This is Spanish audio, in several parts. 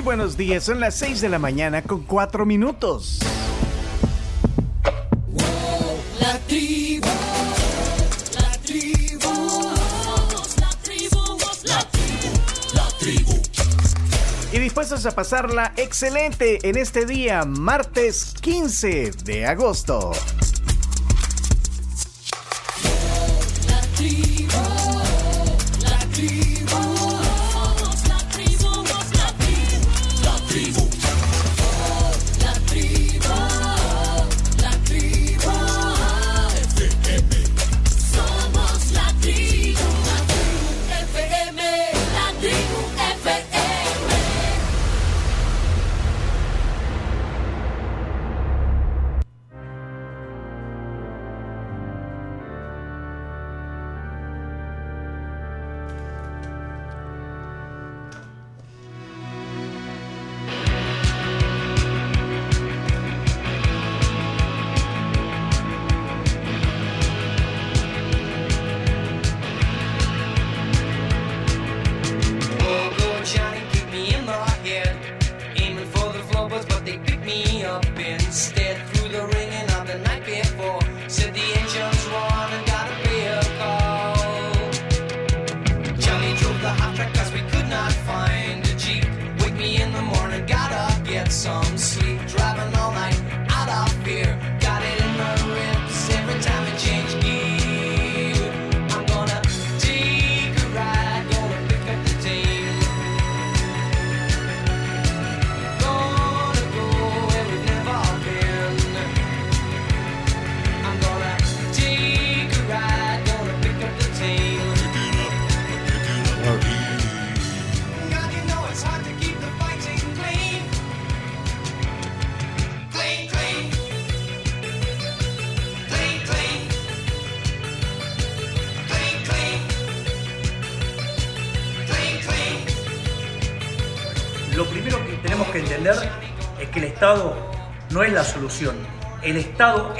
Muy buenos días, son las 6 de la mañana con 4 minutos. La tribu, la tribu, la tribu, la tribu, la tribu. Y dispuestos a pasarla excelente en este día, martes 15 de agosto.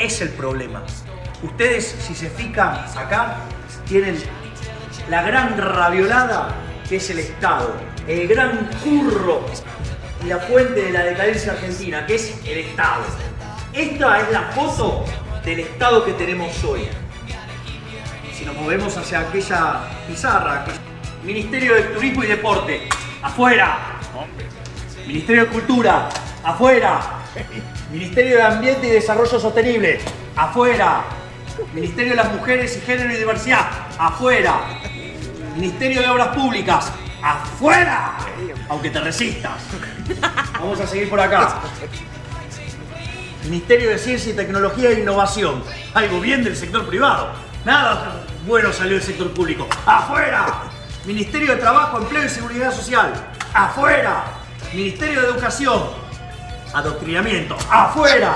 Es el problema. Ustedes, si se fijan acá, tienen la gran raviolada que es el Estado. El gran curro y la fuente de la decadencia argentina, que es el Estado. Esta es la foto del Estado que tenemos hoy. Si nos movemos hacia aquella pizarra, Ministerio de Turismo y Deporte, afuera. Ministerio de Cultura, afuera. Ministerio de Ambiente y Desarrollo Sostenible, afuera. Ministerio de las Mujeres y Género y Diversidad, afuera. Ministerio de Obras Públicas, afuera. Aunque te resistas. Vamos a seguir por acá. Ministerio de Ciencia y Tecnología e Innovación. Algo bien del sector privado. Nada bueno salió del sector público. ¡Afuera! Ministerio de Trabajo, Empleo y Seguridad Social. ¡Afuera! Ministerio de Educación. Adoctrinamiento. ¡Afuera!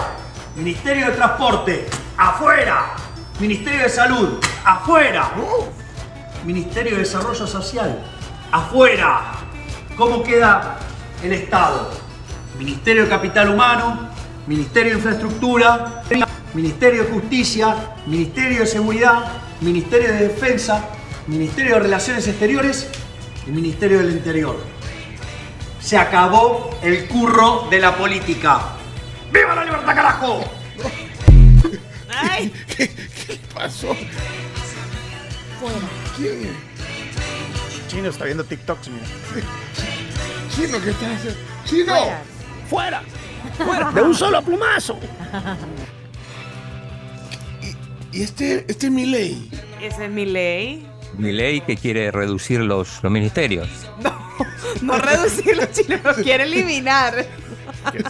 Ministerio de Transporte. ¡Afuera! Ministerio de Salud. ¡Afuera! Ministerio de Desarrollo Social. ¡Afuera! ¿Cómo queda el Estado? Ministerio de Capital Humano, Ministerio de Infraestructura, Ministerio de Justicia, Ministerio de Seguridad, Ministerio de Defensa, Ministerio de Relaciones Exteriores y Ministerio del Interior. Se acabó el curro de la política. ¡Viva la libertad, carajo! Ay, ¿Qué, qué pasó? ¿Quién es? Chino está viendo TikToks, mira. Chino, ¿qué estás haciendo? ¡Chino! fuera. ¡Fuera! ¡Fuera! ¡De un solo plumazo! Y este, este es mi ley. Esa es mi ley. Mi ley que quiere reducir los, los ministerios. No reducirlo, chino, lo quiere eliminar.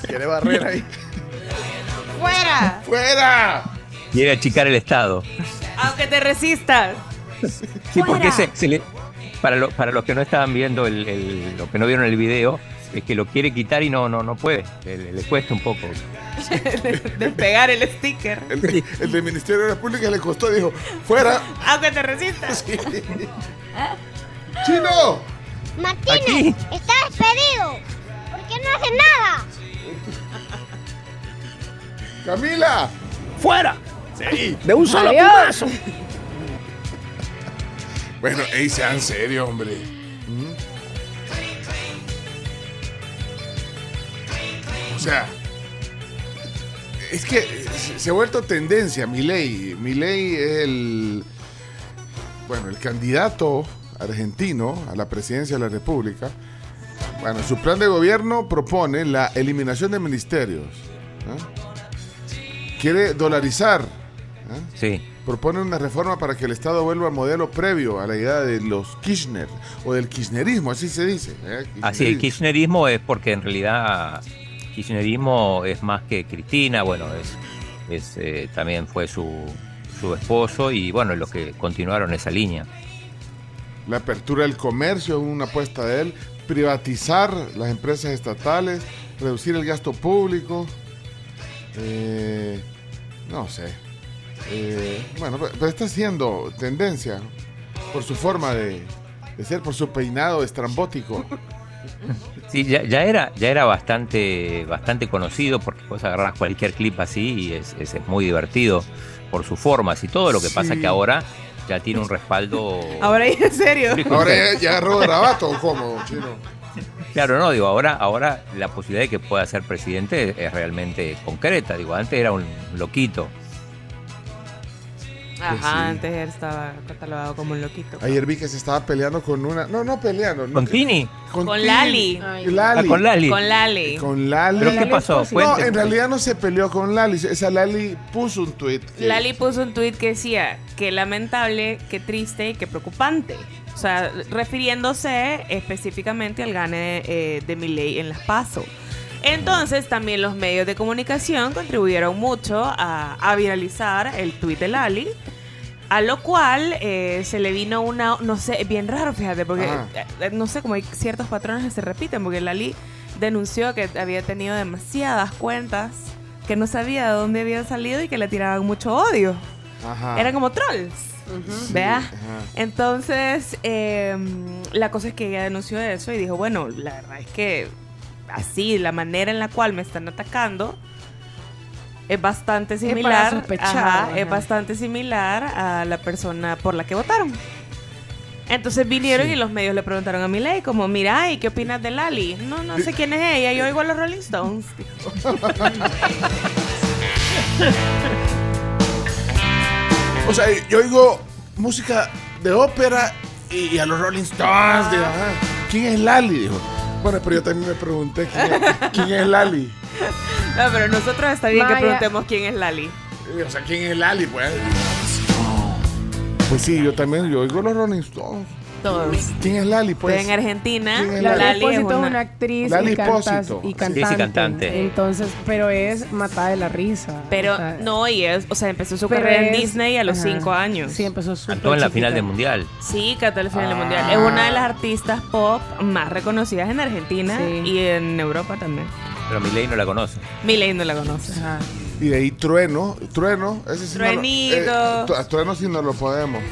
Quiere barrer ahí. ¡Fuera! ¡Fuera! Quiere achicar el Estado. Aunque te resistas. Sí, porque se, se le- para, lo- para los que no estaban viendo el, el- lo que no vieron el video, es que lo quiere quitar y no, no, no puede. Le, le cuesta un poco. Despegar el sticker. El del Ministerio de la Pública le costó, dijo, ¡fuera! Aunque te resistas. ¡Chino! Martínez, Aquí. está despedido. ¿Por qué no hace nada? ¡Camila! ¡Fuera! Sí. ¡De un solo plumazo! Bueno, ey, sean serios, hombre. ¿Mm? sea, es que se- ha vuelto tendencia Milei. Milei es el, bueno, el candidato argentino a la presidencia de la República. Bueno, su plan de gobierno propone la eliminación de ministerios. ¿ah? Quiere dolarizar. ¿ah? Sí. Propone una reforma para que el Estado vuelva al modelo previo a la idea de los Kirchner o del kirchnerismo, así se dice. ¿eh? Así, el kirchnerismo es porque en realidad kirchnerismo es más que Cristina, bueno, es, es eh, también fue su, su esposo y bueno, los que continuaron esa línea. La apertura del comercio es una apuesta de él. Privatizar las empresas estatales, reducir el gasto público. Eh, no sé. Eh, bueno, pero, está siendo tendencia por su forma de, de ser, por su peinado estrambótico. Sí, ya, ya era, ya era bastante, bastante conocido porque vos agarrás cualquier clip así y es, es- es muy divertido por sus formas y todo. Lo que pasa que ahora ya tiene un respaldo. Ahora en serio. Ahora ya, ya agarró grabato o cómo, chino. Claro, no, digo, ahora, ahora la posibilidad de que pueda ser presidente es realmente concreta. Digo, antes era un loquito. Ajá, sí. antes él estaba catalogado como un loquito. Ayer vi que se estaba peleando con una. No, no peleando. ¿Con Tini? Con Tini. Lali. Lali. Ah, con Lali. Con Lali. Con Lali. ¿Pero qué pasó? No, en realidad no se peleó con Lali. Esa Lali puso un tweet. que- Lali puso un tuit que decía que lamentable, que triste y que preocupante. O sea, refiriéndose específicamente al gane eh, de Milei en las PASO. Entonces, también los medios de comunicación contribuyeron mucho a, a viralizar el tuit de Lali. A lo cual eh, se le vino una, no sé, bien raro, fíjate, porque Ajá. eh, no sé, como hay ciertos patrones que se repiten, porque Lali denunció que había tenido demasiadas cuentas que no sabía de dónde habían salido y que le tiraban mucho odio. Ajá. Eran como trolls. Sí, ¿Vea? ajá. Entonces, eh, la cosa es que ella denunció eso y dijo, bueno, la verdad es que así, la manera en la cual me están atacando es bastante similar. sospechar, ajá, ajá. Es bastante similar a la persona por la que votaron. Entonces vinieron y los medios le preguntaron a Milei como, mira, ¿y qué opinas de Lali? No, no sé quién es ella, yo oigo a los Rolling Stones. O sea, yo oigo música de ópera y, y a los Rolling Stones. digo, ajá. ¿Quién es Lali? Dijo. Bueno, pero yo también me pregunté quién es, quién es Lali. No, pero nosotros está bien que Maya. preguntemos preguntemos quién es Lali. O sea, ¿quién es Lali? Pues, pues sí, yo también, yo oigo los Rolling Stones. Todos. ¿Quién es Lali? Pues en Argentina, ¿quién es Lali Lali es Espósito es una... una actriz Lali y, cantas- y cantante. sí, cantante. Entonces, pero es matada de la risa. Pero O sea, no, y es, o sea, empezó su carrera en Disney a los ajá. 5 años. Sí, empezó súper Cantó en la final del mundial. Sí, cantó el final del Ah. mundial. Es una de las artistas pop más reconocidas en Argentina Sí. y en Europa también. Pero Milei no la conoce. Milei no la conoce. Ajá. Y de ahí Trueno, Trueno, ese sí no lo- Truenito. eh, tu- a Trueno sí no lo podemos.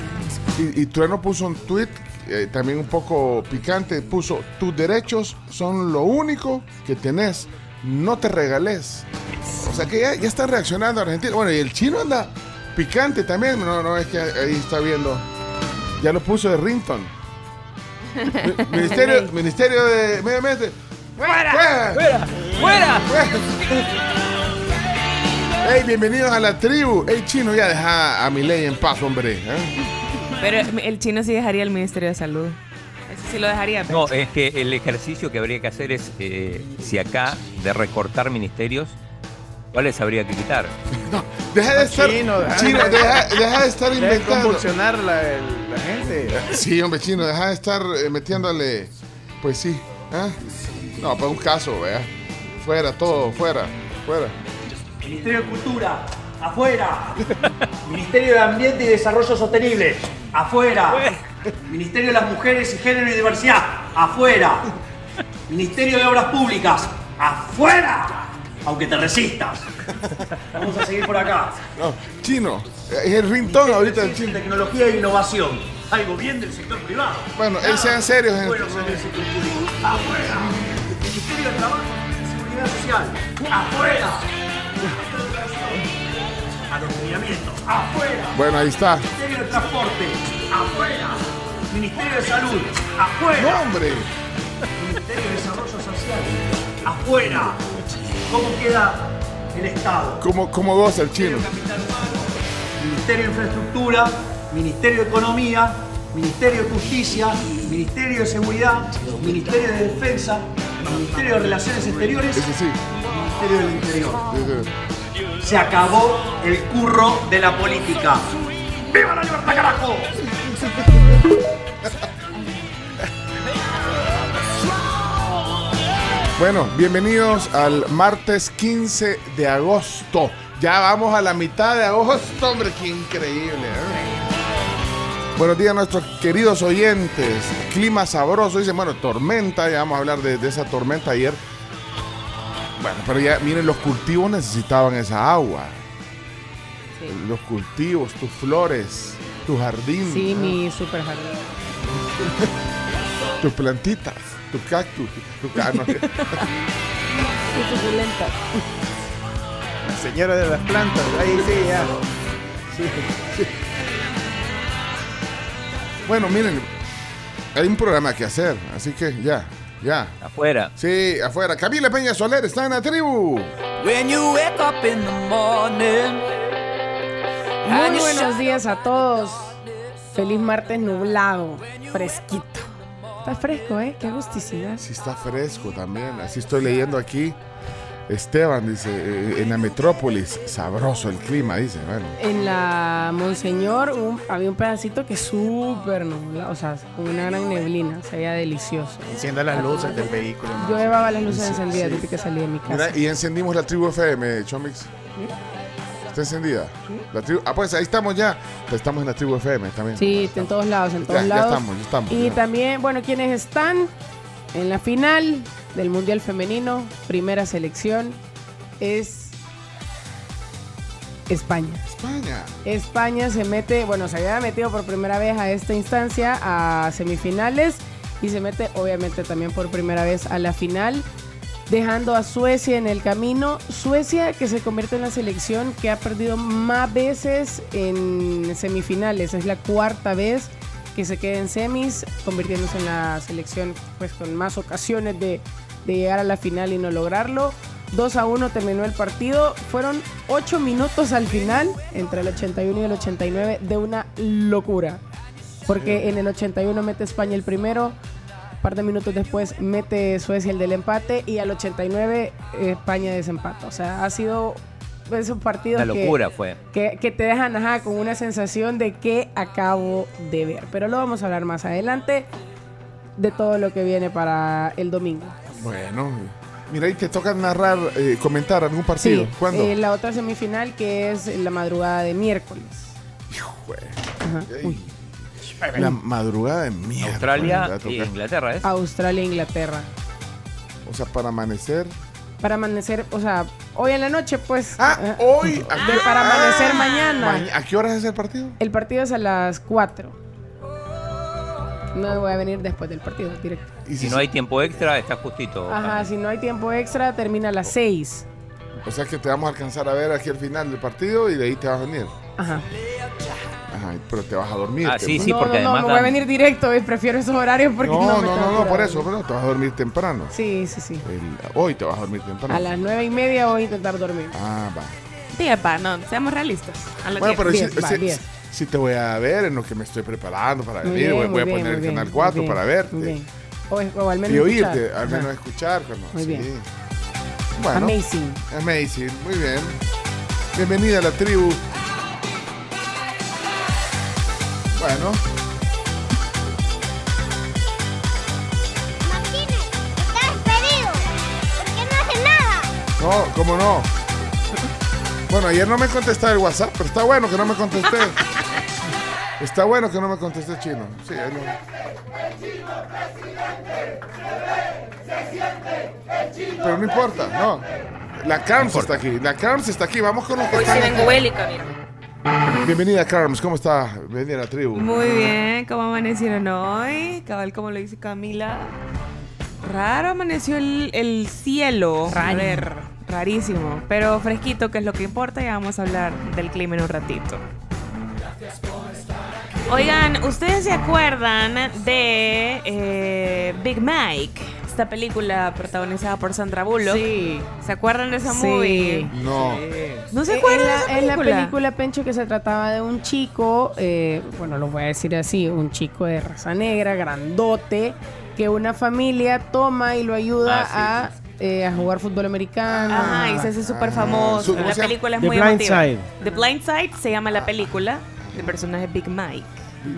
Y, y Trueno puso un tweet eh, también un poco picante, puso, tus derechos son lo único que tenés, no te regales. O sea que ya, ya está reaccionando Argentina. Bueno, y el chino anda picante también, no, no, es que ahí está viendo, ya lo puso de Rington. Mi- Ministerio, Ministerio de Medio Ambiente. ¡Fuera! ¡Fuera! ¡Fuera! Hey, bienvenidos a la tribu. Hey, chino, ya deja a mi ley en paz, hombre. ¿eh? Pero el chino sí dejaría el Ministerio de Salud. Ese sí lo dejaría. No, es que el ejercicio que habría que hacer es, eh, si acá de recortar ministerios, ¿cuáles habría que quitar? Deja de estar. Chino, Chino, deja- deja, deja de estar inventando. convulsionar la, el- la gente. Sí, hombre, chino, deja de estar eh, metiéndole. Pues sí. ¿ah? No, para un caso, vea. Fuera, todo, fuera, fuera. Ministerio de Cultura, afuera. Ministerio de Ambiente y Desarrollo Sostenible, afuera. Ministerio de las Mujeres y Género y Diversidad, afuera. Ministerio de Obras Públicas, afuera. Aunque te resistas. Vamos a seguir por acá. No, chino, es el ringtone ahorita del chino. Tecnología e Innovación, algo bien del sector privado. Bueno, él sean serios. en- Bueno, señor sector público, afuera. Ministerio de Trabajo y Seguridad Social, afuera. Adoctrinamiento, afuera. Bueno, ahí está. Ministerio de Transporte, afuera. Ministerio de Salud, afuera. Hombre. Ministerio de Desarrollo Social, afuera. ¿Cómo queda el Estado? ¿Cómo, cómo goza el chino? Capital Humano, Ministerio de Infraestructura, Ministerio de Economía, Ministerio de Justicia, Ministerio de Seguridad, Ministerio de Defensa, Ministerio de Relaciones Exteriores. Ministerio del Interior. Se acabó el curro de la política. ¡Viva la libertad, carajo! Bueno, bienvenidos al martes 15 de agosto. Ya vamos a la mitad de agosto, hombre, qué increíble. ¿eh? Buenos días a nuestros queridos oyentes. Clima sabroso, dicen, bueno, tormenta, ya vamos a hablar de, de esa tormenta ayer. Bueno, pero ya miren, los cultivos necesitaban esa agua. Los cultivos, tus flores, tu jardín, Sí, mi super jardín. tus plantitas, tu cactus, tu ca- no, Mi suculenta. La señora de las plantas, ahí sí, ya. Sí, sí. Bueno, miren, hay un programa que hacer, así que ya, ya. Afuera. Sí, afuera. Camila Peña Soler está en la tribu. When you wake up in the morning Muy buenos días a todos. Feliz martes nublado, fresquito. Está fresco, ¿eh? Qué agusticidad. Sí está fresco también. Así estoy leyendo aquí. Esteban dice, eh, en la metrópolis, sabroso el clima, dice. Bueno, En la Monseñor un- había un pedacito que súper nublado, o sea, con una gran neblina, se veía delicioso. Encienda las luces del vehículo. Yo llevaba las luces Sí, encendidas sí. desde que salí de mi casa. mira, y encendimos la tribu FM, Chomix. ¿Está encendida? La tribu, ah, pues ahí estamos ya. Estamos en la tribu FM también. Sí, en todos lados, en Ya, todos ya lados. estamos, ya estamos, Y ya. también, bueno, quienes están en la final del Mundial Femenino, primera selección, es España. España. España se mete, bueno, se había metido por primera vez a esta instancia, a semifinales, y se mete obviamente también por primera vez a la final, dejando a Suecia en el camino. Suecia que se convierte en la selección que ha perdido más veces en semifinales, es la cuarta vez que se queda en semis, convirtiéndose en la selección pues con más ocasiones de, de llegar a la final y no lograrlo. 2 a 1 terminó el partido. Fueron 8 minutos al final, entre el 81 y el 89, de una locura. Porque en el 81 mete España el primero, un par de minutos después mete Suecia el del empate y al 89 España desempata. O sea, ha sido esos partidos Una que- locura fue. que, que te dejan ajá, con una sensación de que acabo de ver. Pero lo vamos a hablar más adelante de todo lo que viene para el domingo. Bueno, mira, y te toca narrar, eh, comentar algún partido. Sí, ¿Cuándo? eh, la otra semifinal que es la madrugada de miércoles. Hijo. La madrugada de mierda. Australia Inglaterra, ¿es? Australia e Inglaterra. O sea, para amanecer. Para amanecer, o sea, hoy en la noche, pues. Ah, eh, hoy. de- para amanecer mañana. Ma- ¿A qué hora es el partido? El partido es a las 4. No voy a venir después del partido, directo. Y Si no hay tiempo extra, está justito. Ajá, si no hay tiempo extra, termina a las 6. O sea que te vamos a alcanzar a ver aquí al final del partido y de ahí te vas a venir. Ajá. Ajá, pero te vas a dormir. Ah, sí, sí, no, porque no, no, además me voy a venir directo, eh, prefiero esos horarios porque no, No, me no, no, no, por eso, pero te vas a dormir temprano. Sí, sí, sí. El- hoy te vas a dormir temprano. A las nueve y media voy a intentar dormir. Ah, va. Diez, pa, no, seamos realistas. A las Bueno, diez. pero Diez, sí, va, diez. sí te voy a ver en lo que me estoy preparando para venir. bien, voy, a poner el bien, canal muy 4 bien, para verte. muy bien. O, o al menos Y oírte, escuchar. al menos Ajá. escuchar. cuando- Muy sí. bien. Bueno, Amazing. amazing, muy bien. Bienvenida a la tribu. Bueno, Martínez, está despedido. ¿Por qué no hace nada? no, ¿cómo no? Bueno, ayer no me contestaste el WhatsApp, pero está bueno que no me contesté. Está bueno que no me contesté chino. Sí, ahí lo- Pero no importa, no. La Carms está aquí, la Carms está aquí. Vamos con los que Hoy sí están vengo bélica, mira. Bienvenida, Carms, ¿cómo está? Bienvenida a la tribu. Muy bien, ¿cómo amanecieron hoy? Cabal, como lo dice Camila. Raro amaneció el, el cielo. A ver, rarísimo. Pero fresquito, que es lo que importa, y vamos a hablar del clima en un ratito. Oigan, ¿ustedes se acuerdan de eh, Big Mike? Esta película protagonizada por Sandra Bullock. Sí. ¿Se acuerdan de esa Sí. movie? No. ¿No se Eh, acuerdan en de la, en la película? película Pencho que se trataba de un chico, eh, bueno, lo voy a decir así, un chico de raza negra, grandote, que una familia toma y lo ayuda Ah, a, eh, a jugar fútbol americano. Ajá, y se hace súper Ah, famoso. su- ¿cómo la película es The muy Blind emotiva. Side. The Blind Side se llama la película. El personaje Big Mike.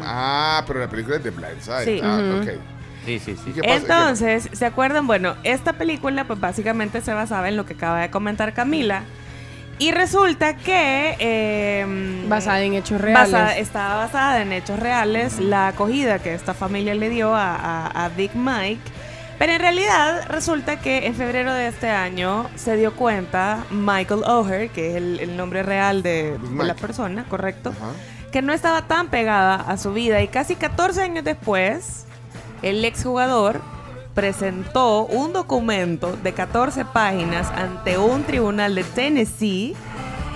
Ah, pero la película es de Blindside. Sí. Ah, Ujú. ok. Sí, sí, sí. Entonces, ¿se acuerdan? Bueno, esta película pues básicamente se basaba en lo que acaba de comentar Camila. Y resulta que... eh, Basada en hechos reales. basada- estaba basada en hechos reales la acogida que esta familia le dio a, a- a Big Mike. Pero en realidad resulta que en febrero de este año se dio cuenta Michael O'Hare, que es el, el nombre real de, la persona, correcto, Ajá. que no estaba tan pegada a su vida y casi 14 años después, el exjugador presentó un documento de 14 páginas ante un tribunal de Tennessee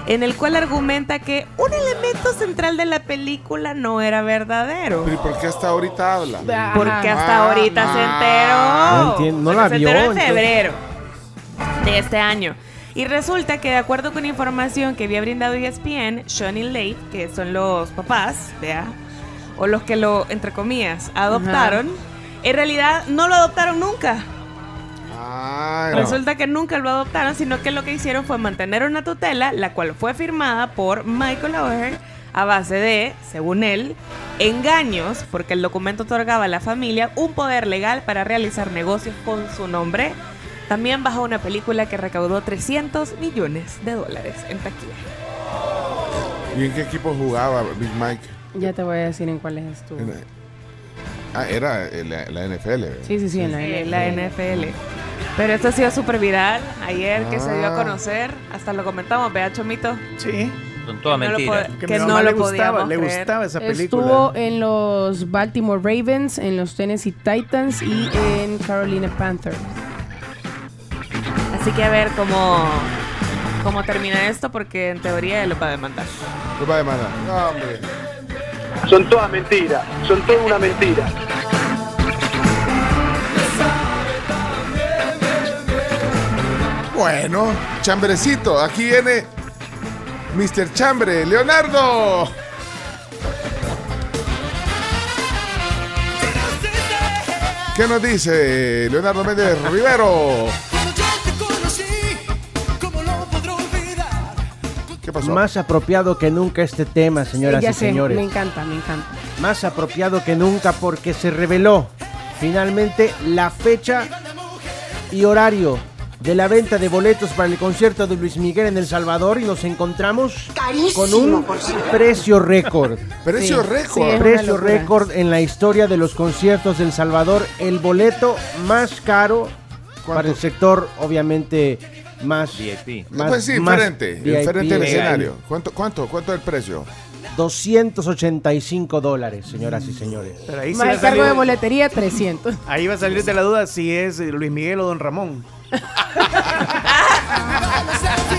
en el cual argumenta que un elemento central de la película no era verdadero. Pero ¿y por qué hasta ahorita habla? Ajá. Porque hasta Ah, ahorita se ah. enteró. No entiendo, no Porque la se vio, enteró en febrero de este año. Y resulta que de acuerdo con información que había brindado ESPN, Sean y Leigh, que son los papás, vea, o los que lo, entre comillas, adoptaron, en realidad no lo adoptaron nunca. Ah, no. Resulta que nunca lo adoptaron, sino que lo que hicieron fue mantener una tutela, la cual fue firmada por Michael O'Hare a base de, según él, engaños, porque el documento otorgaba a la familia un poder legal para realizar negocios con su nombre. También bajo una película que recaudó 300 millones de dólares en taquilla. ¿Y en qué equipo jugaba Big Mike? Ya te voy a decir en cuáles estuvo. Ah, era la, la NFL. Sí, sí, sí, en la, la NFL. Pero esto ha sido súper viral ayer que se dio a Ah. conocer. Hasta lo comentamos, vea Chomito. Sí. Son todas No lo mentiras. Que, Que no lo le gustaba, podíamos le creer. gustaba esa película. Estuvo en los Baltimore Ravens, en los Tennessee Titans y en Carolina Panthers. Así que a ver cómo, cómo termina esto, porque en teoría él lo va a demandar. ¿Qué va a demandar? No, hombre. Son todas mentiras, son toda una mentira. Bueno, chambrecito, aquí viene Mr. Chambre, Leonardo. ¿Qué nos dice Leonardo Méndez Rivero? Pasó? Más apropiado que nunca este tema, señoras ya y sé, señores. me encanta, me encanta. Más apropiado que nunca porque se reveló finalmente la fecha y horario de la venta de boletos para el concierto de Luis Miguel en El Salvador y nos encontramos con un precio récord. Precio Sí, récord. sí, precio récord en la historia de los conciertos del Salvador. El boleto más caro para el sector, obviamente, más... VIP. más- pues sí, más diferente, VIP, diferente el escenario. ¿Cuánto, cuánto, cuánto es el precio? 285 dólares, señoras y señores. Pero ahí, Más el cargo de boletería, 300. ahí va a salir de la duda si es Luis Miguel o Don Ramón.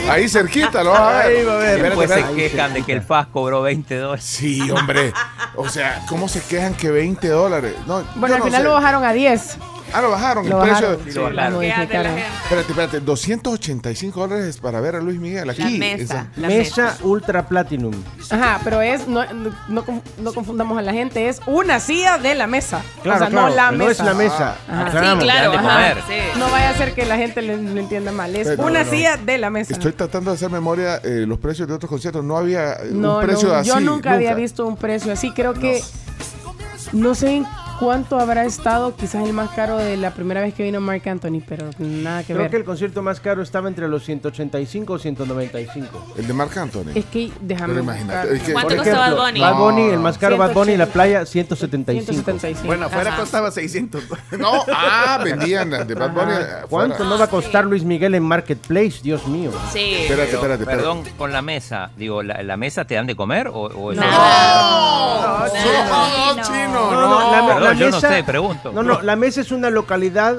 Ahí cerquita, lo vas a ver. Ahí va a ver. Espérate, Después se espérate. quejan de que el FAS cobró 20 dólares. Sí, hombre. O sea, ¿cómo se quejan que 20 dólares? No, Bueno, al no final sé. lo bajaron a 10. Ah, lo bajaron. Lo el precio. bajaron. Sí, lo Lo bajaron. Espérate, espérate. 285 dólares para ver a Luis Miguel aquí. La mesa. Esa- la Mesa Ultra Platinum. Ajá, pero es, no, no, no confundamos a la gente, es una silla de la mesa. Claro, o sea, claro, no la no mesa. es la mesa. Ajá. Aclaramos. Sí, claro, ajá, sí. No vaya a ser que la gente le, le entienda mal. Es Pero, una no. silla de la mesa. Estoy tratando de hacer memoria eh, los precios de otros conciertos. No había no, un precio no, así. yo nunca, había visto un precio así. Creo que no sé cuánto habrá estado, quizás el más caro de la primera vez que vino Mark Anthony, pero nada que Creo ver. que el concierto más caro estaba entre los 185 o 195. El de Marc Anthony. Es que déjame Pero imagínate, es que- ¿Cuánto costó ejemplo, Bad Bunny? Bad Bunny, No. el más caro Bad Bunny, la 180. playa 175. 175. Bueno, afuera Ajá. costaba 600. No, ah, vendían las de Bad Bunny. ¿Cuánto no va a costar Luis Miguel en Marketplace? Dios mío. Sí. Espérate, espérate, espérate. perdón, con la mesa. Digo, ¿la, la mesa te dan de comer o, o es- No, No, no, chino, No, no, la, no. La yo no sé, pregunto. No, no, la mesa es una localidad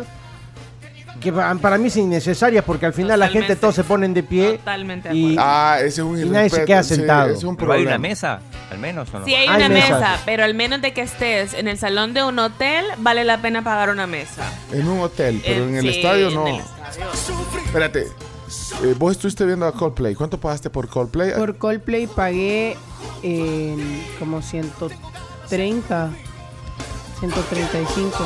que pa- para mí es innecesaria porque al final la gente todos se ponen de pie Totalmente de y, Ah, ese es un y nadie se queda sentado. ese es un ¿Pero hay problema. una mesa? ¿Al menos no? Sí hay Hay una mesa, pero al menos de que estés en el salón de un hotel, vale la pena pagar una mesa. En un hotel, pero en el sí, estadio en no. el estadio. Espérate. eh, vos estuviste viendo a Coldplay. ¿Cuánto pagaste por Coldplay? Por Coldplay pagué en como 130, 135.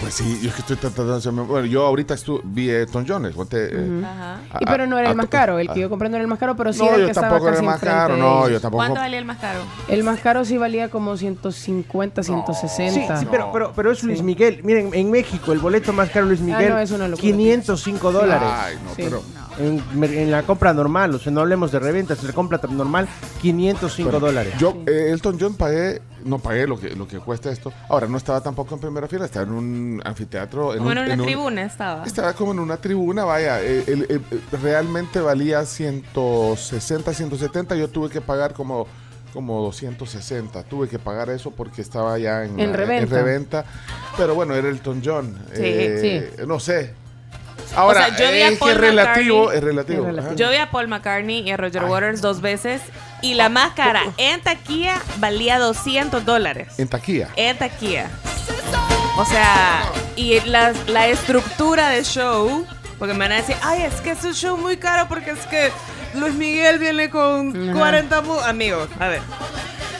Pues sí, yo es que estoy tratando de hacerme- Bueno, yo ahorita estu- vi a Elton John. conté, eh, Ajá. a- Y pero no era el más caro, el que yo compré no era el más caro, pero sí No, era el que estaba tampoco era casi el más caro, no, yo tampoco. ¿Cuánto valía el más caro? El más caro sí valía como 150, Sí, 160. sí, pero, pero, pero es Luis Sí. Miguel. Miren, en México el boleto más caro Luis Miguel, Ah, no, es una locura. 505 dólares. Ay, no, Sí. pero. En, la compra normal, o sea, no hablemos de reventas, en la compra normal, 505 Bueno, dólares. Yo, eh, Elton John pagué, no pagué lo que, lo que cuesta esto. Ahora, no estaba tampoco en primera fila, estaba en un anfiteatro. Como en un- una un- tribuna estaba. Estaba como en una tribuna, vaya, eh, el- el- realmente valía 160, 170, yo tuve que pagar como, como 260, tuve que pagar eso porque estaba ya en, En la- reventa. reventa. pero bueno, era Elton John, Sí, eh, no sé. Ahora, O sea, yo vi a es que Paul es relativo, McCartney. es relativo. Es relativo. Yo vi a Paul McCartney y a Roger Waters dos veces y la más cara en taquilla valía 200 dólares. En taquilla. En taquilla. O sea, y la, la estructura del show, porque me van a decir, ay, es que es un show muy caro porque es que Luis Miguel viene con Ajá. 40 mu- amigos. A ver.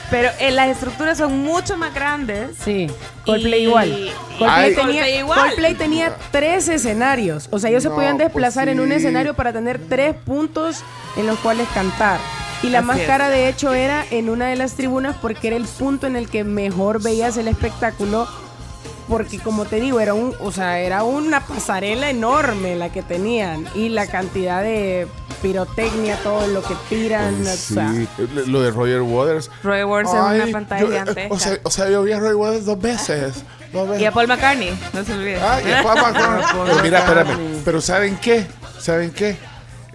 Pero eh, las estructuras son mucho más grandes. Sí, Coldplay Y- igual. Coldplay, Ay. tenía, Coldplay igual. Coldplay tenía tres escenarios. O sea, ellos se podían desplazar pues en un escenario para tener tres puntos en los cuales cantar. Y la Así más es. cara, de hecho, era en una de las tribunas porque era el punto en el que mejor veías el espectáculo. Porque como te digo, era un, o sea, era una pasarela enorme la que tenían. Y la cantidad de pirotecnia, todo lo que tiran. o Sí, sea, lo de Roger Waters. Roy Waters en una pantalla yo, eh, gigantesca. o, sea, o sea, yo vi a Roger Waters dos veces. Dos veces. y a Paul McCartney, no se olvide. Ah, y a Paul McCartney. Pero mira, espérame. Pero ¿saben qué? ¿Saben qué?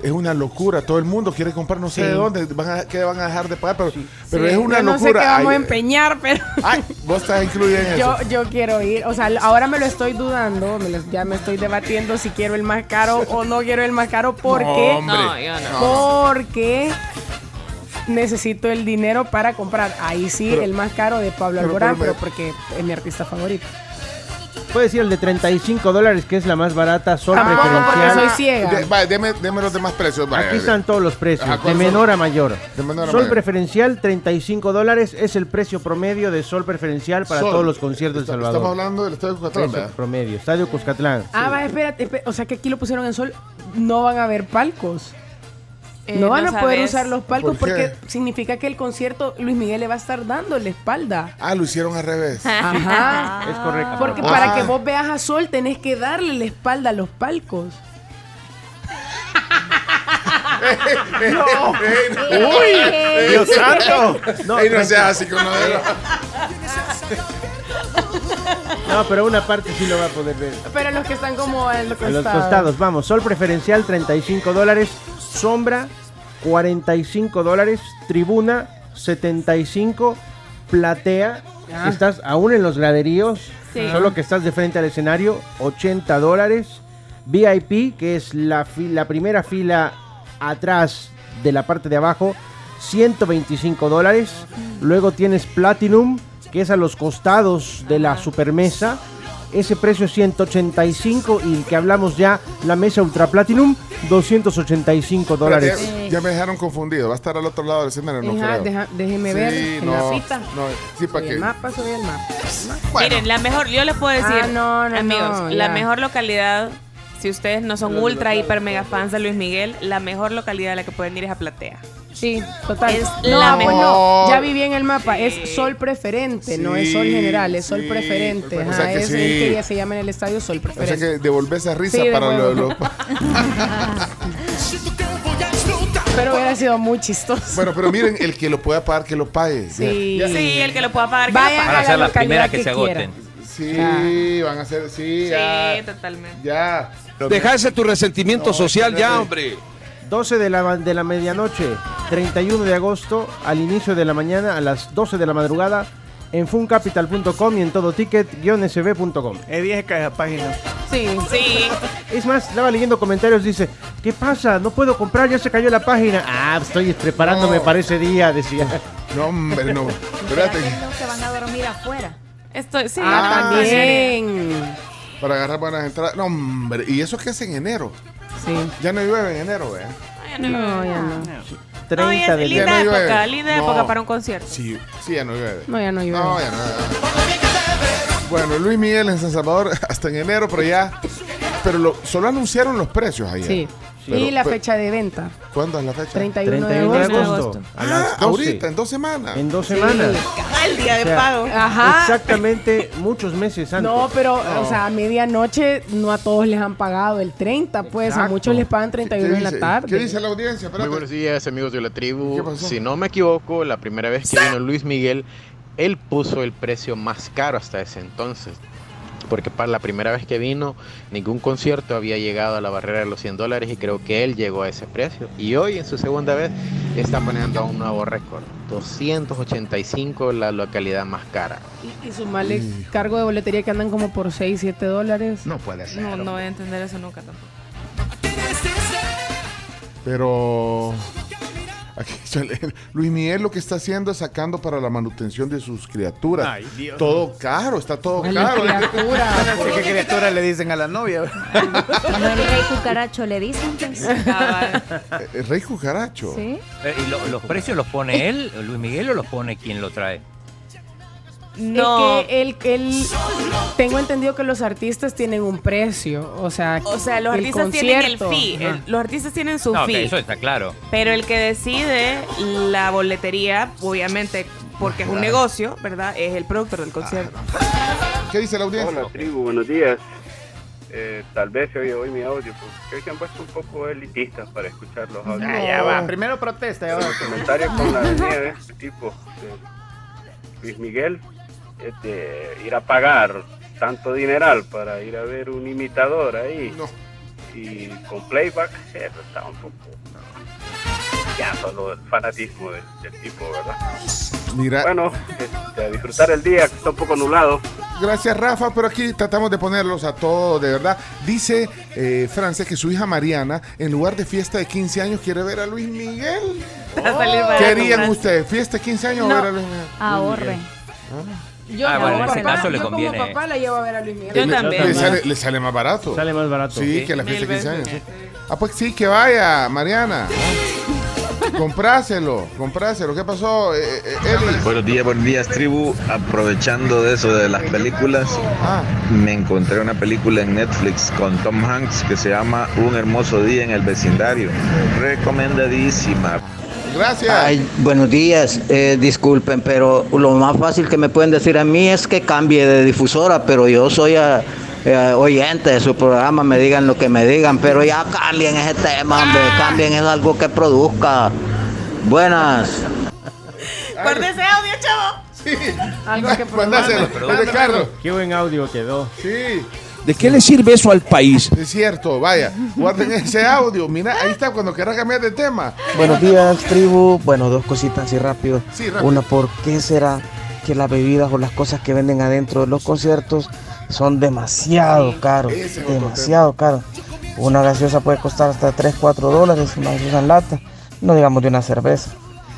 Es una locura. Todo el mundo quiere comprar no sé Sí. de dónde. Van a, ¿Qué van a dejar de pagar? Pero, pero sí, es una yo no locura. sé qué vamos Ay, a empeñar, pero... Ay, vos estás incluida en Yo, eso. yo quiero ir, o sea, ahora me lo estoy dudando, me lo- ya me estoy debatiendo si quiero el más caro o no quiero el más caro porque, hombre. No, yo no. porque necesito el dinero para comprar. Ahí sí, Pero- el más caro de Pablo Alborán, pero porque es mi artista favorito. Puedes ir el de 35 dólares, que es la más barata, sol Tampoco porque preferencial. soy ciega. De- vaya, deme, deme los demás precios. vaya. Aquí están todos los precios, Ajá, de ¿cuáles son? menor a mayor. De menor a Sol mayor. preferencial, 35 dólares, es el precio promedio de sol preferencial para Sol. todos los conciertos de El Salvador. Estamos hablando del Estadio Cucatlán, Precio ¿verdad? promedio, Estadio Cuscatlán. Ah, va, espérate, espé- o sea que aquí lo pusieron en sol, no van a haber palcos. Eh, no van a poder sabes. usar los palcos porque significa que el concierto Luis Miguel le va a estar dando la espalda. Ah, lo hicieron al revés. Ajá. Es correcto. Porque Ah. para que vos veas a Sol tenés que darle la espalda a los palcos. ¡Uy! ¡Dios santo! No, Ey, no seas así de los- no, pero una parte sí lo va a poder ver. Pero los que están como en los A los costados. costados, vamos. Sol preferencial 35 dólares. Sombra 45 dólares. Tribuna 75. Platea. Ah. Estás aún en los graderíos. Sí. Solo que estás de frente al escenario. 80 dólares. VIP, que es la, la primera fila atrás de la parte de abajo. 125 dólares. Luego tienes Platinum, que es a los costados de la supermesa. Ese precio es 185 y el que hablamos ya, la mesa Ultra Platinum, 285 dólares. Ya, ya me dejaron confundido. Va a estar al otro lado del escenario, no creo. deja- déjeme Sí, ver en la cita. no, sí, para Soy que. el mapa, soy el mapa. Bueno, Miren, la mejor, yo les puedo decir, Ah, no, no, amigos, no, la mejor localidad, si ustedes no son ultra, hiper, mega fans de Luis Miguel, la mejor localidad a la que pueden ir es a Platea. Sí, total. Es no, la mejor. no, ya vi bien el mapa. Es sol preferente, no es sol Sí, general, es sol sí. preferente. O Ajá, sea que es sí. el que ya se llama en el estadio sol o sea preferente. que devolver esa risa Sí, para lo, devuelvo. lo- Pero hubiera sido muy chistoso. Bueno, pero miren, el que lo pueda pagar, que lo pague. sí. Sí, el que lo pueda pagar. que lo Vayan pague. Van a a ser la las primeras que, que se agoten. Sí, van a ser, sí, Sí, ya. totalmente. Ya. Dejarse tu resentimiento No, social ya, espérate. hombre. 12 de la, de la medianoche, 31 de agosto, al inicio de la mañana, a las 12 de la madrugada, en funcapital.com y en todo ticket-sb.com. Es vieja esa página. Sí, Sí. Es más, estaba leyendo comentarios, dice, ¿qué pasa? No puedo comprar, ya se cayó la página. Ah, estoy preparándome No. para ese día, decía. No, hombre, no. Espérate. Se van a dormir afuera. Esto, sí. Ah, también. Para agarrar buenas entradas. No, hombre. ¿Y eso qué es en enero? Sí. Ya no llueve en enero, ¿eh? No, ya no. No, 30 y es de linda Ya no época, llueve. linda No. época para un concierto. Sí, sí, ya no llueve. No, ya no llueve. No, ya no. Bueno, Luis Miguel en San Salvador hasta en enero, pero ya. Pero lo- solo anunciaron los precios ayer. Sí. Pero- y la pero- fecha de venta, ¿Cuándo es la fecha? 31, 31 de de agosto. agosto. A Ah, las 12. ahorita, en dos semanas. En dos semanas. Al día de O sea, pago. Ajá. Exactamente muchos meses antes. No, pero, o sea, a medianoche no a todos les han pagado el 30, pues a muchos les pagan ¿Qué 31 en la tarde. ¿Qué dice la audiencia? Muy buenos días amigos de la ¿Qué tribu. pasó? Si no me equivoco, la primera vez que vino Luis Miguel, él puso el precio más caro hasta ese entonces. Porque para la primera vez que vino, ningún concierto había llegado a la barrera de los 100 dólares y creo que él llegó a ese precio. Y hoy, en su segunda vez, está poniendo un nuevo récord. 285 la localidad más cara. Y, y sumarle cargo de boletería que andan como por 6, 7 dólares. No puede ser. No, no voy a entender eso nunca tampoco. Pero. Aquí sale- Luis Miguel lo que está haciendo es sacando para la manutención de sus criaturas. Ay, Dios. Todo caro, está todo Ay, caro. criatura. Qué criatura le dicen a la novia. No el rey cucaracho le dicen. Ah, Eh, El rey cucaracho. Sí. Eh, ¿Y lo- los precios los pone él, Luis Miguel, o los pone quien lo trae? No. Es que él, él- tengo entendido que los artistas tienen un precio, o sea, O sea, los el artistas tienen el fee. el- los artistas tienen su No, fee. eso está claro. Pero el que decide la boletería, obviamente, porque es un negocio, ¿verdad? Es el productor del concierto. ¿Qué dice la audiencia? Hola tribu, buenos días. Eh, tal vez se oye hoy mi audio, porque hoy se han puesto un poco elitistas para escuchar los audios. Ah, ya va. Primero protesta. Ya va. El comentario con la de este tipo, de Luis Miguel, es de ir a pagar tanto dineral para ir a ver un imitador ahí No. y con playback, eso está un poco. Ya solo el fanatismo del, del tipo, ¿verdad? Mira, Bueno, este, a disfrutar el día, que está un poco nublado. gracias Rafa, pero aquí tratamos de ponerlos a todos, de verdad. Dice eh, Francia que su hija Mariana, en lugar de fiesta de 15 años, quiere ver a Luis Miguel. Barato, ¿Qué harían ustedes? ¿Fiesta de 15 años o ver a Luis Miguel? Ahorren. Yo, Ah, como bueno, en ese papá- caso le yo conviene. como papá la llevo a ver a Luis Miguel. Yo Le- también. Le sale, le sale más barato. Sale más barato. Sí, que la fiesta de 15 años. Ah, pues sí, que vaya, Mariana. Compráselo, compráselo. ¿Qué pasó, eh, eh, Eli? Buenos días, buenos días, tribu. Aprovechando de eso de las películas, Ah, me encontré una película en Netflix con Tom Hanks que se llama Un hermoso día en el vecindario. Recomendadísima. Gracias. Ay, buenos días, eh, disculpen, pero lo más fácil que me pueden decir a mí es que cambie de difusora, pero yo soy eh, eh, oyente de su programa, me digan lo que me digan, pero ya cambien ese tema, hombre, cambien es algo que produzca. Buenas. Audio, chavo. Sí. Algo que Carlos. Qué buen audio quedó. Sí, ¿De qué le sirve eso al país? es cierto. Vaya, guarden ese audio. Mira, ahí está cuando quieras cambiar de tema. Buenos días, tribu. Bueno, dos cositas así rápido. Sí, rápido. Una, ¿por qué será que las bebidas o las cosas que venden adentro de los conciertos son demasiado caros? Es Demasiado caros. Una gaseosa puede costar hasta 3, 4 dólares, una gaseosa en lata, no digamos de una cerveza.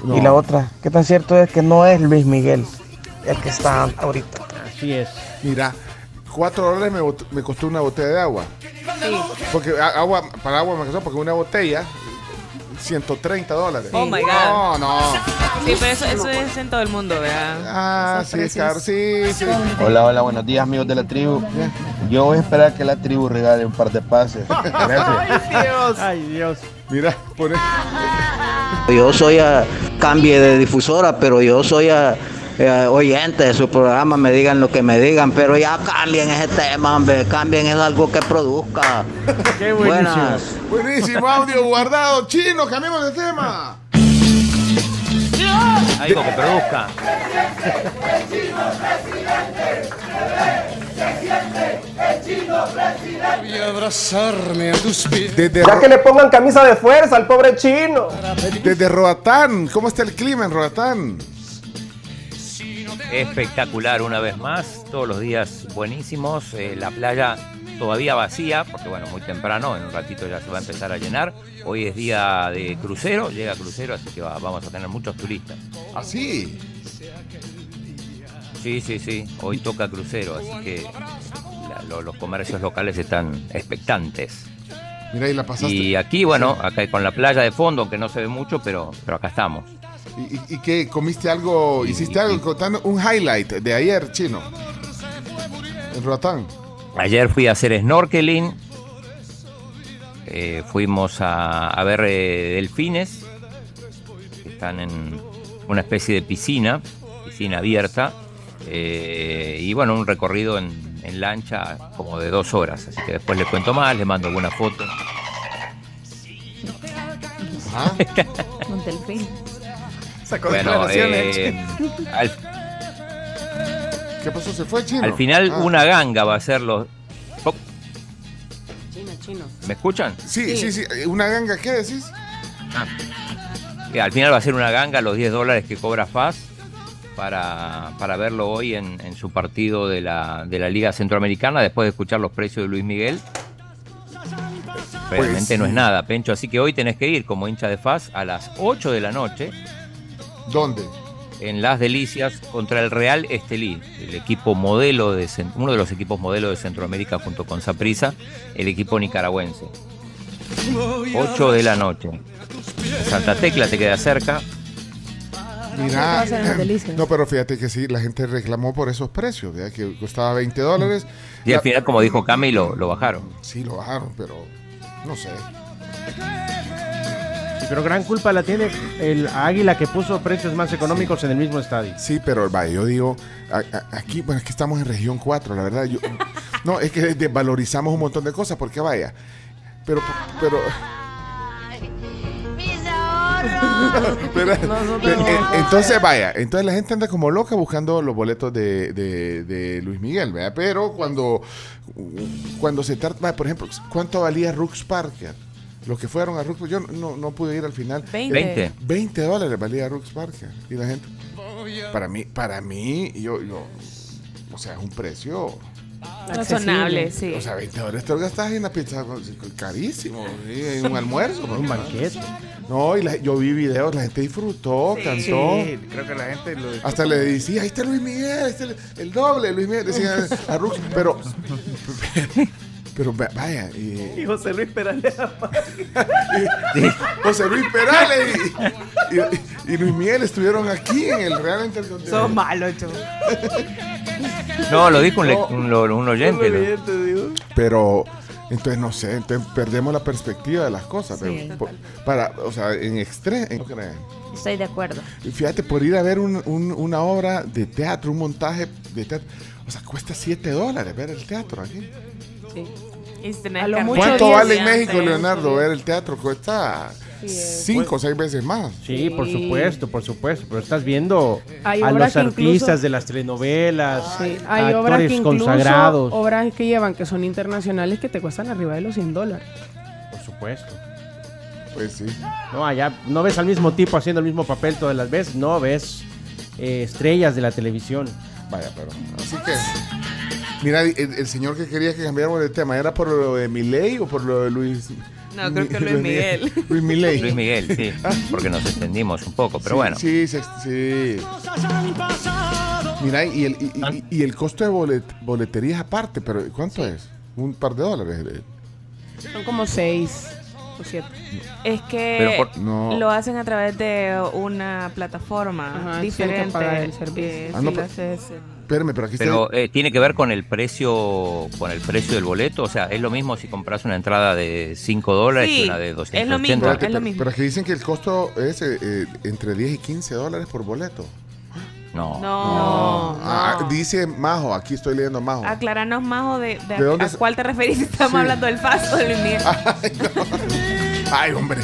No. Y la otra, ¿qué tan cierto es que no es Luis Miguel el que está ahorita? Así es. Mira, 4 dólares me, me costó una botella de agua. Porque a- agua, para agua me costó porque una botella 130 dólares. Oh my God. No, no. Sí, pero eso, eso es en todo el mundo, ¿verdad? Ah, Esos sí, es caro. Sí, sí. Hola, hola, buenos días amigos de la tribu. Yo voy a esperar que la tribu regale un par de pases. Gracias. Dios. Ay, Dios. Mira, pone. Yo soy a cambie de difusora, pero yo soy a, eh, oyente de su programa, me digan lo que me digan, pero ya cambien ese tema, hombre, cambien es algo que produzca. Qué buenísimo. Buenas. Buenísimo audio guardado. Chino, cambiemos de tema. Algo que produzca. Y abrazarme a tus pies. Desde, Ya que le pongan camisa de fuerza al pobre chino. desde Roatán. ¿Cómo está el clima en Roatán? Espectacular una vez más, todos los días buenísimos. eh, la playa todavía vacía, porque bueno, muy temprano, en un ratito ya se va a empezar a llenar. Hoy es día de crucero, llega crucero, así que va- vamos a tener muchos turistas. Así. Sí, sí, sí, hoy toca crucero, así que la- lo- los comercios locales están expectantes. Mira, y la pasaste. Y aquí, bueno, acá con la playa de fondo, aunque no se ve mucho, pero, pero acá estamos. ¿Y, y, y qué? ¿Comiste algo? ¿Hiciste algo? Contando un highlight de ayer, chino. En Roatán. Ayer fui a hacer snorkeling, eh, fuimos a, a ver eh, delfines, que están en una especie de piscina, piscina abierta, eh, y bueno, un recorrido en, en lancha como de dos horas, así que después les cuento más, les mando alguna foto. Montelfín. Sacó Bueno, declaraciones. eh, al, ¿Qué pasó? ¿Se fue chino? al final Ah. una ganga va a ser los... Oh, Chino, chino. ¿Me escuchan? Sí, sí, sí. ¿Una ganga qué decís? Que al final va a ser una ganga los 10 dólares que cobra FAS para, para verlo hoy en, en su partido de la, de la Liga Centroamericana después de escuchar los precios de Luis Miguel. Realmente Pues no es nada, Pencho. Así que hoy tenés que ir como hincha de FAS a las 8 de la noche ¿Dónde? en Las Delicias contra el Real Estelí, el equipo modelo de uno de los equipos modelo de Centroamérica junto con Saprissa, el equipo nicaragüense. 8 de la noche. Santa Tecla te queda cerca. No, pero fíjate que sí, la gente reclamó por esos precios, ¿verdad? que costaba 20 dólares. Y al final, como dijo Cami, lo, lo bajaron. Sí, lo bajaron, pero no sé. Pero gran culpa la tiene el Águila que puso precios más económicos en el mismo estadio. Sí, pero vaya, yo digo, a- a- aquí, bueno, es que estamos en región 4, la verdad. Yo, no, es que desvalorizamos un montón de cosas, porque vaya. Pero, pero. Pero, pero, eh, entonces, vaya, entonces la gente anda como loca buscando los boletos de, de- de Luis Miguel, ¿verdad? Pero cuando, cuando se trata, por ejemplo, ¿cuánto valía Rux Parker? Los que fueron a Rux yo no, no, pude ir al final. 20. 20. 20 dólares valía Rux Parker. Y la gente, para mí, para mí, yo, yo, o sea, es un precio. Razonable, sí. O sea, 20 dólares te lo gastas en una pizza carísimo, ¿sí? en un almuerzo. Un banquete. No, y la- yo vi videos, la gente disfrutó, cantó. Sí, creo que la gente lo Hasta le decía, ahí está Luis Miguel, ahí está el, el doble, Luis Miguel, decía a Rux, pero, pero va- vaya, y, Y José Luis Peralta. y José Luis Perales y, y- y Luis Miguel estuvieron aquí en el Real Intercontinental. Sos malo, chavo. No, lo dijo un, oyente. Pero, entonces no sé, entonces perdemos la perspectiva de las cosas. Sí, pero por- para, o sea, en extremo, ¿no? Estoy de acuerdo. Fíjate, por ir a ver un- un- una obra de teatro, un montaje de teatro, o sea, cuesta 7 dólares ver el teatro aquí. Sí. Y si tenés A lo mucho ¿Cuánto vale en México. Leonardo, ver el teatro? Cuesta 5 o 6 veces más. Sí, por supuesto, por supuesto. Pero estás viendo Hay a obras los que incluso- artistas de las telenovelas, Sí, hay obras actores que incluso, consagrados. obras que llevan que son internacionales que te cuestan arriba de los 100 dólares. Por supuesto. Pues sí. No, allá no ves al mismo tipo haciendo el mismo papel todas las veces, no ves eh, estrellas de la televisión. Vaya, pero. Así que. Mira, el, el señor que quería que cambiáramos de tema, ¿era por lo de Milei o por lo de Luis? No, creo que Luis Miguel. Luis Milei. Luis Miguel, sí. Porque nos extendimos un poco, pero Sí, bueno. Sí, sí, sí. Mira, y el, y, y- y el costo de bolet- boletería es aparte, pero ¿cuánto es? Un par de dólares. eh. Son como 6 o 7. Es que Pero por- no. lo hacen a través de una plataforma Ajá, tienen que diferente. pagar el servicio. eh, Ah, si no, lo pero- haces en- Espérame, pero aquí Pero está. eh, tiene que ver con el precio con el precio del boleto, o sea, es lo mismo si compras una entrada de 5 dólares Sí, que una de 280. es lo mismo, Espérate, es lo pero, mismo. pero aquí dicen que el costo es eh, eh, entre 10 y 15 dólares por boleto. No. No, Ah, no. dice Majo, aquí estoy leyendo Majo. Aclaranos más o de, de ¿De dónde a, cuál te referís. Estamos Sí. hablando del paso de Luis Miguel. Ay, hombre.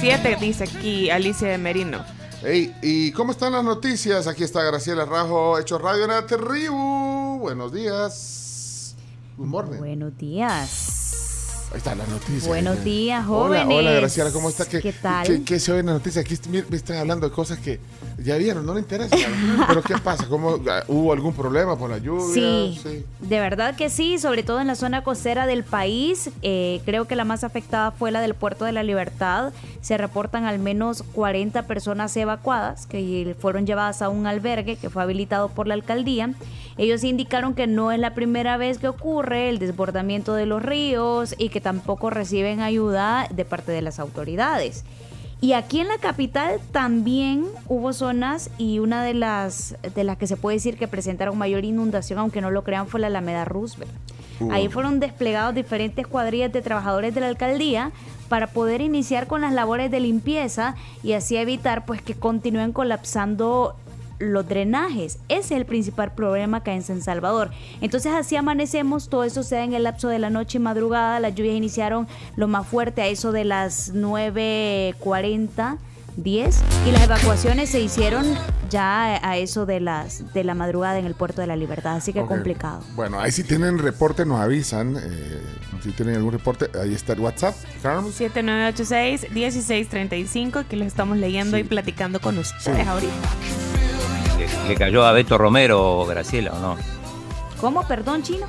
Siete dice aquí Alicia de Merino. Hey, ¿y cómo están las noticias? Aquí está Graciela Rajo, Hecho Radio en la. Buenos días. Morning. Buenos días. Ahí está la noticia. Buenos días, Hola, jóvenes. hola Graciela, ¿cómo está? ¿Qué, ¿Qué tal? ¿Qué, qué se oye en la noticia? Aquí me están hablando de cosas que ya vieron, no le interesa. Pero ¿qué pasa? ¿Cómo, ah, ¿Hubo algún problema por la lluvia? Sí, de verdad que sí, sobre todo en la zona costera del país. Eh, creo que la más afectada fue la del Puerto de la Libertad. Se reportan al menos 40 personas evacuadas que fueron llevadas a un albergue que fue habilitado por la alcaldía. Ellos indicaron que no es la primera vez que ocurre el desbordamiento de los ríos y que tampoco reciben ayuda de parte de las autoridades. Y aquí en la capital también hubo zonas y una de las de las que se puede decir que presentaron mayor inundación, aunque no lo crean, fue la Alameda Roosevelt. Uh. Ahí fueron desplegados diferentes cuadrillas de trabajadores de la alcaldía para poder iniciar con las labores de limpieza y así evitar pues que continúen colapsando los drenajes. Ese es el principal problema que hay en San Salvador. Entonces así amanecemos, todo eso se da en el lapso de la noche y madrugada. Las lluvias iniciaron lo más fuerte a eso de las 9.40. 10 y las evacuaciones se hicieron ya a eso de las de la madrugada en el puerto de la Libertad, así que complicado. Bueno, ahí si tienen reporte nos avisan. eh, si tienen algún reporte, ahí está el WhatsApp. Carlos. 7986-1635, que lo estamos leyendo y platicando con ustedes ahorita. Le, le cayó a Beto Romero, Graciela, ¿o no? ¿Cómo? Perdón, chino.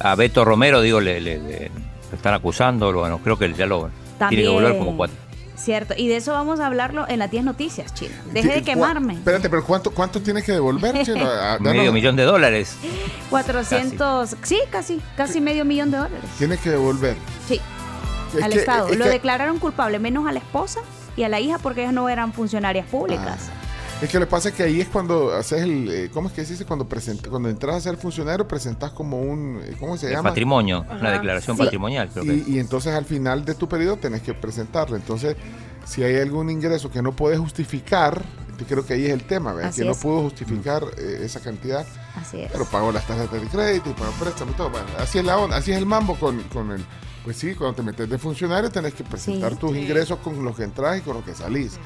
A Beto Romero, digo, le, le- están acusando, lo- bueno, creo que ya lo tiene que volver como cuatro. Cierto, y de eso vamos a hablarlo en las 10 noticias, chino. Deje de quemarme. Espérate, pero ¿cuánto, cuánto tienes que devolver? Ah, danos- Medio millón de dólares. 400, sí, casi, casi medio millón de dólares. Tienes que devolver. Sí, Es al que- Estado. es Lo que- declararon culpable, menos a la esposa y a la hija porque ellas no eran funcionarias públicas. Es que lo que pasa es que ahí es cuando haces el. eh, ¿Cómo es que se dice? Cuando, presenta, cuando entras a ser funcionario, presentas como un. eh, ¿Cómo se El llama? patrimonio, una Ajá. declaración Sí. patrimonial, creo que. Y, y entonces al final de tu periodo tenés que presentarlo. Entonces, si hay algún ingreso que no puedes justificar, yo creo que ahí es el tema. Así que no pudo justificar eh, esa cantidad. Así es. Pero pagó las tasas de crédito y pagó préstamo y todo. Bueno, así es la onda, así es el mambo con, con el. Pues sí, cuando te metes de funcionario tenés que presentar Sí. tus Sí. ingresos con los que entras y con los que salís.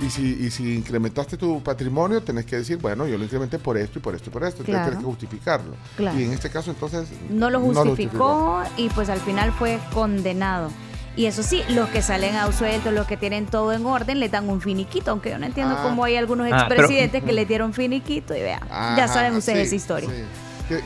Y si, y si incrementaste tu patrimonio, tenés que decir, bueno, yo lo incrementé por esto y por esto y por esto. Entonces tenés que justificarlo. Claro. Y en este caso, entonces. No lo justificó. justificó y pues al final fue condenado. Y eso sí, los que salen a suelto, los que tienen todo en orden, le dan un finiquito, aunque yo no entiendo Ah. cómo hay algunos Ah, pero- expresidentes que le dieron finiquito y vean, ya Ajá, saben ustedes sí, esa historia.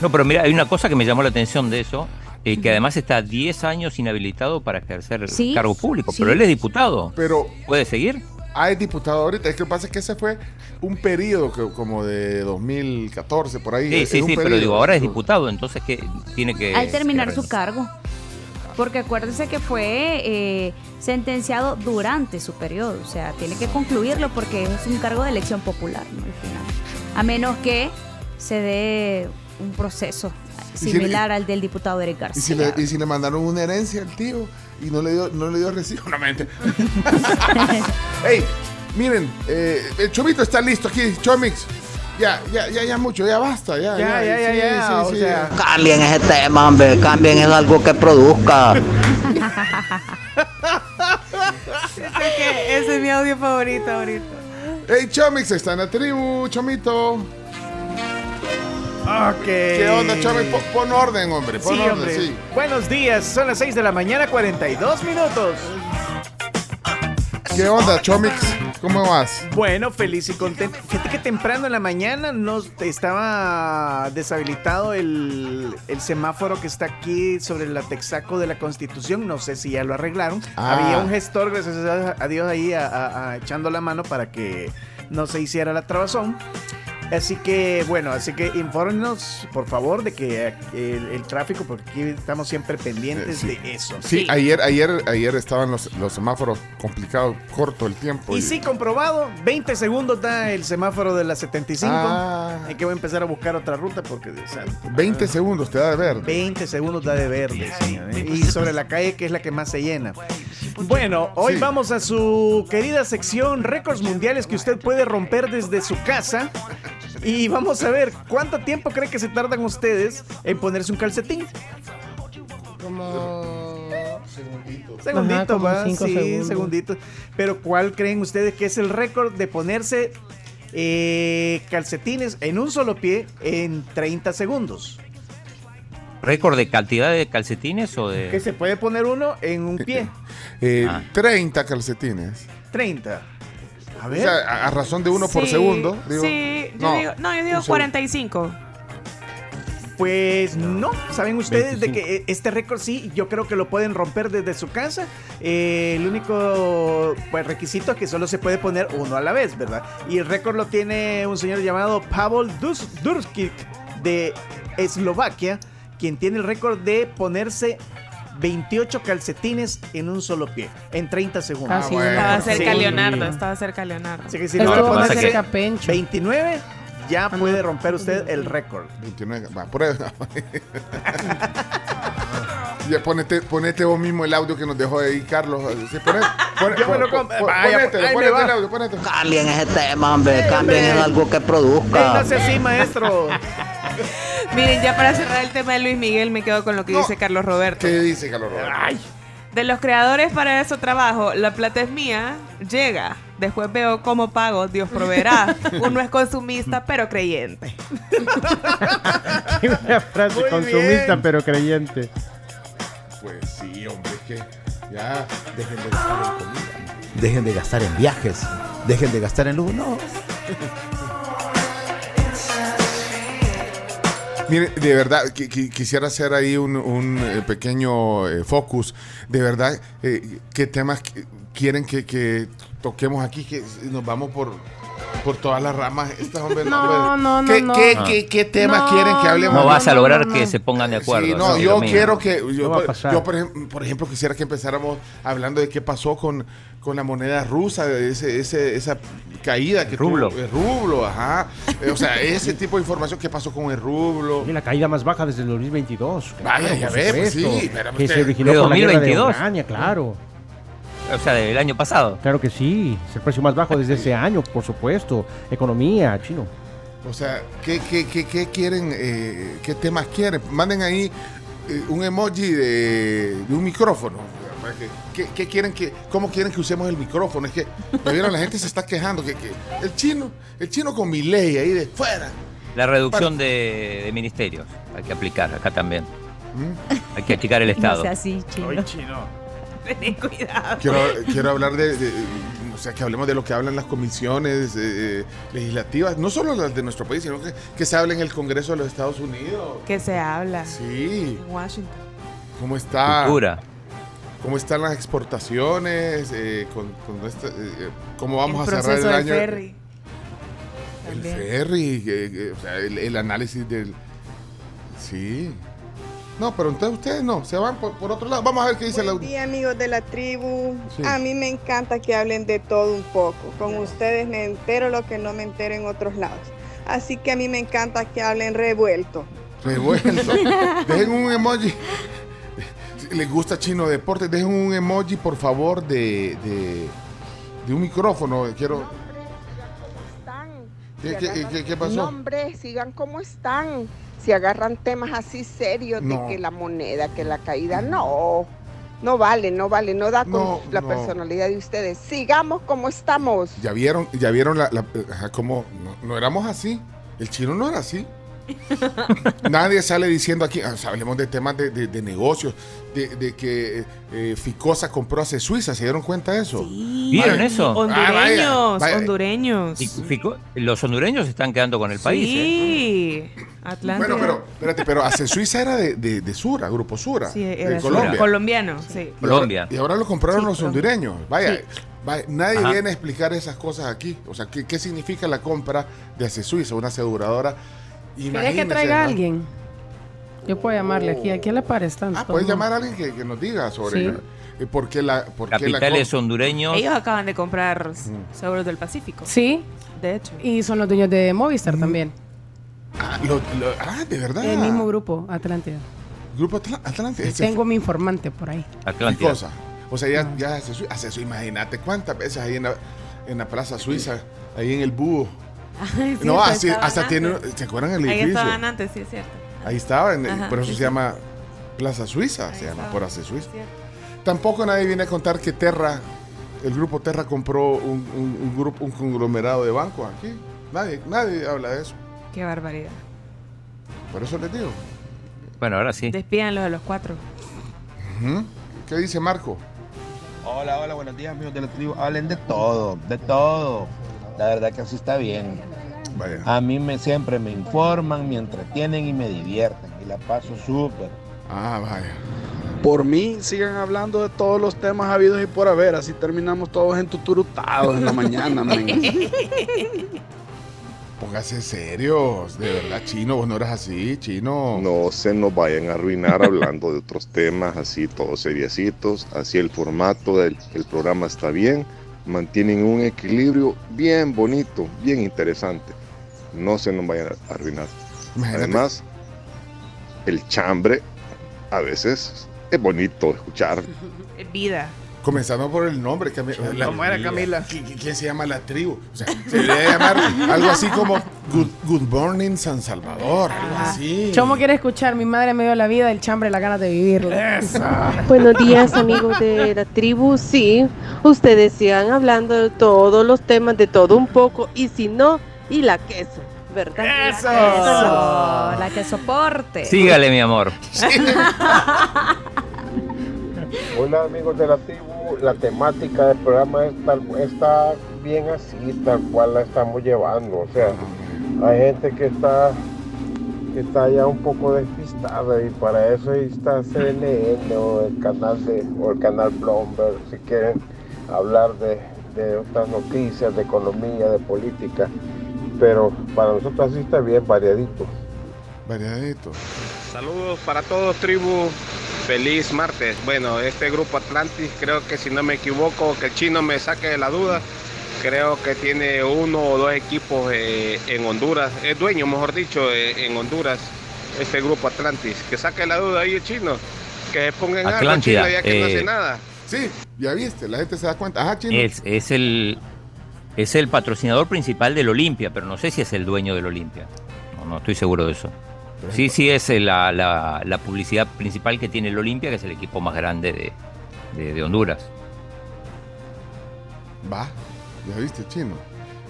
No, pero mira, hay una cosa que me llamó la atención de eso, eh, que además está 10 años inhabilitado para ejercer Sí, cargo público, sí. pero él es diputado. Pero ¿Puede seguir? Ah, es diputado ahorita. Es que lo que pasa es que ese fue un periodo que, como de 2014, por ahí. Sí, Es sí, un sí, pero digo, ahora es diputado, entonces que tiene que... Al terminar que- su cargo. Porque acuérdese que fue eh, sentenciado durante su periodo, o sea, tiene que concluirlo porque es un cargo de elección popular, ¿no? Al final. A menos que se dé un proceso si similar al del diputado Eric Y si, García. le, y si le mandaron una herencia al tío y no le dio, no le dio recibo, no mente. Ey, miren, eh, el Chomito está listo aquí, Chomix. Ya, ya, ya, ya mucho, ya basta, ya. Ya, ya, ya, sí, ya, sí, o sí, sea. ya. Cambien ese tema, hombre. Cambien es algo que produzca. Ese es mi audio favorito ahorita. Ey, Chomix está en la tribu, Chomito. Ok. ¿Qué onda, Chomix? Pon, pon orden, hombre, pon Sí, orden, hombre. sí. Buenos días, son las 6 de la mañana, 42 minutos. ¿Qué onda, Chomix? ¿Cómo vas? Bueno, feliz y contento. Fíjate que temprano en la mañana no estaba deshabilitado el, el semáforo que está aquí sobre la Texaco de la Constitución. No sé si ya lo arreglaron. Ah. Había un gestor, gracias a a Dios, ahí a- a- a- echando la mano para que no se hiciera la trabazón. Así que, bueno, así que infórmenos, por favor, de que el, el tráfico, porque aquí estamos siempre pendientes Sí. de eso. Sí, ayer, ayer, ayer estaban los, los semáforos complicados, corto el tiempo. Y sí, comprobado, 20 segundos da el semáforo de la 75. Ah. Hay que voy a empezar a buscar otra ruta porque o sea, 20 segundos te da de ver. 20 segundos da de verde, señor, ¿eh? Y sobre la calle que es la que más se llena. Bueno, hoy Sí. vamos a su querida sección récords mundiales que usted puede romper desde su casa. Y vamos a ver cuánto tiempo cree que se tardan ustedes en ponerse un calcetín. Como... Segundito, Ajá, como va, cinco sí, segundos. segunditos. Pero ¿cuál creen ustedes que es el récord de ponerse eh, calcetines en un solo pie en 30 segundos? ¿Récord de cantidad de calcetines o de.? Que se puede poner uno en un pie. Eh, Ah. 30 calcetines. 30. A O sea, a, a razón de uno por segundo. Digo, sí, yo digo, no, yo digo un segundo. 45. Pues no, saben ustedes de 25. que eh, este récord sí, yo creo que lo pueden romper desde su casa. Eh, el único pues, requisito es que solo se puede poner uno a la vez, ¿verdad? Y el récord lo tiene un señor llamado Pavel Dus- Durskic de Eslovaquia, quien tiene el récord de ponerse 28 calcetines en un solo pie, en 30 segundos. Ah, bueno. Estaba cerca Sí. Leonardo, estaba cerca Leonardo. Así que si Esto no va a pone ser capencho. 29, ya puede romper usted el récord. 29. Va, prueba. ya ponete, ponete vos mismo el audio que nos dejó ahí Carlos. Sí, Yo me lo ponete el audio, ponete. Cambien ese tema, hombre. Cambien en algo que produzca. no sea así, maestro. Miren, ya para cerrar el tema de Luis Miguel, me quedo con lo que No. dice Carlos Roberto. ¿Qué dice Carlos Roberto? Ay, De los creadores para eso trabajo, la plata es mía, llega. Después veo cómo pago, Dios proveerá. Uno es consumista, pero creyente. Qué buena frase Muy consumista bien. pero creyente. Pues sí, hombre, es que ya dejen de gastar en comida. Dejen de gastar en viajes. Dejen de gastar en luz. No. Mire, de verdad, qui- quisiera hacer ahí un, un, eh, pequeño eh, focus. De verdad, eh, ¿qué temas qui- quieren que, que toquemos aquí? Que nos vamos por, por todas las ramas. Estas, No, no, no, ¿Qué, no. qué, qué- qué temas No, quieren que hablemos? No vas a no, lograr no, que no. se pongan de acuerdo. Sí, no, yo quiero que, yo, No por- pasar. yo, por, ejem- por ejemplo, quisiera que empezáramos hablando de qué pasó con, con la moneda rusa, de ese, ese, esa caída que Rublo. tuvo. El rublo, ajá. Eh, O sea, ese tipo de información, qué pasó con el rublo. Y la caída más baja desde el 2022. Vaya, ya por ve, pues supuesto, sí, pero que usted- se originó ¿De por la guerra de 2022? Ucrania, claro. O sea, del año pasado. Claro que sí. Es el precio más bajo desde ese año, por supuesto. Economía, chino. O sea, ¿qué, qué, qué, qué quieren? eh, ¿Qué temas quieren? Manden ahí eh, un emoji de, de un micrófono. ¿Qué, qué quieren que, ¿Cómo quieren que usemos el micrófono? Es que, ¿me vieron? La gente se está quejando. Que, que el chino, el chino con mi ley ahí de fuera. La reducción de, de ministerios. Hay que aplicar acá también. ¿Mm? Hay que aplicar el No Estado. sea así, chino. Ten cuidado. Quiero, quiero hablar de, de- o sea, que hablemos de lo que hablan las comisiones eh, legislativas, no solo las de nuestro país, sino que, que se hable en el Congreso de los Estados Unidos. Que se habla Sí, en Washington. ¿cómo está? Cultura. ¿Cómo están las exportaciones? Eh, con, con esta- eh, ¿Cómo vamos el a cerrar proceso el del año? ferry. El ferry, eh, eh, o sea, el, el análisis del... Sí. No, pero entonces ustedes no, se van por, por otro lado. Vamos a ver qué dice la... Buen día amigos de la tribu. Sí. A mí me encanta que hablen de todo un poco. Con ustedes me entero lo que no me entero en otros lados. Así que a mí me encanta que hablen revuelto. Revuelto. dejen un emoji. Si les gusta Chino Deportes, dejen un emoji, por favor, de, de, de un micrófono. Quiero... ¿Qué, qué- qué- qué pasó? No, hombre, sigan como están. Si agarran temas así serios No. de que la moneda, que la caída, no. No vale, no vale, no da con No, la no. personalidad de ustedes. Sigamos como estamos. Ya vieron, ya vieron la, la- no, no éramos así. El chino no era así. Nadie sale diciendo aquí, o sea, hablemos de temas de, de- de negocios, de, de que eh, Ficosa compró hace Suiza, ¿se dieron cuenta de eso? ¿Vieron eso? Ah, vaya, Hondureños, vaya. hondureños. Y fico- los hondureños se están quedando con el país. ¿eh? Sí. Atlántida. Bueno, pero, espérate, pero hace Suiza era de, de, de Sura, Grupo Sura, Sí, de Colombia. colombiano, sí. Y ahora- Y ahora, lo compraron Sí, los Colombia. hondureños. Vaya, Sí. vaya, nadie Ajá. viene a explicar esas cosas aquí. O sea, ¿qué, qué significa la compra de Ace Suiza, una aseguradora? ¿Querés que traiga a ¿no? alguien? Yo puedo llamarle aquí. Aquí a la par están. Ah, todos. puedes llamar a alguien que, que nos diga sobre Sí. eh, por qué la, por qué Capitales hondureños. Ellos acaban de comprar seguros del Pacífico. Sí. De hecho. Y son los dueños de Movistar también. Ah, lo- lo- ah, de verdad. El mismo grupo, Atlántida. Grupo Atl- Atlante. ese Tengo mi informante por ahí. ¿Qué cosa? O sea, ya, ya hace, Sui- hace eso. Imagínate cuántas veces ahí en la, en la Plaza Suiza, ahí en el búho. Ay, sí, no, hasta así, estaban hasta tiene. antes. ¿Se acuerdan el Ahí edificio? estaban antes, sí, es cierto. Ahí estaba, en- Ajá, por eso sí, se sí. llama Plaza Suiza, se llama, por Ace Suiza. Tampoco nadie viene a contar que Terra, el grupo Terra compró un, un- un grupo, un conglomerado de bancos aquí. Nadie, nadie habla de eso. Qué barbaridad. Por eso les digo. Bueno, ahora sí. Despídanlos de los cuatro. ¿Qué dice Marco? Hola, hola, buenos días, amigos de la tribu. Hablen de todo, de todo. La verdad que así está bien. A mí me siempre me informan, me entretienen y me divierten. Y la paso súper. Ah, vaya. Por mí, sigan hablando de todos los temas habidos y por haber. Así terminamos todos entuturutados en la mañana, men. Póngase serios, de verdad, chino, vos no eras así, chino. No se nos vayan a arruinar hablando de otros temas así, todos seriecitos. Así el formato del el programa está bien. Mantienen un equilibrio bien bonito, bien interesante. No se nos vayan a arruinar. Además, el chambre a veces es bonito escuchar. Es vida. Comenzando por el nombre. Cami- la- ¿Cómo era, Camila? ¿Qui- qui- ¿Quién se llama la tribu? O sea, se debería llamar algo así como Good, Good Morning San Salvador, algo así. Chomo quiere escuchar, mi madre me dio la vida, el chambre, la ganas de vivirlo. Buenos días amigos de la tribu, sí, ustedes sigan hablando de todos los temas, de todo un poco, y si no, y la queso, ¿verdad? Eso. Eso, la que soporte. Sígale, mi amor. Hola amigos de la tribu, la temática del programa es tal- está bien así, tal cual la estamos llevando. O sea, hay gente que está, que está ya un poco despistada y para eso ahí está CNN o el canal de o el canal Bloomberg si quieren hablar de, de otras noticias, de economía, de política. Pero para nosotros así está bien variadito. Variadito. Saludos para todos, tribu. Feliz martes. Bueno, este grupo Atlantis, creo que si no me equivoco, que el chino me saque de la duda, creo que tiene uno o dos equipos eh, en Honduras. Es dueño, mejor dicho, eh, en Honduras, este grupo Atlantis. Que saque la duda ahí el chino. Que se ponga en algo chino ya que no eh, hace nada. Sí, ya viste, la gente se da cuenta. Ajá, chino. Es, es el es el patrocinador principal del Olimpia, pero no sé si es el dueño del Olimpia. No, no estoy seguro de eso. Sí, sí es la, la- la publicidad principal que tiene el Olimpia, que es el equipo más grande de, de- de Honduras. Va, ya viste, chino.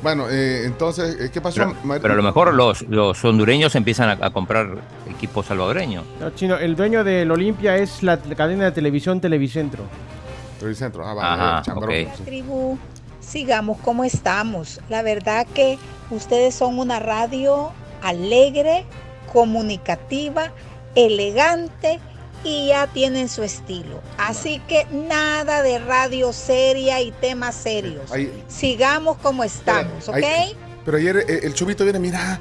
Bueno, eh, entonces, eh, ¿qué pasó? Pero, a lo mejor los, los hondureños empiezan a, a comprar equipos salvadoreños. No, chino, el dueño del Olimpia es la cadena de televisión Televicentro. Televicentro, ah, Ajá, chambrón, ok. sí. Tribu, sigamos como estamos. La verdad que ustedes son una radio alegre, comunicativa, elegante y ya tienen su estilo. Así que nada de radio seria y temas serios. Ahí- Sigamos como estamos, ¿ok? Ahí- pero ayer eh, el chubito viene, mira,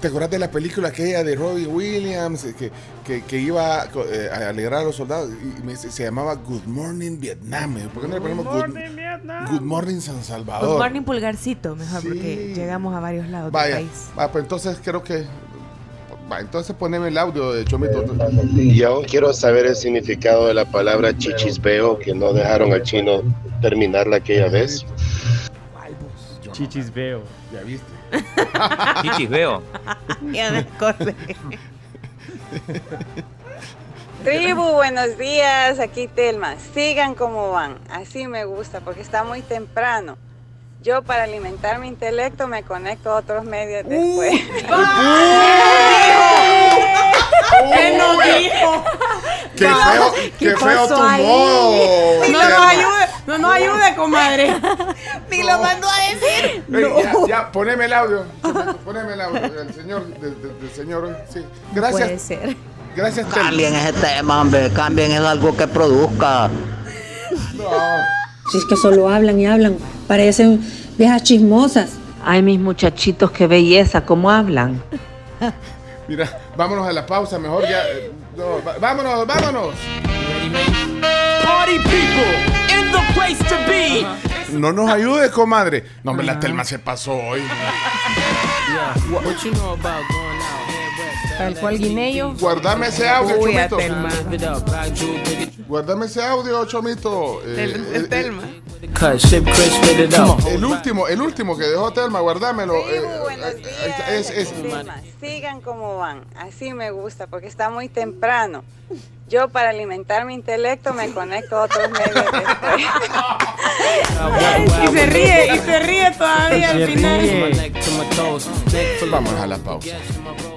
¿te acuerdas de la película aquella de Robbie Williams que, que, que iba eh, a alegrar a los soldados? Y me se llamaba Good Morning Vietnam. ¿Por qué no le ponemos Good, Good Morning San Salvador? Good morning pulgarcito, mejor, porque llegamos a varios lados Vaya, del país. va, pues entonces creo que... Va, entonces poneme el audio de Chomito. Y aún quiero saber el significado de la palabra chichisbeo que no dejaron al chino terminarla aquella vez. Chichis veo. Ya viste. Chichis veo. Ya me acordé. Tribu, buenos días, aquí Telma. Sigan como van, así me gusta porque está muy temprano. Yo para alimentar mi intelecto me conecto a otros medios después. ¿Qué nos dijo? ¡Qué feo, qué feo tu ahí? modo! No nos ayude, no nos ayude, comadre. Ni lo mandó a decir. Ey, ya, ya, poneme el audio. Poneme el audio. El señor, del, señor, sí. Gracias. Puede ser. Gracias. Cambien ese tema, hombre. Cambien es algo que produzca. Si es que solo hablan y hablan, parecen viejas chismosas. Ay, mis muchachitos, qué belleza, cómo hablan. Mira, vámonos a la pausa, mejor ya. eh, no, vámonos, vámonos. Party people in the place to be. No nos ayudes, comadre. No, hombre, la Telma se pasó hoy. What you know about going out? Tal cual guineyo. Guardame ese audio, Uy, Chomito. Guardame ese audio, Chomito. Eh, eh, eh, Telma. Spit it up. El último, el último que dejó Telma, guardámelo. eh, Tribu, buenos eh, días, es-. Sigan como van, así me gusta porque está muy temprano. Yo para alimentar mi intelecto me conecto a otros medios después. Y se ríe, y se ríe todavía al final. Vamos a la pausa.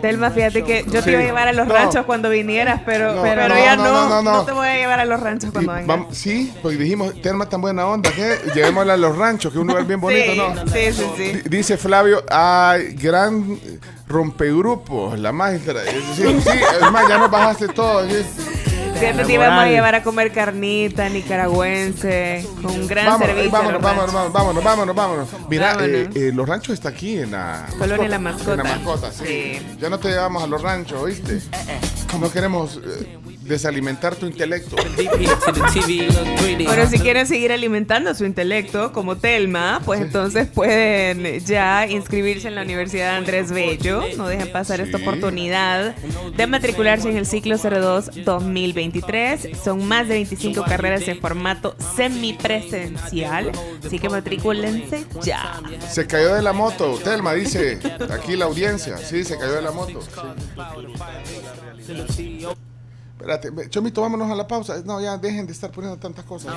Telma, fíjate que yo Sí. te iba a llevar a los No. ranchos cuando vinieras, pero, No, pero no, ya no, no, no, no, no, no. te voy a llevar a los ranchos cuando vengas. Vamos- sí, porque dijimos, Telma tan buena onda, que llevémosla a los ranchos, que es un lugar bien bonito, Sí, ¿no? sí, sí, sí. D- Dice Flavio, ay, gran rompegrupo, la maestra. Sí, sí, es más, ya nos bajaste todo. sí. Fíjate, te íbamos a llevar a comer carnita nicaragüense, con un gran Vámonos, servicio. eh, vámonos, vámonos, ranchos. vámonos, vámonos, vámonos. Mira, Vámonos. eh, eh, los ranchos está aquí en la Colonia La Mascota. En la mascota, sí. Ya no te llevamos a los ranchos, ¿oíste? No queremos eh, desalimentar tu intelecto. Pero si quieren seguir alimentando su intelecto como Telma, pues entonces pueden ya inscribirse en la Universidad Andrés Bello. No dejen pasar esta oportunidad de matricularse en el ciclo 02-2023. Son más de 25 carreras en formato semipresencial. Así que matricúlense ya. Se cayó de la moto, Telma dice, aquí la audiencia, sí, se cayó de la moto. sí. Espérate, Chomito, vámonos a la pausa. No, ya dejen de estar poniendo tantas cosas.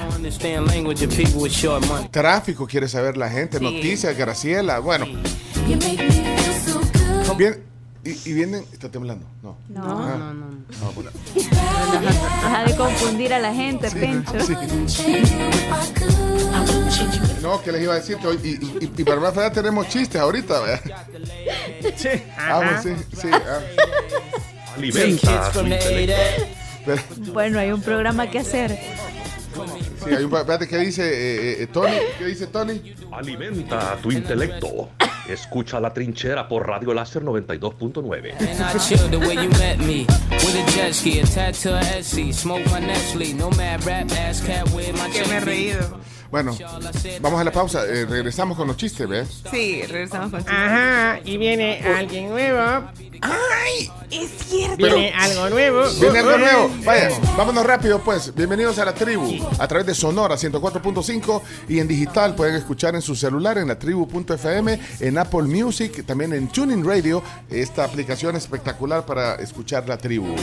Tráfico quiere saber la gente, Sí. noticias, Graciela, bueno. Bien, y, y vienen, está temblando, no. No. Ah. No, no, No, bueno. Deja de confundir a la gente, Pencho. No, que les iba a decir que hoy, y, y, y para más allá tenemos chistes ahorita, ¿verdad? Sí. Ah, bueno, sí, sí. ah. Alimenta intelecto. Pero- Bueno, hay un programa que hacer. Sí, hay un, espérate, ¿qué dice eh, eh, Tony? ¿Qué dice Tony? Alimenta tu intelecto. Escucha la trinchera por Radio Láser 92.9. And I chill the way you met me. With a jet ski, a tattoo of Etsy. Smoke my Nestle. No mad rap, ass cat with my Que me he reído. Bueno, vamos a la pausa. eh, regresamos con los chistes, ¿ves? Sí, regresamos con chistes. Ajá, y viene alguien nuevo. ¡Ay! Es cierto. Viene algo nuevo. Viene algo nuevo. Vaya, vámonos rápido pues. Bienvenidos a la tribu. A través de Sonora 104.5 y en digital pueden escuchar en su celular en la tribu.fm, en Apple Music, también en Tuning Radio. Esta aplicación espectacular para escuchar la tribu.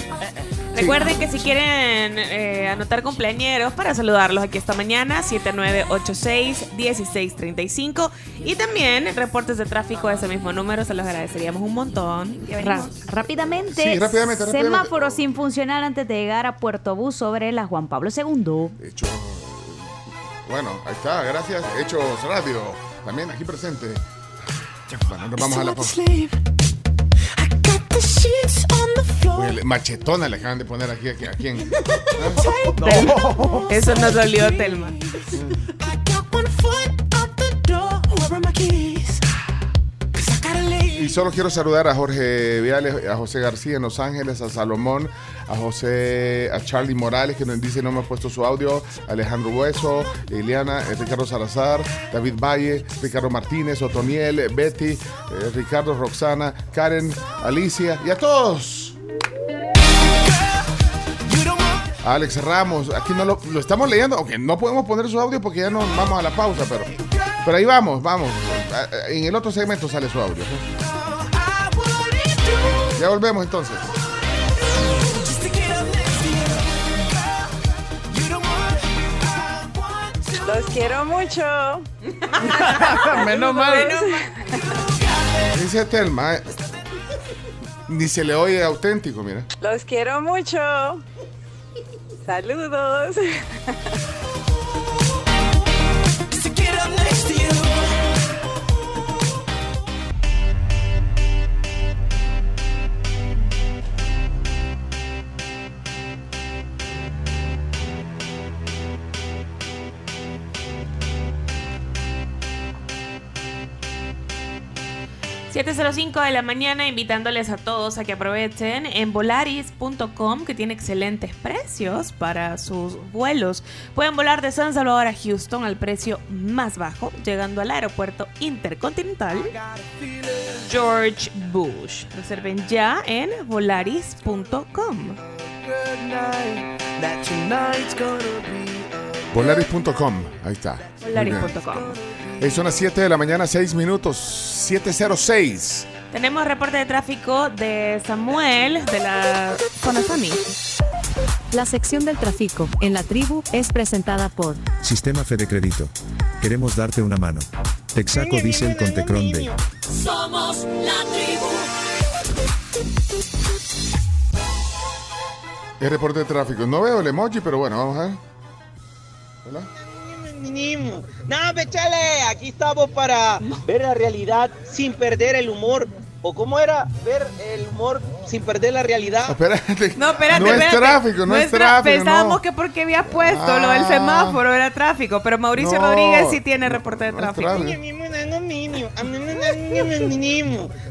Recuerden que si quieren eh, anotar cumpleañeros para saludarlos aquí esta mañana, 7986-1635. Y también reportes de tráfico a ese mismo número, se los agradeceríamos un montón. Ra- rápidamente, Sí, rápidamente, rápidamente. semáforo sin funcionar antes de llegar a Puerto Bus sobre la Juan Pablo II. Hecho. Bueno, ahí está. Gracias. Hechos Radio. También aquí presente. Bueno, nos vamos a la pausa. Oye, machetona le acaban de poner aquí, aquí a quién. Telma. Eso nos dolió, Telma. Y solo quiero saludar a Jorge Viales, a José García en Los Ángeles, a Salomón, a José, a Charlie Morales, que nos dice no me ha puesto su audio, Alejandro Hueso, Liliana, eh, Ricardo Salazar, David Valle, Ricardo Martínez, Otoniel, Betty, eh, Ricardo, Roxana, Karen, Alicia y a todos. Alex Ramos, aquí no lo, estamos leyendo, aunque no podemos poner su audio porque ya nos vamos a la pausa, pero, pero ahí vamos, vamos. En el otro segmento sale su audio. ¿ok? Ya volvemos entonces. Los quiero mucho. Menos mal. Dice Telma, eh, ni se le oye auténtico, mira. Los quiero mucho. Saludos. ...7.05 de la mañana invitándoles a todos a que aprovechen en volaris.com que tiene excelentes precios para sus vuelos. Pueden volar de San Salvador a Houston al precio más bajo, llegando al aeropuerto intercontinental George Bush. Reserven ya en volaris.com. Volaris.com, ahí está. Volaris.com. Eh, son las 7 de la mañana, 6 minutos, 706. Tenemos reporte de tráfico de Samuel de la zona SAMI. La sección del tráfico en la tribu es presentada por Sistema Fede Crédito. Queremos darte una mano. Texaco Diesel con Tecron B. Somos la tribu. El reporte de tráfico. No veo el emoji, pero bueno, vamos a ver. Hola. Nimo. No, pechale, aquí estamos para ver la realidad sin perder el humor. ¿O cómo era? Ver el humor sin perder la realidad. Espérate. No, espérate, No es tráfico, no es tráfico, Pensábamos no. que porque habías puesto lo del Ah. semáforo era tráfico, pero Mauricio No, Rodríguez sí tiene reporte de tráfico.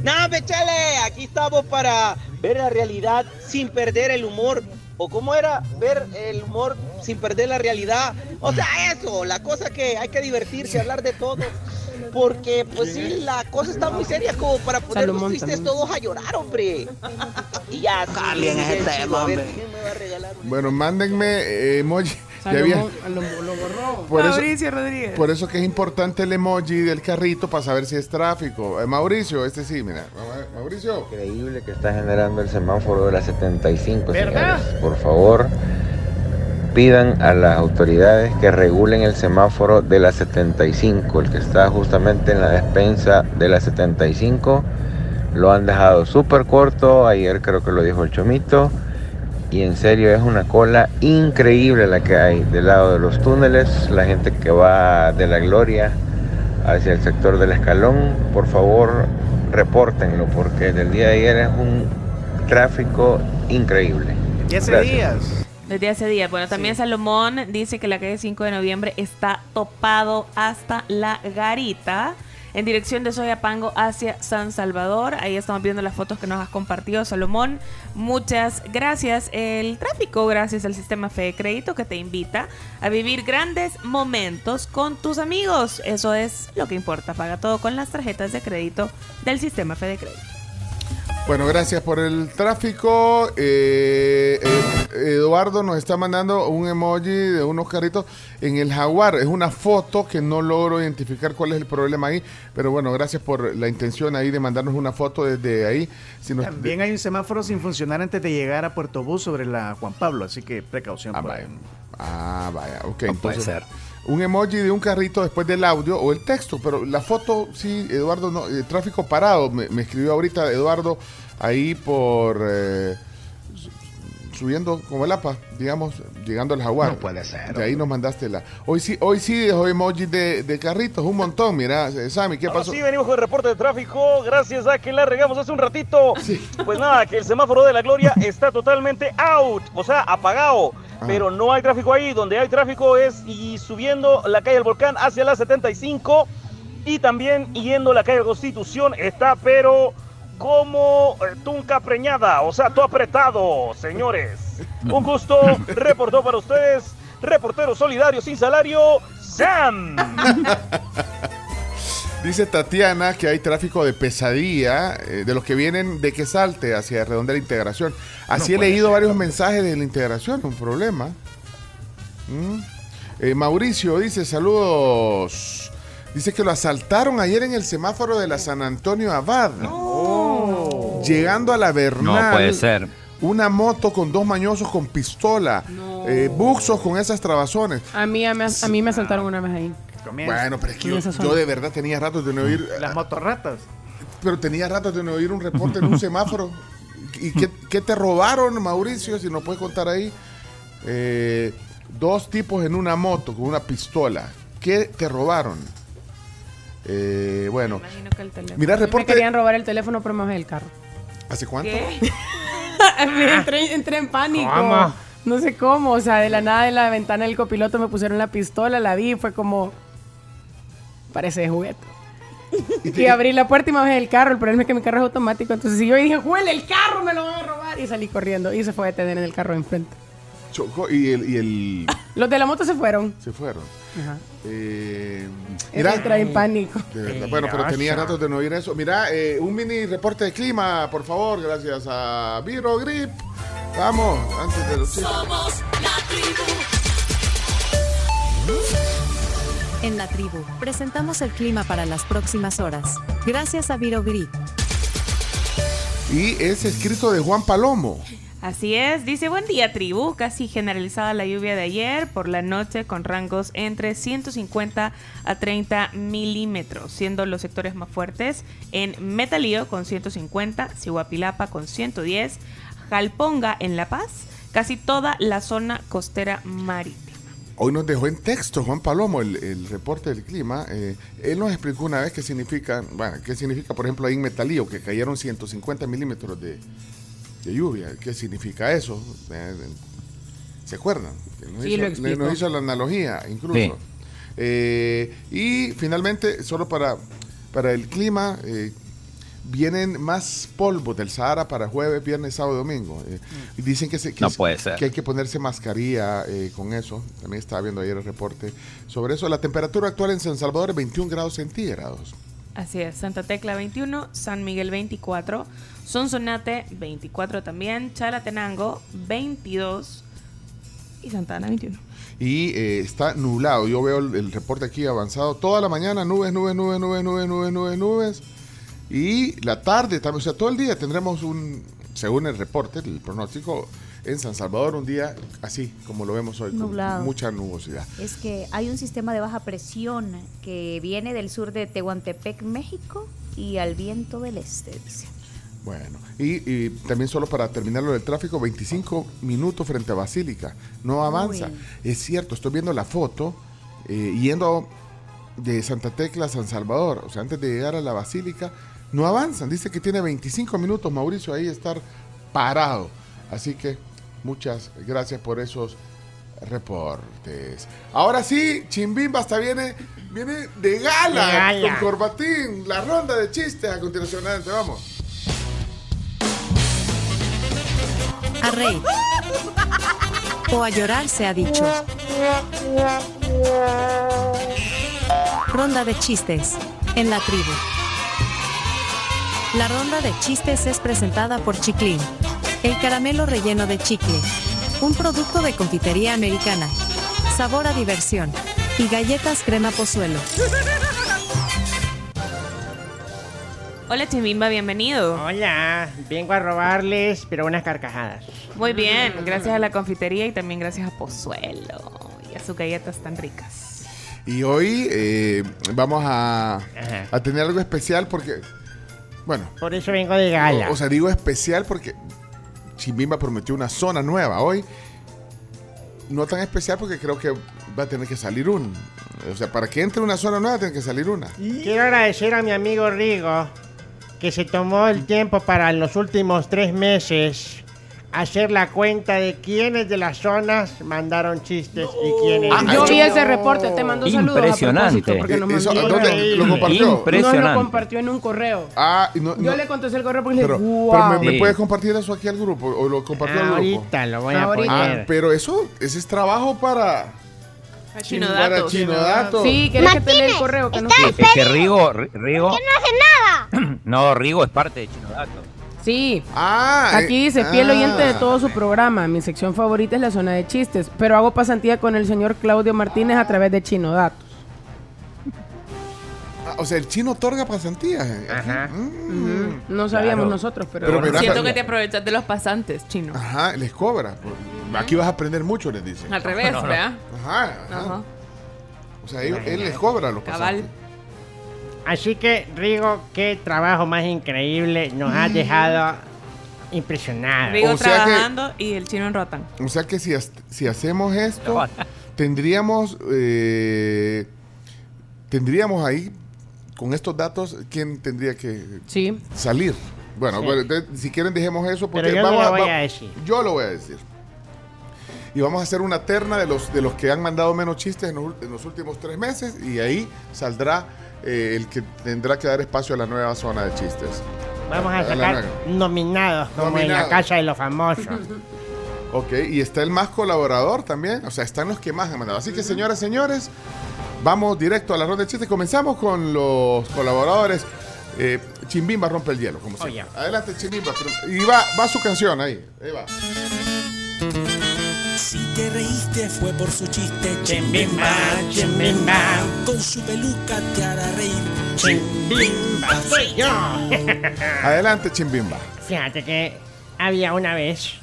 No, pechale, aquí estamos para ver la realidad sin perder el humor. ¿O cómo era? Ver el humor sin perder la realidad. O sea, eso, la cosa que hay que divertirse, hablar de todo. Porque, pues sí, la cosa está muy seria como para ponernos tristes todos a llorar, hombre. Y ya, sí, Cambien ese sí, tema, a ver, hombre. ¿quién me va a regalar? Bueno, mándenme eh, emoji. Ya había- lo, lo borró. Por eso- Mauricio Rodríguez. Por eso que es importante el emoji del carrito para saber si es tráfico. Eh, Mauricio, este sí, mira. Mauricio. Increíble que está generando el semáforo de la 75, ¿Verdad? señores. Por favor, pidan a las autoridades que regulen el semáforo de la 75, el que está justamente en la despensa de la 75. Lo han dejado súper corto, ayer creo que lo dijo el Chomito. Y en serio es una cola increíble la que hay del lado de los túneles, la gente que va de la Gloria hacia el sector del escalón, por favor repórtenlo porque del día de ayer es un tráfico increíble. Y hace Gracias. días. Desde hace días. Bueno, también Salomón dice que la calle 5 de noviembre está topado hasta la garita. En dirección de Soyapango hacia San Salvador. Ahí estamos viendo las fotos que nos has compartido, Salomón. Muchas gracias. El tráfico, gracias al sistema Fede Crédito que te invita a vivir grandes momentos con tus amigos. Eso es lo que importa. Paga todo con las tarjetas de crédito del sistema Fede Crédito. Bueno, gracias por el tráfico. Eh, eh, Eduardo nos está mandando un emoji de unos carritos en el jaguar. Es una foto que no logro identificar cuál es el problema ahí. Pero bueno, gracias por la intención ahí de mandarnos una foto desde ahí. Si nos- También hay un semáforo sin funcionar antes de llegar a Puerto Bus sobre la Juan Pablo, así que precaución. por ahí. Ah, vaya, ok. No puede ser. Un emoji de un carrito después del audio o el texto, pero la foto, sí, Eduardo, no, eh, tráfico parado, me, escribió ahorita Eduardo ahí por eh, subiendo como el APA, digamos, llegando al jaguar. No puede ser, De ahí nos mandaste la. Hoy sí, hoy sí dejó emojis de, de carritos, un montón, mira, eh, Sammy, ¿qué Ahora pasó? sí, venimos con el reporte de tráfico, gracias a que la regamos hace un ratito. Pues nada, que el semáforo de la Gloria está totalmente out, o sea, apagado. Ah. Pero no hay tráfico ahí, donde hay tráfico es y subiendo la calle del Volcán hacia la 75 y también yendo la calle Constitución está, pero como tunca preñada, o sea, todo apretado, señores. Un gusto, reportó para ustedes, reportero solidario sin salario, Sam. Dice Tatiana que hay tráfico de pesadilla eh, de los que vienen de que salte hacia Redondela Integración. Así No he leído varios mensajes de la integración, un problema. Mm. Eh, Mauricio dice, saludos. Dice que lo asaltaron ayer en el semáforo de la San Antonio Abad. Llegando a la Bernal. No puede ser. Una moto con dos mañosos con pistola. eh, buxos con esas trabazones. A mí, a, mí- a mí me asaltaron una vez ahí. Bueno, pero es que yo, yo de verdad tenía ratos de no oír. Las motorratas. Pero tenía ratos de no oír un reporte en un semáforo. ¿Y qué, qué te robaron, Mauricio? Si nos puedes contar ahí. Eh, dos tipos en una moto con una pistola. ¿Qué te robaron? Eh, bueno, mira, A mí Me reporte. querían robar el teléfono, pero me bajé del carro. ¿Hace cuánto? entré, entré en pánico. ¿Cómo? No sé cómo, o sea, de la nada de la ventana del copiloto me pusieron la pistola, la vi y fue como... Parece de juguete. Y abrí la puerta y me bajé del carro. El problema es que mi carro es automático. Entonces si yo dije, huele el carro, me lo van a robar. Y salí corriendo. Y se fue a detener en el carro de enfrente. Chocó y el, y el- Los de la moto se fueron. se fueron. Ajá. Eh, Mira, en pánico. De verdad, Bueno, pero tenía ratos de no oír eso. Mira, eh, un mini reporte de clima, por favor, gracias a Viro Grip. Vamos, antes de los chistes. En la tribu, presentamos el clima para las próximas horas. Gracias a Virogrip. Y es escrito de Juan Palomo. Así es, dice buen día tribu, casi generalizada la lluvia de ayer por la noche con rangos entre 150 a 30 milímetros, siendo los sectores más fuertes en Metalío con 150, Cihuapilapa con 110, Jalponga en La Paz, casi toda la zona costera marítima. Hoy nos dejó en texto Juan Palomo el, reporte del clima. Eh, él nos explicó una vez qué significa, bueno, qué significa, por ejemplo, ahí en Metalío, que cayeron 150 milímetros de, de lluvia. ¿Qué significa eso? Eh, ¿Se acuerdan? Nos, Sí, hizo, nos hizo la analogía, incluso. Sí. Eh, y finalmente, solo para, para el clima, eh, vienen más polvos del Sahara para jueves, viernes, sábado y domingo. Eh, y dicen que, se- que No es- puede ser. que hay que ponerse mascarilla eh, con eso. También estaba viendo ayer el reporte sobre eso. La temperatura actual en San Salvador es 21 grados centígrados. Así es, Santa Tecla 21, San Miguel 24, Sonsonate 24 también, Chalatenango 22 y Santa Ana 21. Y eh, está nublado. Yo veo el, el reporte aquí avanzado. Toda la mañana nubes, nubes, nubes, nubes, nubes, nubes, nubes, nubes. Y la tarde también, o sea, todo el día tendremos un, según el reporte, el pronóstico, en San Salvador un día así, como lo vemos hoy, con Nublado. mucha nubosidad. Es que hay un sistema de baja presión que viene del sur de Tehuantepec, México, y al viento del este, dice. Bueno, y, y también solo para terminar lo del tráfico, 25 minutos frente a Basílica, no avanza. Uy. Es cierto, estoy viendo la foto eh, yendo de Santa Tecla a San Salvador, o sea, antes de llegar a la Basílica, no avanzan. Dice que tiene 25 minutos Mauricio ahí estar parado. Así que muchas gracias por esos reportes. Ahora sí, Chimbimba hasta viene, viene de gala, De gala. con corbatín, la ronda de chistes a continuación. Adelante, vamos. A reír. O a llorar se ha dicho. Ronda de chistes. En la tribu. La ronda de chistes es presentada por Chiclin. El caramelo relleno de chicle. Un producto de confitería americana. Sabor a diversión. Y galletas crema pozuelo. Hola Chimimba, bienvenido. Hola, vengo a robarles, pero unas carcajadas. Muy bien, gracias a la confitería y también gracias a Pozuelo y a sus galletas tan ricas. Y hoy eh, vamos a, a tener algo especial porque, bueno. Por eso vengo de gala. O, o sea, digo especial porque Chimbimba prometió una zona nueva hoy. No tan especial porque creo que va a tener que salir un. O sea, para que entre una zona nueva tiene que salir una. Quiero agradecer a mi amigo Rigo que se tomó el tiempo para en los últimos tres meses hacer la cuenta de quiénes de las zonas mandaron chistes y quiénes. Ah, yo vi ese reporte, te mando saludos. Impresionante. Porque nos Eso, ¿dónde lo compartió? Nos lo Impresionante. compartió en un correo. Ah, y no, Yo no- le contesté el correo porque le pero, dije, pero wow. me, me Sí. puedes compartir eso aquí al grupo o lo compartió al grupo. Ahorita lo voy a Ahorita. Ah, poner. pero eso, ese es trabajo para A Chino Chino para Datos. Chino Datos. Sí, ¿quieres que te lea el correo? Que no es que Rigo, Ri- Rigo. no hace nada. No, Rigo es parte de Chinodato. Sí. Ah, Aquí eh, dice, fiel ah. oyente de todo su programa. Mi sección favorita es la zona de chistes, pero hago pasantía con el señor Claudio Martínez a través de Chino Datos. Ah, o sea, el chino otorga pasantías. eh. Ajá. Mm. No sabíamos Claro. nosotros, pero, Siento que te aprovechas de los pasantes, Chino. Ajá, les cobra. Aquí vas a aprender mucho, les dice. Al revés, ¿verdad? Ajá, ajá. Ajá. O sea, él, él les cobra a los Cabal. pasantes. Así que, Rigo, qué trabajo más increíble. Nos has dejado impresionados. Rigo O sea que- trabajando y el chino en Rotan. O sea que si, has- si hacemos esto, tendríamos eh, tendríamos ahí, con estos datos, ¿quién tendría que Sí. salir? Bueno, Sí. bueno, entonces, si quieren dejemos eso porque Pero yo no lo voy a decir. Yo lo voy a decir. Y vamos a hacer una terna de los, de los que han mandado menos chistes en los, ul- en los últimos tres meses y ahí saldrá eh, el que tendrá que dar espacio a la nueva zona de chistes. Vamos a sacar nominados, como en la casa de los famosos. Ok, y está el más colaborador también. O sea, están los que más han mandado. Así que, señoras, señores, vamos directo a la ronda de chistes. Comenzamos con los colaboradores. Eh, Chimbimba rompe el hielo, como siempre. Adelante, Chimbimba. Y va, va su canción ahí. Ahí va. Si te reíste fue por su chiste, Chimbimba, chimbimba. Con su peluca te hará reír. Chimbimba soy yo. Adelante, Chimbimba. Fíjate que había una vez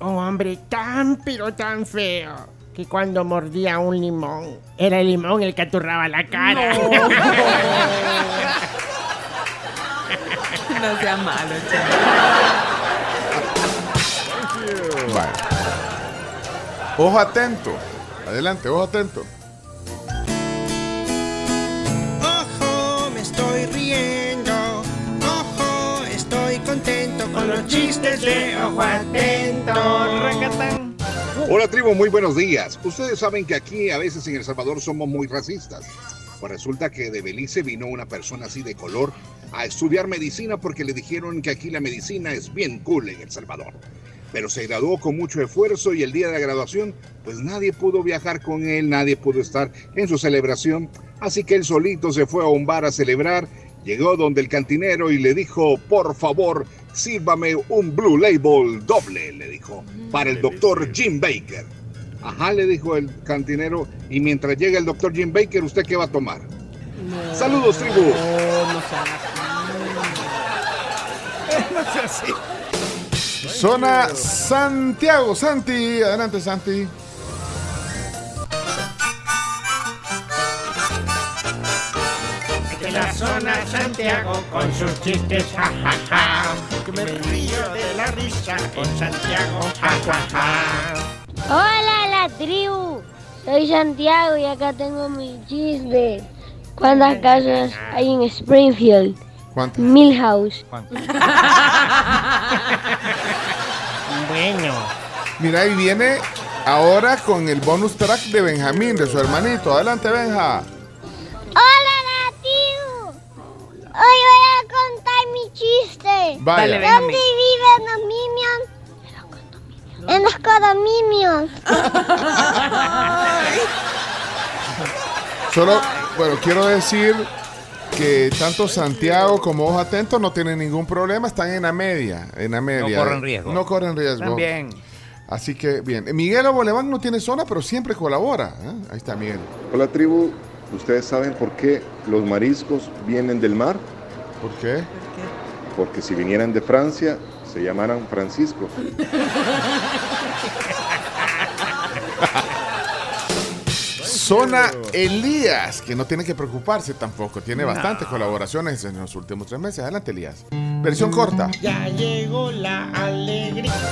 un hombre tan pero tan feo que cuando mordía un limón era el limón el que aturraba la cara. No sea malo, Vale. Ojo atento. Adelante, ojo atento. Ojo, me estoy riendo. Ojo, estoy contento con los chistes de ojo atento. Hola tribu, muy buenos días. Ustedes saben que aquí a veces en El Salvador somos muy racistas. Pues resulta que de Belice vino una persona así de color a estudiar medicina porque le dijeron que aquí la medicina es bien cool en El Salvador. Pero se graduó con mucho esfuerzo y el día de la graduación, pues nadie pudo viajar con él, nadie pudo estar en su celebración. Así que él solito se fue a un bar a celebrar, llegó donde el cantinero y le dijo, por favor, sírvame un Blue Label doble, le dijo, para el doctor Jim Baker. Ajá, le dijo el cantinero, y mientras llega el doctor Jim Baker, ¿usted qué va a tomar? Saludos, tribu. No así. Zona Santiago. Santi, adelante, Santi. De la zona Santiago con sus chistes, ja, ja, ja. Que me río de la risa con Santiago, ja, ja, ja. Hola la tribu, soy Santiago y acá tengo mi chiste. ¿Cuántas casas hay en Springfield? ¿Cuántas? Milhouse. Mira, ahí viene ahora con el bonus track de Benjamín, de su hermanito. Adelante, Benja. Hola la tribu, hoy voy a contar mi chiste. Vaya. Dale, ¿Dónde Benjamín. viven los minions? En los condominios. Solo, bueno, quiero decir que tanto Santiago como Ojo Atento no tienen ningún problema, están en la media, en la media. corren riesgo. No corren riesgo. También. Así que bien, Miguel Aboleván no tiene zona, pero siempre colabora. ¿eh? Ahí está Miguel. Hola tribu, ¿ustedes saben por qué los mariscos vienen del mar? ¿Por qué? Porque si vinieran de Francia, se llamaran Francisco. Zona Elías, que no tiene que preocuparse tampoco, tiene bastantes colaboraciones en los últimos tres meses. Adelante, Elías. Versión corta. Ya llegó la alegría.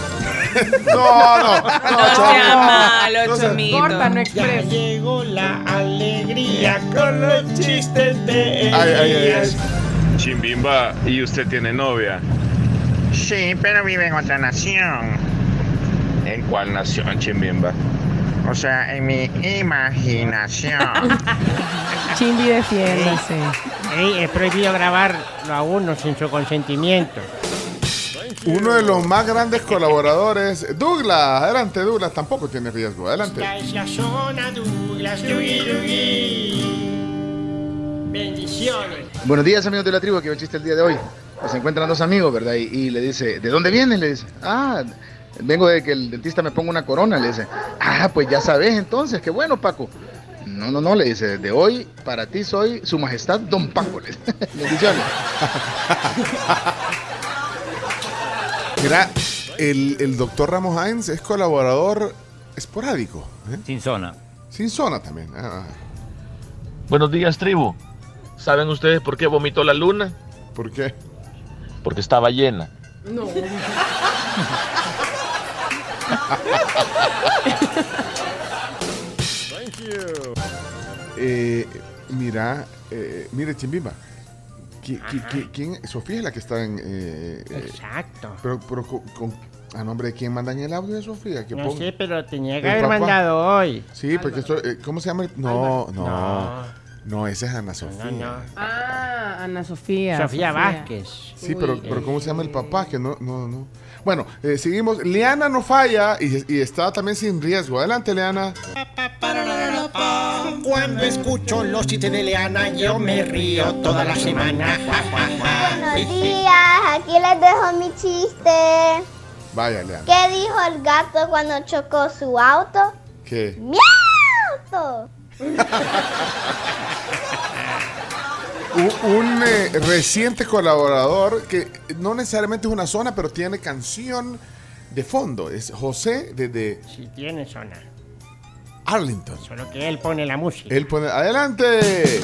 No, no, no, sea malo, No Chomito. Corta, no Ya express. llegó la alegría con los chistes de Ay, ay, ay, Elías. Chimbimba, ¿y usted tiene novia? Sí, pero vive en otra nación. ¿En cuál nación, Chimbimba? O sea, en mi imaginación. Chimbi, defiéndase. Ey, es prohibido grabarlo a uno sin su consentimiento. Uno de los más grandes colaboradores, Douglas. Adelante, Douglas. Tampoco tiene riesgo. Adelante. Esta es la zona Douglas, Dugui, Dugui. Bendiciones. Buenos días amigos de la tribu, que chiste el día de hoy. Se encuentran dos amigos, ¿verdad? Y, y le dice, ¿de dónde vienes? Le dice, ah, vengo de que el dentista me ponga una corona. Le dice, ah, pues ya sabes entonces, qué bueno Paco. No, no, no, le dice, de hoy para ti soy su majestad Don Paco. Bendiciones. Mira, el, el doctor Ramos Hines es colaborador esporádico. ¿eh? Sin zona. Sin zona también. Ah, Buenos días, tribu. ¿Saben ustedes por qué vomitó la luna? ¿Por qué? Porque estaba llena. No. Eh, mira, eh, mire, Chimbimba. ¿Qui- qui- qui- ¿Quién? Sofía es la que está en. eh, eh, Exacto. pero, pero con, con- ¿A nombre de quién mandan el audio de Sofía? Que No ponga- sé, pero tenía que haber papá. mandado hoy. Sí, porque esto, ¿cómo se llama? el- No, no, No. no, esa es Ana Sofía. Ah, Ana Sofía. Sofía Vázquez. Sí, pero, pero ¿cómo se llama el papá? Que no, no, no. Bueno, eh, seguimos. Liana no falla y, y está también sin riesgo. Adelante, Liana. Cuando escucho los chistes de Leana, yo me río toda la semana. Buenos días, aquí les dejo mi chiste. Vaya, Liana. ¿Qué dijo el gato cuando chocó su auto? ¿Qué? ¡Mi auto! Un, un, eh, reciente colaborador que no necesariamente es una zona, pero tiene canción de fondo. Es José desde Si tiene zona. Arlington. Solo que él pone la música. Él pone. ¡Adelante!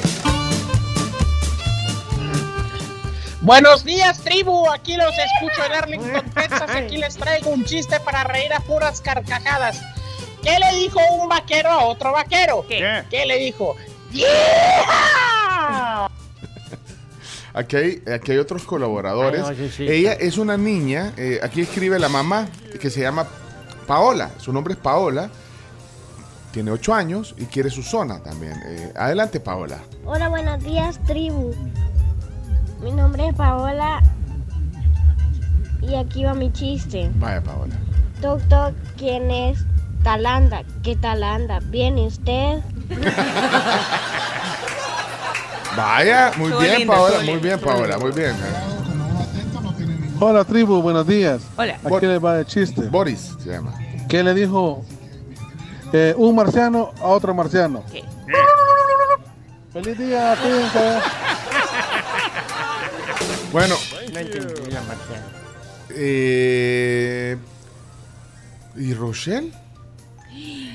Buenos días, tribu. Aquí los escucho en Arlington, Texas. Aquí les traigo un chiste para reír a puras carcajadas. ¿Qué le dijo un vaquero a otro vaquero? ¿Qué? ¿Qué le dijo? ¡Yeah! Aquí hay, aquí hay otros colaboradores. Ay, no, sí, sí. Ella es una niña, eh, aquí escribe la mamá, que se llama Paola. Su nombre es Paola. Tiene ocho años y quiere su zona también. Eh, adelante, Paola. Hola, buenos días, tribu. Mi nombre es Paola y aquí va mi chiste. Vaya, Paola. Toc, toc, ¿quién es? Talanda. ¿Qué Talanda? ¿Viene usted? Vaya, muy Estuvo bien, lindo, Paola. Muy bien, Paola. Muy bien. Hola tribu, buenos días. Hola. Aquí les va el chiste. Boris se llama. ¿Qué le dijo eh, un marciano a otro marciano? Feliz día, cuídense. Bueno, No entendí la marciana. eh, ¿y Rochelle?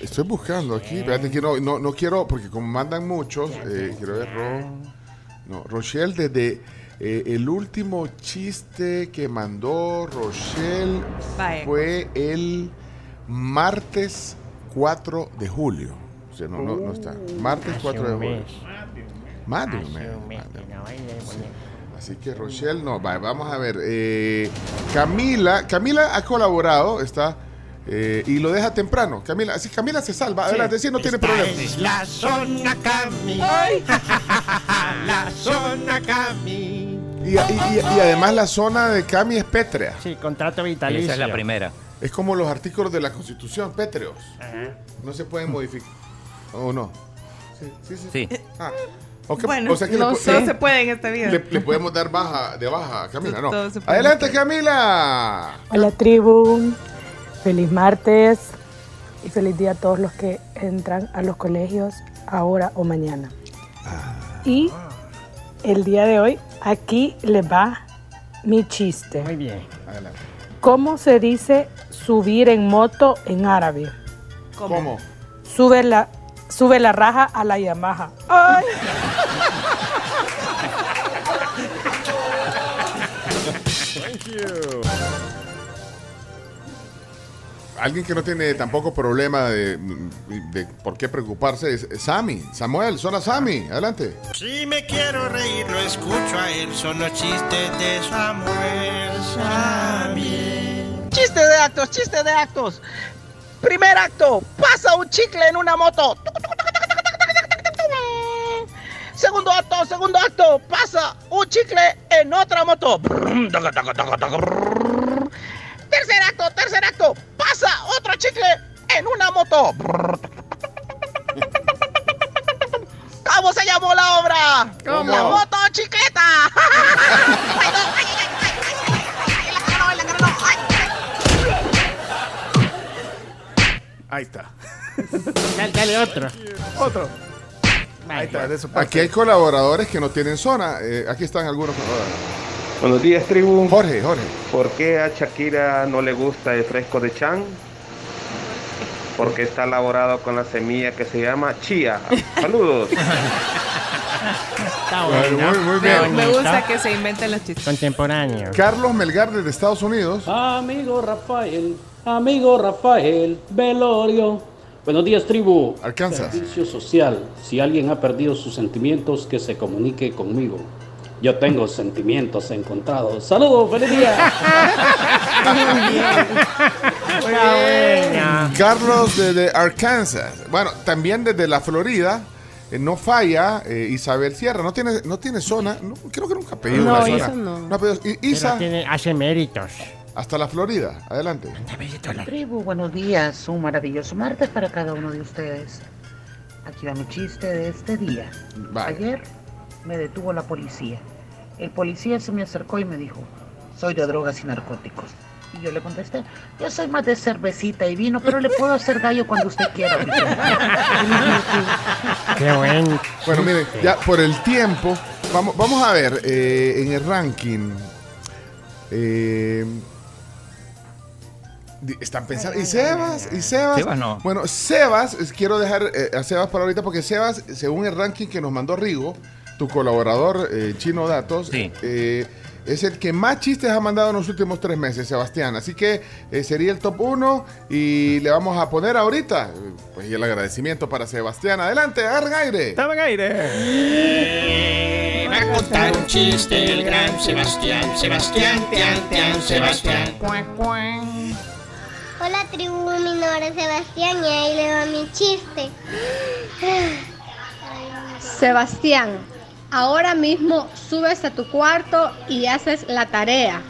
Estoy buscando aquí. Espérate que no, no, no quiero, porque como mandan muchos, eh, quiero ver Ro- no, Rochelle desde eh, el último chiste que mandó Rochelle fue el martes 4 de julio. O sea, no, no, no está. Martes 4 de julio. Más de un mes. Así que Rochelle, no, va, vamos a ver. eh, Camila, Camila ha colaborado, está eh, y lo deja temprano. Camila, así Camila se salva. Adelante, sí, no tiene problema. Es la zona Cami. la zona Cami. Y, y- y- y además la zona de Cami es pétrea. Sí, contrato vitalicio. Esa es la primera. Es como los artículos de la Constitución, pétreos. No se pueden modificar. ¿O no? Sí, sí, sí. Sí. Ah, Bueno, o sea que no le, todo se puede en esta vida. le- le podemos dar baja de baja a Camila, ¿no? Adelante, Camila. Hola tribu, feliz martes y feliz día a todos los que entran a los colegios ahora o mañana. Y el día de hoy aquí les va mi chiste. Muy bien. Adelante. ¿Cómo se dice subir en moto en árabe? ¿Cómo? Sube la, sube la raja a la Yamaha. ¡Ay! Alguien que no tiene tampoco problema de, de por qué preocuparse es Sammy. Samuel, zona Sammy. Adelante. Si me quiero reír, lo escucho a él. Son los chistes de Samuel Sammy. Chiste de actos, chiste de actos. Primer acto, pasa un chicle en una moto. Segundo acto, segundo acto, pasa un chicle en otra moto. Tercer acto, tercer acto, pasa otro chicle en una moto. ¿Cómo se llamó la obra? ¿Cómo? La moto chiqueta. Ahí está. Dale, dale otro. Otro. Ahí está, de su parte. Aquí hay colaboradores que no tienen zona. Eh, aquí están algunos colaboradores. Buenos días, tribu. Jorge, Jorge. ¿Por qué a Shakira no le gusta el fresco de Chan? Porque está elaborado con la semilla que se llama chía. Saludos. Está Bueno, muy- muy bien. Me gusta que se inventen los chistes. Contemporáneo. Carlos Melgar desde Estados Unidos. Amigo Rafael, amigo Rafael, velorio. Buenos días, tribu. Arkansas. Servicio social. Si alguien ha perdido sus sentimientos, que se comunique conmigo. Yo tengo sentimientos encontrados. Saludos, feliz día. Carlos desde Arkansas. Bueno, también desde la Florida. eh, no falla eh, Isabel Sierra. No tiene, no tiene zona. no, creo que nunca ha pedido No, una zona. Isa no. ha pedido- I- Isa, Pero tiene, hace méritos. hasta la Florida. Adelante. Tribu, buenos días. Un maravilloso martes para cada uno de ustedes. Aquí va mi chiste de este día. Vale. Ayer me detuvo la policía. El policía se me acercó y me dijo, soy de drogas y narcóticos. Y yo le contesté, yo soy más de cervecita y vino, pero le puedo hacer gallo cuando usted quiera. Qué buen. Bueno, miren, ya por el tiempo, vamos, vamos a ver eh, en el ranking. eh, están pensando. ¿Y Sebas? ¿Y Sebas? Sebas no. Bueno, Sebas, quiero dejar eh, a Sebas para ahorita porque Sebas, según el ranking que nos mandó Rigo, tu colaborador eh, Chino Datos, eh, es el que más chistes ha mandado en los últimos tres meses, Sebastián. Así que eh, sería el top 1 y le vamos a poner ahorita pues, y el agradecimiento para Sebastián. Adelante, agarren aire. Estaba en aire. Va a contar un chiste el gran Sebastián, Sebastián, Tian, Tian, Sebastián. Hola tribu, mi nombre es Sebastián y ahí le va mi chiste. Sebastián, ahora mismo subes a tu cuarto y haces la tarea.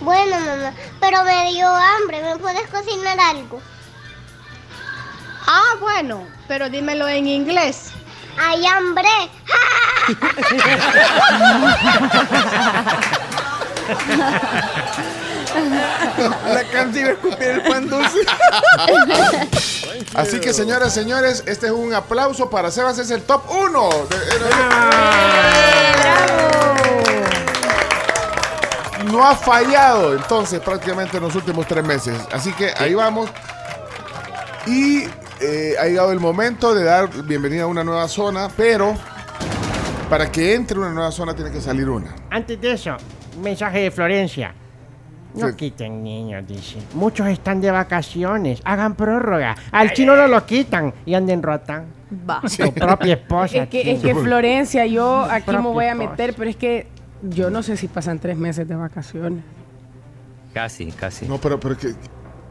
Bueno, mamá, pero me dio hambre, ¿me puedes cocinar algo? Ah, bueno, pero dímelo en inglés. ¡Hay hambre! La canción iba a escupir el pan dulce. Así que, señoras y señores, este es un aplauso para Sebas, es el top 1. No ha fallado entonces prácticamente en los últimos tres meses. Así que ahí vamos. Y eh, ha llegado el momento de dar bienvenida a una nueva zona, pero para que entre una nueva zona tiene que salir una. Antes de eso, un mensaje de Florencia. No Sí. quiten niños, dice. Muchos están de vacaciones. Hagan prórroga. Al chino no lo quitan y anden rotan. Va. Tu propia esposa. Es que, es que Florencia, yo aquí me voy a esposa. meter, pero es que yo no sé si pasan tres meses de vacaciones. Casi, casi. No, pero, pero que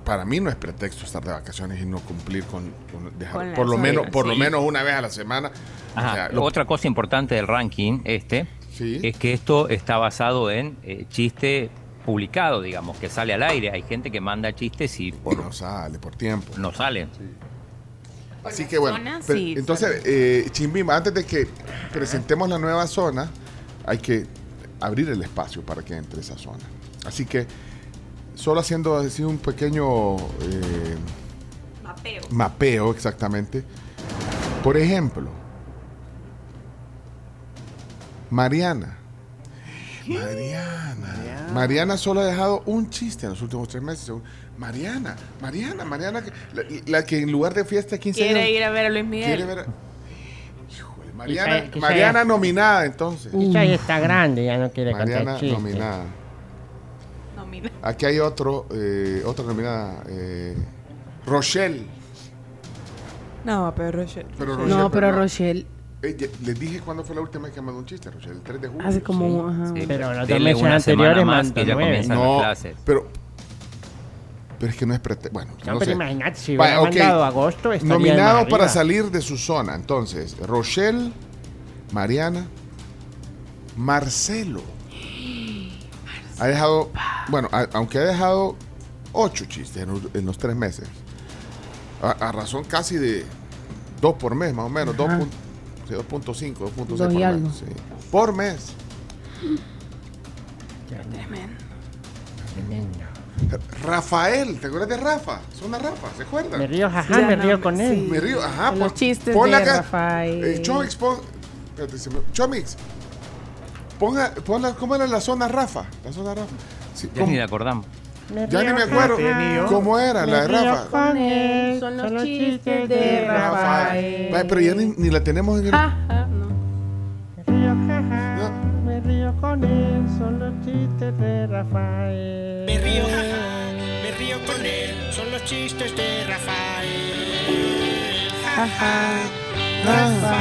para mí no es pretexto estar de vacaciones y no cumplir con, con dejar Con la por lo zona. menos por lo menos una vez a la semana. Ajá. O sea, lo- Otra cosa importante del ranking este es que esto está basado en eh, chiste publicado, digamos, que sale al aire. Hay gente que manda chistes y por, no sale por tiempo. No sale. Así que bueno, zonas, pero- sí, entonces, eh, Chimbimba, antes de que presentemos la nueva zona, hay que abrir el espacio para que entre esa zona. Así que, solo haciendo así un pequeño eh, Mapeo. mapeo, exactamente. Por ejemplo, Mariana. Mariana. Mariana solo ha dejado un chiste en los últimos tres meses. Mariana, Mariana, Mariana, la, la que en lugar de fiesta de 15 Quiere años. ir a ver a Luis Miguel. Quiere ver a- Híjole, Mariana, Quizá- quizá Mariana ya- nominada entonces. Quizá ya está grande, ya no quiere Mariana contar chistes. nominada. Aquí hay otro, eh, otra nominada. eh, Rochelle. No, pero Rochelle. Pero No, pero no. Rochelle, les dije cuándo fue la última vez que mandó un chiste, Rochelle, el 3 de julio. hace como... ajá. Sí, Pero los dos meses anteriores más que ya nueve. comienzan No, las clases. pero pero es que no es pretexto. Bueno, No, no pero sé. imagínate, si Va, hubiera ok. mandado agosto, estaría Nominado para salir de su zona. Entonces, Rochelle, Mariana, Marcelo. Ha dejado, bueno, a- aunque ha dejado ocho chistes en, los- en los tres meses. A, a razón casi de dos por mes, más o menos. dos Ajá. Sí, 2.5, 2.6 Dos y por algo. mes. sí. Por mes. Rafael, ¿te acuerdas de Rafa? Zona Rafa, ¿se acuerdan? Me río, ajá, me río con él. Me río, ajá. Los pon- chistes ponle de acá. Rafael. Eh, Chomix, pon. espérate, se me- Chomix. Ponga, ponla, ¿cómo era la zona Rafa? La zona Rafa. Sí, Ya ¿cómo? ni le acordamos. Ya ni me acuerdo cómo era me la de Rafa. Él, son los, son los chistes, de Rafa. Pero ya ni, ni, la tenemos en el. Ah, ah, no. Me río, jaja. No. Me río con él, son los chistes de Rafael. Me río, jaja. Me río con él, son los chistes de Rafael. Jaja. Rafa.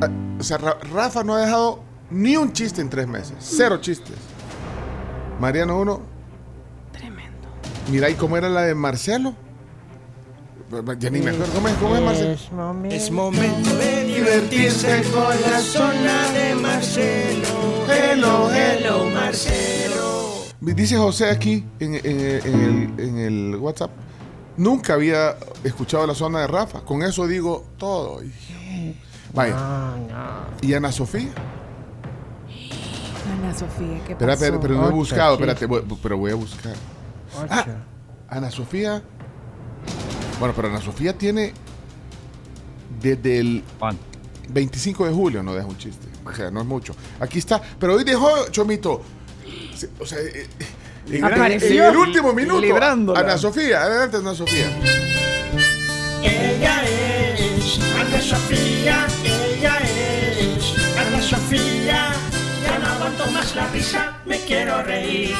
Ah, o sea, Rafa no ha dejado ni un chiste en tres meses. Cero chistes. Mariano 1, Mira, ¿y cómo era la de Marcelo? Ya ni me acuerdo. ¿Cómo es, cómo es Marcelo? Es momento. Es momento de divertirse con la zona de Marcelo. Hello, hello, Marcelo. Dice José aquí en, en- en el, en el WhatsApp. Nunca había escuchado la zona de Rafa. Con eso digo todo. Vaya. ¿Y Ana Sofía? Ana Sofía, ¿qué pasó? espera, pero no he buscado. Espérate, voy- pero voy a buscar. Ah, Ana Sofía. Bueno, pero Ana Sofía tiene desde el 25 de julio no deja un chiste. O sea, no es mucho. Aquí está. Pero hoy dejó, Chomito. O sea, eh, eh, en, en- Apareció. en el último minuto. Librándola. Ana Sofía, adelante, Ana Sofía. Ella es Ana Sofía, ella es Ana Sofía. Ya no aguanto más la risa, me quiero reír.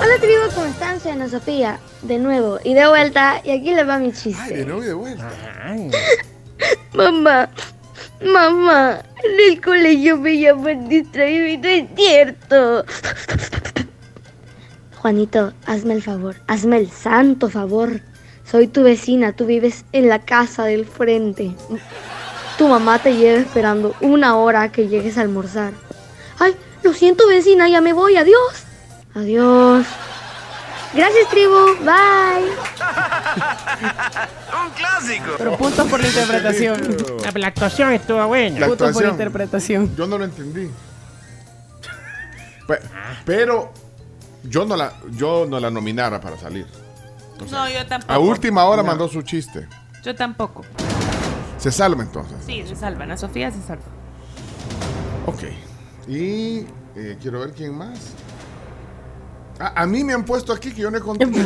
Hola tribu, ¿cómo están? Soy Ana Sofía, de nuevo y de vuelta, y aquí les va mi chiste. De nuevo y de vuelta. Mamá, mamá, en el colegio me llaman distraído y no es cierto. Juanito, hazme el favor, hazme el santo favor. Soy tu vecina, tú vives en la casa del frente. Tu mamá te lleva esperando una hora que llegues a almorzar. Ay, lo siento vecina, ya me voy, adiós. Adiós. Gracias tribu, bye. Un clásico. Pero puntos por la interpretación. La actuación estuvo buena. La Puntos por actuación. interpretación. Yo no lo entendí. Pe- Pero yo no la, yo no la nominara para salir. No, yo tampoco. A última hora mandó su chiste. Yo tampoco. Se salva entonces. Sí, se salva. Ana Sofía se salva. Ok. Y eh, quiero ver quién más. A, a mí me han puesto aquí que yo no he contado.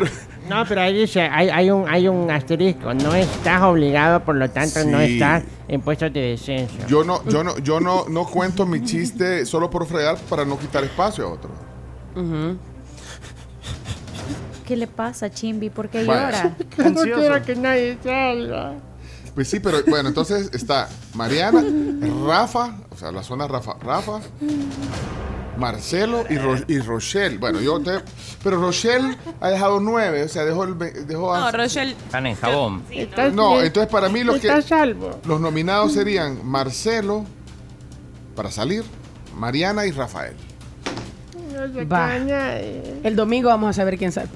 No, pero ahí dice, hay, hay, un, hay un asterisco, no estás obligado, por lo tanto no estás en puestos de descenso. Yo no, yo no, yo no, no cuento mi chiste solo por fregar para no quitar espacio a otro. ¿Qué le pasa, Chimbi? ¿Por qué llora? No quiero que nadie salga. Pues sí, pero bueno, entonces está Mariana, Rafa, o sea, la zona Rafa, Rafa, Marcelo y, Ro- y Rochelle. Bueno, yo te. Pero Rochelle ha dejado nueve, o sea, dejó el. Dejó No, Rochelle. Están en jabón. No, entonces para mí los que. Los nominados serían Marcelo, para salir, Mariana y Rafael. Va. El domingo vamos a saber quién salva.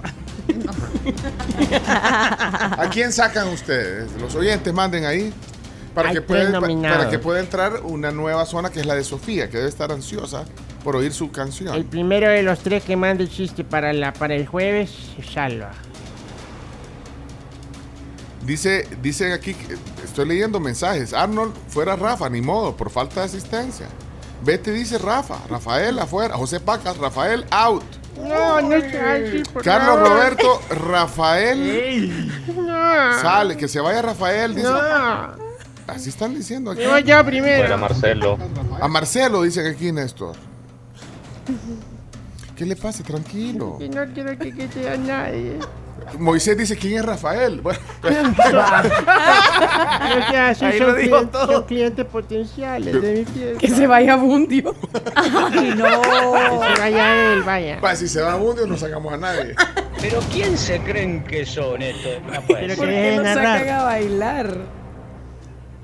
¿A quién sacan ustedes? Los oyentes manden ahí. Para que, pueda, para que pueda entrar una nueva zona que es la de Sofía, que debe estar ansiosa por oír su canción. El primero de los tres que mande chiste para, la, para el jueves se salva. Dice, dicen aquí, que- estoy leyendo mensajes. Arnold, fuera Rafa, ni modo, por falta de asistencia. Vete, dice Rafa. Rafael afuera. José Pacas, Rafael out. No, no así, por Carlos favor. Roberto, Rafael No. sale. Que se vaya Rafael, dice. No. Así están diciendo aquí. Yo yo primero. Fuera Marcelo. A Marcelo dicen aquí, Néstor. ¿Qué le pasa? Tranquilo. Y no quiero que quede a nadie. Moisés dice, ¿quién es Rafael? Bueno, No sea así, Ahí son, lo dijo clientes, todo. son clientes potenciales de mi fiesta. Que se vaya a Bundio. Ay, no. Que se vaya él, vaya. pa, si se va a Bundio no sacamos a nadie. Pero ¿quién se creen que son estos? No puede Pero ser. que sacan narrar. a bailar.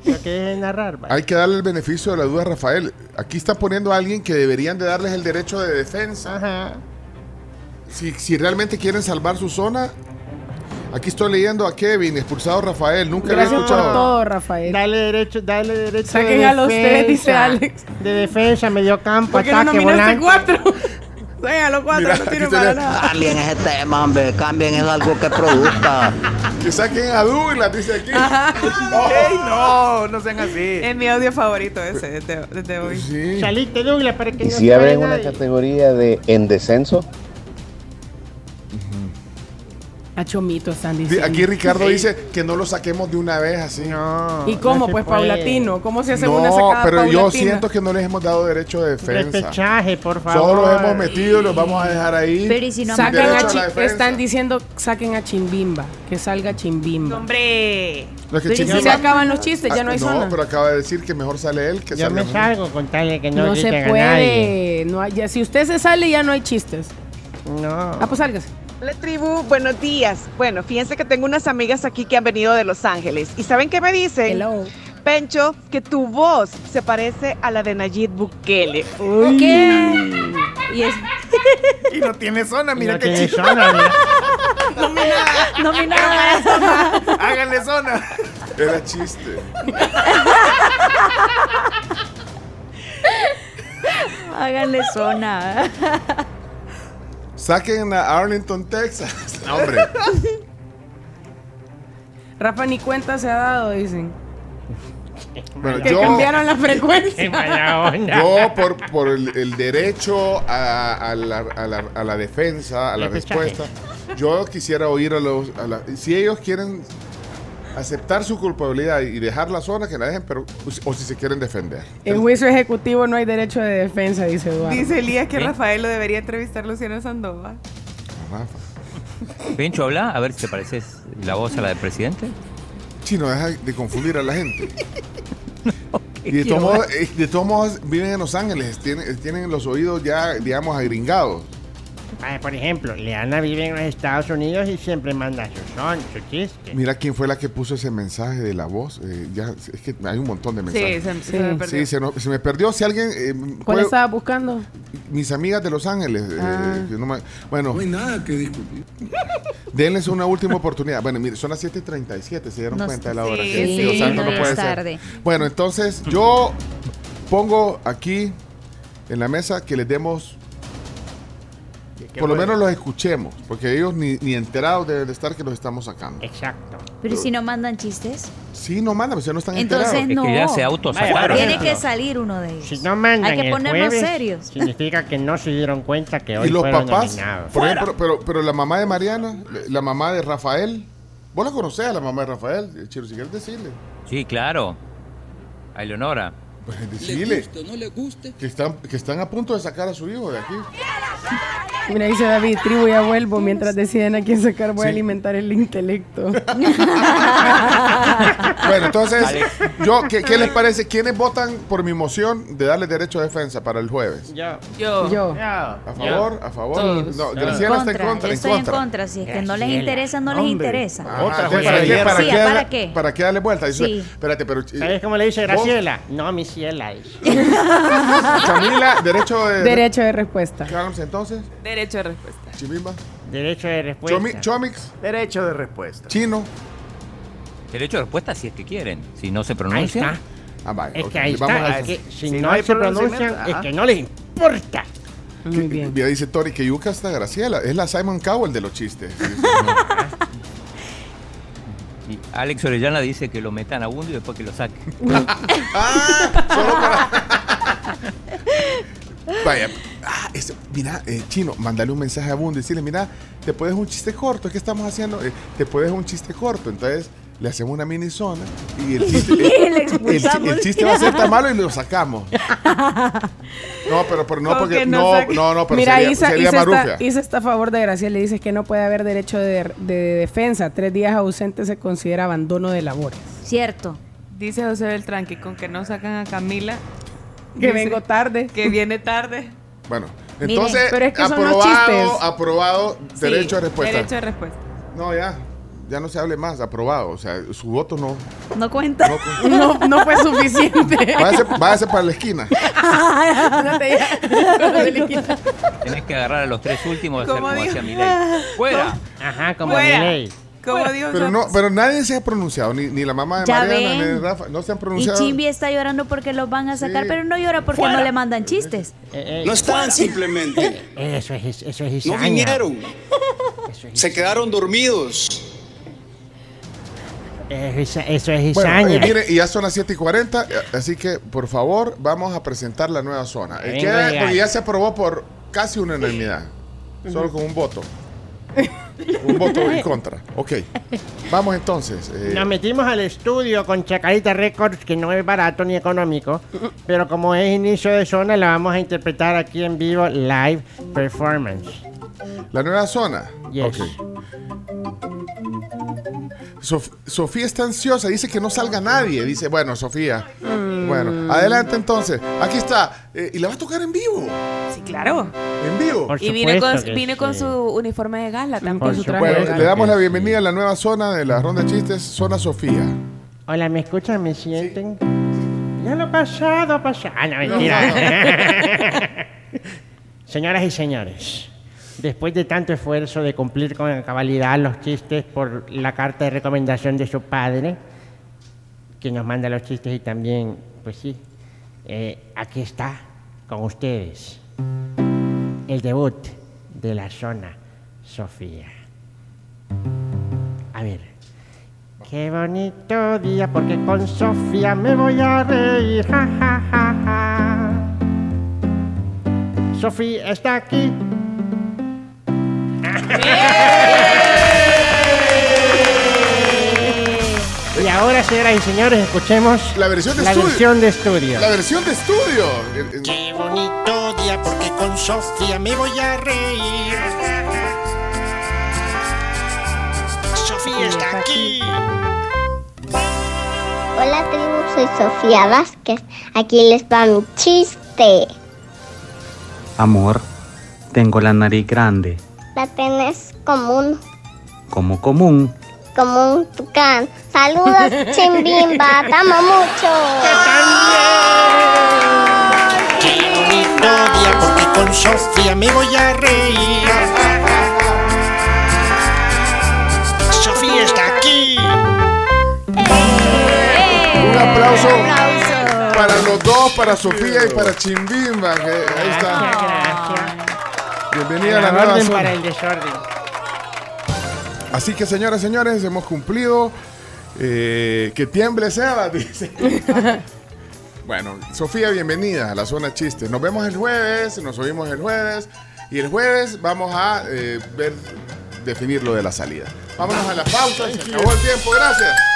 Pero que deje de narrar, vaya. Hay que darle el beneficio de la duda a Rafael. Aquí está poniendo a alguien que deberían de darles el derecho de defensa. Ajá. Si, si realmente quieren salvar su zona, aquí estoy leyendo a Kevin, expulsado Rafael. Nunca lo he Gracias por escuchado. todo, Rafael. Dale derecho, dale derecho Saquen de a los tres, dice Alex. De defensa, medio campo, ¿Por qué no ataque, nominaste volante. cuatro? Saquen a los cuatro, Mira, no tienen para nada. Cambien ese tema, hombre. Cambien es algo que produzca. Que saquen a Douglas, dice aquí. ¡Ey, no! No sean así. Es mi audio favorito ese desde, desde hoy. Sí. Saliste, Douglas, para que ¿Y no si abren una categoría de en descenso? A Chomito están Di- diciendo. Aquí Ricardo dice que no lo saquemos de una vez así. No. ¿Y cómo? no pues puede. paulatino. ¿Cómo se hace No, una sacada pero yo siento que no les hemos dado derecho de defensa. Repechaje, por favor. Solo los hemos metido y los vamos a dejar ahí. Pero ¿y si no Sacan a a están diciendo saquen a Chimbimba, que salga Chimbimba. Hombre. No, es que Pero ¿y Chimbimba- si se acaban los chistes, ya no hay no, zona. pero acaba de decir que mejor sale él que Yo salga me salgo con tal de que no, No se griten a nadie. puede. No hay- ya, si usted se sale, ya no hay chistes. No. Ah, pues sálgase. Hola tribu, buenos días. Bueno, fíjense que tengo unas amigas aquí que han venido de Los Ángeles. ¿Y saben qué me dicen? Hello. Pencho, que tu voz se parece a la de Nayib Bukele. ¿Qué? Y es Y no tiene zona, mira no qué tiene chido. zona, mira. nominada. Háganle zona. Era chiste. Háganle zona. Saquen a Arlington, Texas. No, hombre. Rafa ni cuenta se ha dado, dicen. Bueno, Que yo, cambiaron la frecuencia. yo por, por el, el derecho a, a la, a la- a la defensa, a la respuesta, yo quisiera oír a los... a la- si ellos quieren aceptar su culpabilidad y dejar la zona, que la dejen, pero o si se quieren defender. En juicio ejecutivo no hay derecho de defensa, dice Eduardo. Dice Elías que ¿Sí? Rafael lo debería entrevistar Luciano Sandoval. Rafa. Pencho, habla, a ver si te pareces la voz a la del presidente. Chino, deja de confundir a la gente. y de todos, modos, eh, de todos modos viven en Los Ángeles, tienen, tienen los oídos ya, digamos, agringados. Ah, por ejemplo, Leana vive en los Estados Unidos y siempre manda su son, su chiste. Mira quién fue la que puso ese mensaje de la voz. eh, ya, es que hay un montón de mensajes. se- se me perdió. Sí, se, no- se me perdió. Si alguien. eh, ¿Cuál puede- estaba buscando? mis amigas de Los Ángeles. eh, Ah. no me- bueno. No hay nada que discutir. Denles una última oportunidad. Bueno, mire, son las 7:37. Se dieron No cuenta de la hora. sí, que sí, Dios santo, no es puede ser. tarde. Bueno, entonces yo pongo aquí en la mesa que les demos. Por lo menos los escuchemos, porque ellos ni, ni enterados deben de estar que los estamos sacando. Exacto. Pero si no mandan chistes, Sí, no mandan, pues ya no están entonces enterados. no. que ya se autosacaron. Tiene que salir uno de ellos. Si no mandan Hay que ponernos jueves, serios. Significa que no se dieron cuenta que hoy Y los fueron papás, nominados. por ejemplo, pero, pero la mamá de Mariana, la mamá de Rafael, vos la conocés a la mamá de Rafael, Chiro, si quieres decirle. Sí, claro. A Eleonora. Pues Le decirle guste o no le guste. que están, que están a punto de sacar a su hijo de aquí. Mira, dice David, tribu ya vuelvo. Mientras deciden a quién sacar, voy a Sí. alimentar el intelecto. Bueno, entonces, yo, ¿qué, qué les parece? ¿Quiénes votan por mi moción de darle derecho de defensa para el jueves? Yo. Yo. Yo. ¿A favor? ¿A favor? Todos. No, En Graciela está en contra. Yo en estoy en contra. contra. Si es que no les interesa, no les interesa. Otra ¿para, qué, para, Sí, qué ¿para darle- qué? ¿Para qué darle vuelta? Dice, Sí. Espérate, pero... ¿Sabes cómo le dice vos- Graciela? No, mi ciela es. Camila, derecho de... Derecho de respuesta. ¿Qué vamos entonces? Derecho de respuesta. Chimimba. Derecho de respuesta. Chomi- Chomix. Derecho de respuesta. Chino. Derecho de respuesta si es que quieren. Si no se Ahí está. Ah, vale. Es que ahí vamos está. a- Es que si, si no, no hay se pronuncian, es que no les importa. Muy bien. Ya dice Tori que Yuka está Graciela. Es la Simon Cowell de los chistes. Y Alex Orellana dice que lo metan a Bundo y después que lo saquen. Vaya. Ah, mira, eh, Chino, mándale un mensaje a Bundo y decirle, mira, te puedes un chiste corto. ¿Qué estamos haciendo? Eh, te puedes un chiste corto. Entonces le hacemos una mini zona y el chiste, Y le el, el chiste va a ser tan malo y lo sacamos. No, pero, pero no, Como porque que no, no, no, pero Mira, sería, Isa, sería Isa está. Isa está a favor de Graciela. Le dices que no puede haber derecho de, de defensa. Tres días ausentes se considera abandono de labores. Cierto. Dice José Beltrán que con que no sacan a Camila. Que dice vengo tarde. Que viene tarde. Bueno, Mire, entonces, pero es que son los aprobado, chistes. aprobado, Sí, derecho a respuesta. Derecho de respuesta. No, ya, ya no se hable más, aprobado. O sea, su voto no. No cuenta. no No, no fue suficiente. váyase, váyase para la esquina. Tenés que agarrar a los tres últimos y hacer ¿Cómo como hacía Milei. ¡Fuera! Ajá, como Fuera. Como dijo Pero no, pero nadie se ha pronunciado, ni, ni la mamá de Ya Mariana, ven. ni Rafa, no se han Y pronunciado. Chimbi está llorando porque los van a sacar, Sí. pero no llora porque no le mandan chistes. Eh, eh, No están simplemente. Eso es, eso es No vinieron. Eso es, Se quedaron dormidos. Eso es, Bueno, eh, mire, y ya son las 7 y 40, eh, así que por favor vamos a presentar la nueva zona. Eh, Venga, queda- ya. porque ya se aprobó por casi una unanimidad, solo con un voto. un voto en contra. Ok, vamos entonces. eh, Nos metimos al estudio con Chacarita Records, que no es barato ni económico, pero como es inicio de zona, la vamos a interpretar aquí en vivo, live performance. la nueva zona. Yes. Ok. Sof- Sofía está ansiosa, dice que no salga nadie. Dice, bueno, Sofía. Mm. Bueno, adelante entonces. Aquí está. Eh, y la va a tocar en vivo. Sí, claro. En vivo. Por Y vine con, supuesto que vine con sí. su uniforme de gala también. Por su traje de gala. le damos la bienvenida sí. a la nueva zona de la ronda de chistes, zona Sofía. Hola, ¿me escuchan? ¿Me sienten? Ya lo pasado, pasado. Ah, no, mentira. Señoras y señores, después de tanto esfuerzo de cumplir con cabalidad los chistes por la carta de recomendación de su padre, que nos manda los chistes y también, pues sí, eh, aquí está con ustedes el debut de la zona Sofía. A ver. Qué bonito día porque con Sofía me voy a reír. Ja. Sofía está aquí. Ahora, señoras y señores, escuchemos La versión de la estudio. versión de estudio. La versión de estudio. Qué bonito día porque con Sofía me voy a reír. Sofía está aquí. Hola tribu, soy Sofía Vázquez. Aquí les va mi chiste. Amor, tengo la nariz grande, La tenés común, como común. como un tucán. Saludos, chimbimba, te amo mucho. Qué bonito día porque con Sofía me voy a reír. Sofía está aquí. Un aplauso para los dos, para Sofía y para Chimbimba. que ahí está. Bienvenida a la nueva orden zona. para el desorden. Así que, señoras y señores, hemos cumplido. Eh, que tiemble Seba, dice. bueno, Sofía, bienvenida a la zona chiste. Nos vemos el jueves, nos oímos el jueves. Y el jueves vamos a eh, ver, definir lo de la salida. Vámonos a la pausa, se acabó el tiempo, gracias.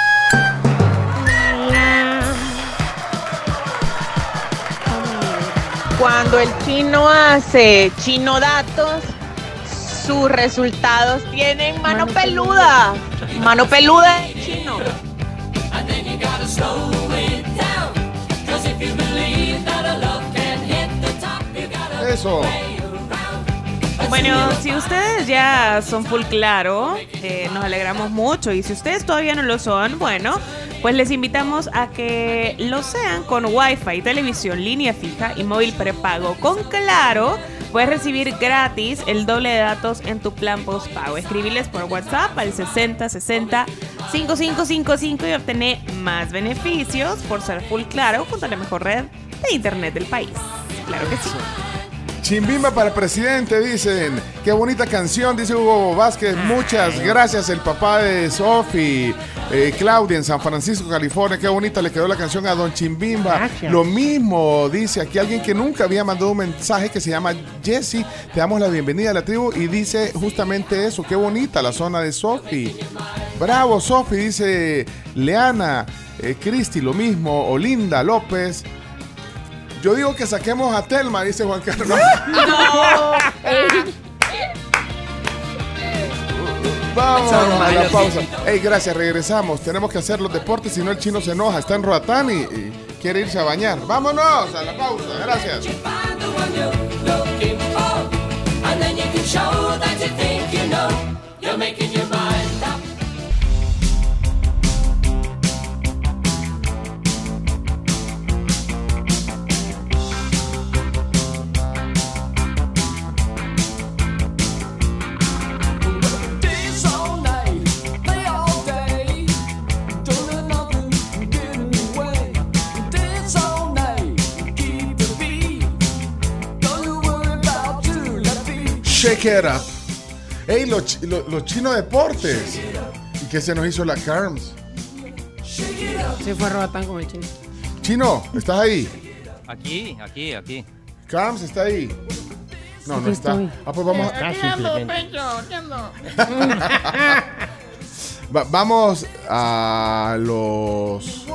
Cuando el chino hace chino datos, sus resultados tienen mano, peluda. Mano peluda de chino. Eso. Bueno, si ustedes ya son full claro, eh, nos alegramos mucho. Y si ustedes todavía no lo son, bueno, pues les invitamos a que lo sean con Wi-Fi, televisión, línea fija y móvil prepago. Con Claro, puedes recibir gratis el doble de datos en tu plan postpago. Escribiles por WhatsApp al 6060 5555 y obtener más beneficios por ser full claro junto a la mejor red de internet del país. Claro que sí. Chimbimba para presidente, dicen. Qué bonita canción, dice Hugo Vázquez. Muchas gracias, el papá de Sofi. Eh, Claudia en San Francisco, California. Qué bonita le quedó la canción a Don Chimbimba. Gracias. Lo mismo dice aquí alguien que nunca había mandado un mensaje que se llama Jesse. Te damos la bienvenida a la tribu y dice justamente eso. Qué bonita la zona de Sofi. Bravo, Sofi, dice Leana. Eh, Cristi, lo mismo. Olinda López. Yo digo que saquemos a Telma, dice Juan Carlos. Vamos a la pausa. Ey, gracias, regresamos. Tenemos que hacer los deportes, si no el chino se enoja. Está en Roatán y, y quiere irse a bañar. Vámonos a la pausa. Gracias. Making your mind Shake it up. Ey, los, lo- los chinos deportes. ¿Y qué se nos hizo la Carms? Se fue a Roatán con el chino. Chino, ¿estás ahí? Aquí, aquí, aquí. Carms está ahí. No, no está. Ah, pues vamos a. Aquí ando, simplemente. Va- vamos a los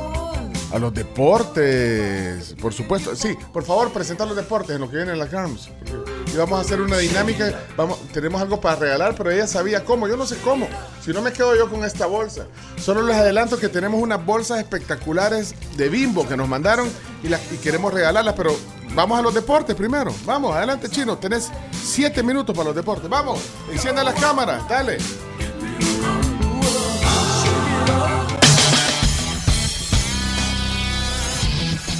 a los deportes, por supuesto. Sí, por favor, presentar los deportes en lo que viene en la Carms. Y vamos a hacer una dinámica. Vamos, tenemos algo para regalar, pero ella sabía cómo. Yo no sé cómo. Si no me quedo yo con esta bolsa. Solo les adelanto que tenemos unas bolsas espectaculares de Bimbo que nos mandaron y, las, y queremos regalarlas, pero vamos a los deportes primero. Vamos, adelante, chino. Tenés siete minutos para los deportes. Vamos, encienda las cámaras, dale.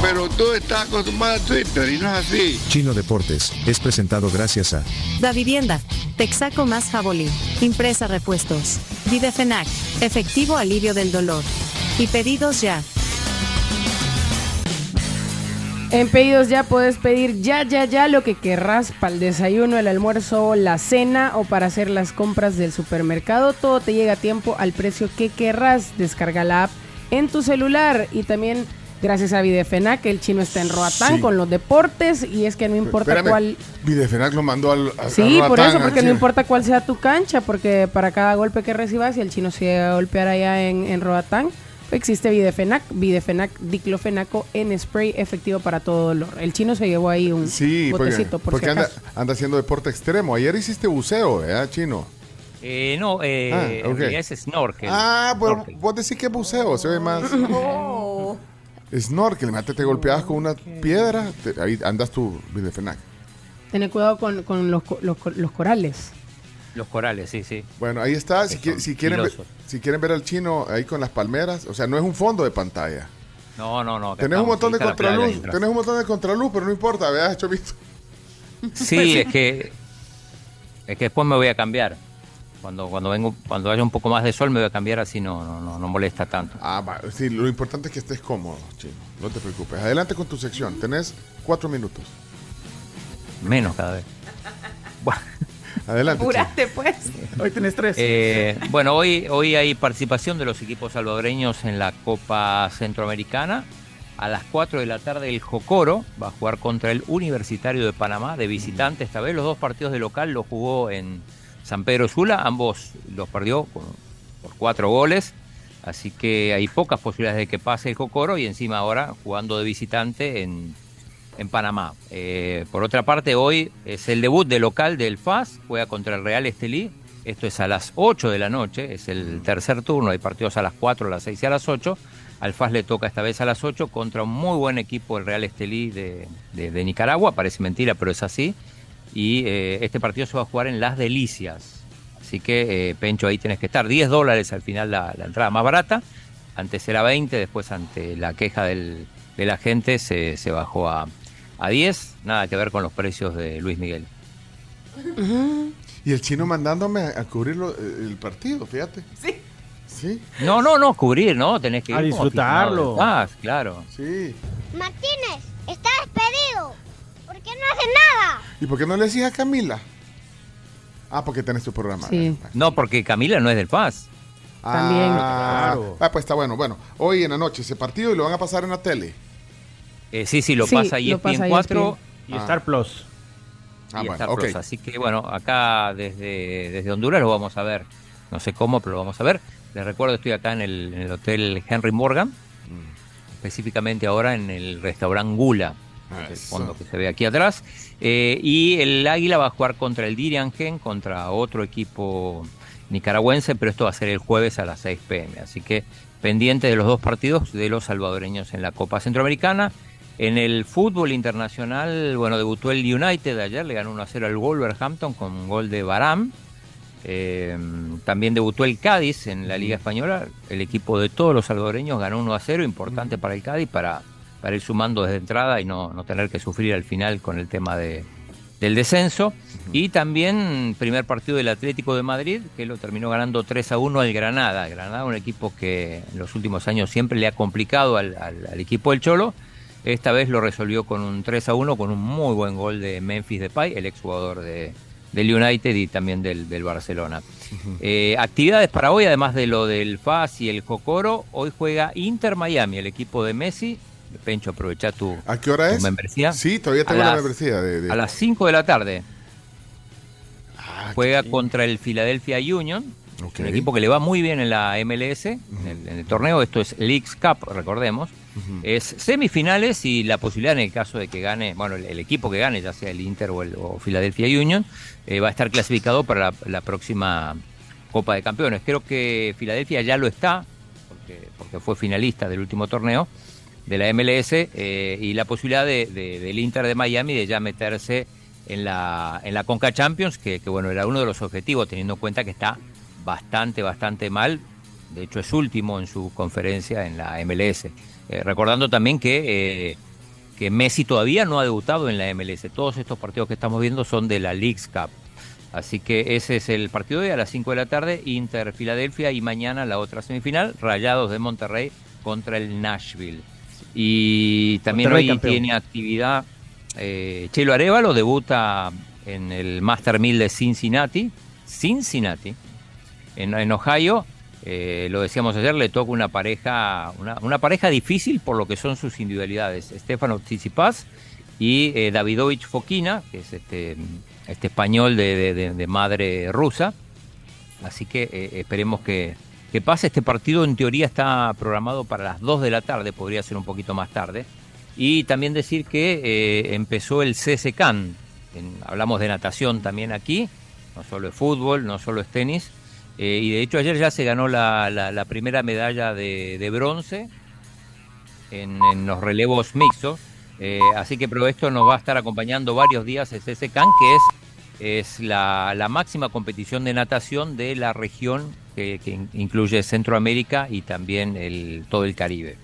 Pero tú estás acostumbrado a Twitter y no es así. Chino Deportes es presentado gracias a Da Vivienda, Texaco más Jabolí, Impresa Repuestos, Videfenac, Efectivo Alivio del Dolor. Y pedidos ya. En pedidos ya puedes pedir ya, ya, ya lo que querrás para el desayuno, el almuerzo, la cena o para hacer las compras del supermercado. Todo te llega a tiempo al precio que querrás. Descarga la app en tu celular y también gracias a Videfenac el chino está en Roatán Sí. con los deportes y es que no importa Espérame, cuál... Videfenac lo mandó al. a- a Sí, por Roatán, eso, porque no importa cuál sea tu cancha, porque para cada golpe que recibas, si el chino se llega a golpear allá en, en Roatán, existe Videfenac, Videfenac diclofenaco en spray efectivo para todo dolor. El chino se llevó ahí un Sí, porque, botecito, por porque si anda, acaso. anda haciendo deporte extremo. Ayer hiciste buceo, ¿verdad, chino? Eh, no, eh, Ah, es snorkel. Ah, pues vos decís que es buceo, se ve más. Snorkel, mate, te golpeabas con una piedra, te- ahí andas tú, Videfenac. Tener cuidado con, con los, co- los, los corales. Los corales, sí, sí. Bueno, ahí está. Si, qui- quieren ver, si quieren ver al chino ahí con las palmeras, o sea, no es un fondo de pantalla. No, no, no. Tenés un montón de contraluz, tenés un montón de contraluz, pero no importa, veas, Chomito. Sí, es que es que después me voy a cambiar. Cuando cuando vengo cuando haya un poco más de sol me voy a cambiar así no no no, no molesta tanto. Ah, va, sí, lo importante es que estés cómodo, chino. No te preocupes. Adelante con tu sección. Tenés cuatro minutos. Menos cada vez. Adelante. Apuraste, pues. Hoy tenés tres. Eh, bueno, hoy, hoy hay participación de los equipos salvadoreños en la Copa Centroamericana. A las 4 de la tarde el Jocoro va a jugar contra el Universitario de Panamá de visitante. Esta vez los dos partidos de local los jugó en San Pedro Sula. Ambos los perdió por, por cuatro goles. Así que hay pocas posibilidades de que pase el Jocoro y encima ahora jugando de visitante en, en Panamá. Eh, por otra parte, hoy es el debut de local del FAS, juega contra el Real Estelí. Esto es a las 8 de la noche, es el tercer turno, hay partidos a las 4, a las 6 y a las 8. Al FAS le toca esta vez a las 8 contra un muy buen equipo, el Real Estelí de, de- de Nicaragua, parece mentira, pero es así. Y eh, este partido se va a jugar en Las Delicias. Así que, eh, Pencho, ahí tienes que estar. 10 dólares al final la, la entrada más barata. Antes era 20, después ante la queja del, de la gente se, se bajó a, a 10. Nada que ver con los precios de Luis Miguel. Y el chino mandándome a, a cubrir lo- el partido, fíjate. Sí. Sí. No, no, no, cubrir, ¿no? Tenés que ir A disfrutarlo. Paz, claro. Sí. Martínez, está despedido. ¿Por qué no hace nada? ¿Y por qué no le decís a Camila? Ah, porque tenés tu programa. Sí. No, porque Camila no es del Paz. También. Ah, Claro. ah, pues está bueno. Bueno, hoy en la noche ese partido y lo van a pasar en la tele. Eh, sí, sí, lo Sí, pasa pasa ESPN 4 Y Ah. Star Plus. Ah, y bueno, Star ok. Plus. Así que bueno, acá desde, desde Honduras lo vamos a ver. No sé cómo, pero lo vamos a ver. Les recuerdo, estoy acá en el, en el Hotel Henry Morgan, específicamente ahora en el restaurante Gula, el fondo que se ve aquí atrás. Eh, y el Águila va a jugar contra el Diriangen, contra otro equipo nicaragüense, pero esto va a ser el jueves a las 6 pm. Así que pendiente de los dos partidos de los salvadoreños en la Copa Centroamericana. En el fútbol internacional, bueno, debutó el United ayer, le ganó 1 a 0 al Wolverhampton con un gol de Baram. Eh, también debutó el Cádiz en la Liga Española. El equipo de todos los salvadoreños ganó 1 a 0, importante para el Cádiz para, para ir sumando desde entrada y no, no tener que sufrir al final con el tema de, del descenso. Y también primer partido del Atlético de Madrid, que lo terminó ganando 3 a 1 al Granada. Granada, un equipo que en los últimos años siempre le ha complicado al, al- al equipo del Cholo. Esta vez lo resolvió con un 3 a 1, con un muy buen gol de Memphis Depay, el exjugador de, del United y también del, del Barcelona. Eh, actividades para hoy, además de lo del FAS y el Jocoro, hoy juega Inter Miami, el equipo de Messi. Pencho, aprovecha tu, ¿A qué hora tu es? membresía. Sí, todavía tengo la membresía. De, de- A las 5 de la tarde. Ah, Juega qué- contra el Philadelphia Union, Ok. un equipo que le va muy bien en la MLS, en, el, en el torneo. Esto es Leagues Cup, recordemos. Es semifinales y la posibilidad en el caso de que gane, bueno, el, el equipo que gane, ya sea el Inter o el o Philadelphia Union, eh, va a estar clasificado para la, la próxima Copa de Campeones. Creo que Filadelfia ya lo está, porque, porque fue finalista del último torneo de la MLS, eh, y la posibilidad de, de- del Inter de Miami de ya meterse en la, en la Conca Champions, que, bueno, era uno de los objetivos, teniendo en cuenta que está bastante, bastante mal. De hecho, es último en su conferencia en la MLS. Eh, recordando también que, eh, que Messi todavía no ha debutado en la MLS. Todos estos partidos que estamos viendo son de la Leagues Cup. Así que ese es el partido de hoy a las 5 de la tarde, Inter Filadelfia y mañana la otra semifinal, Rayados de Monterrey contra el Nashville. Y también Monterrey hoy campeón. tiene actividad eh, Chelo Arevalo, debuta en el Master 1000 de Cincinnati, Cincinnati, en, en Ohio. Eh, lo decíamos ayer, le toca una pareja, una, una pareja difícil por lo que son sus individualidades. Stefano Tsitsipas y eh, Davidovich Fokina, que es este, este español de, de- de- de madre rusa. Así que eh, esperemos que, que pase. Este partido en teoría está programado para las 2 de la tarde, podría ser un poquito más tarde. Y también decir que eh, empezó el CSCAN. Hablamos de natación también aquí, no solo es fútbol, no solo es tenis. Eh, y de hecho ayer ya se ganó la, primera medalla de, bronce en, los relevos mixtos. Eh, así que pero esto nos va a estar acompañando varios días el CSCAN, que es, es la máxima competición de natación de la región que, que in- incluye Centroamérica y también el, todo el Caribe.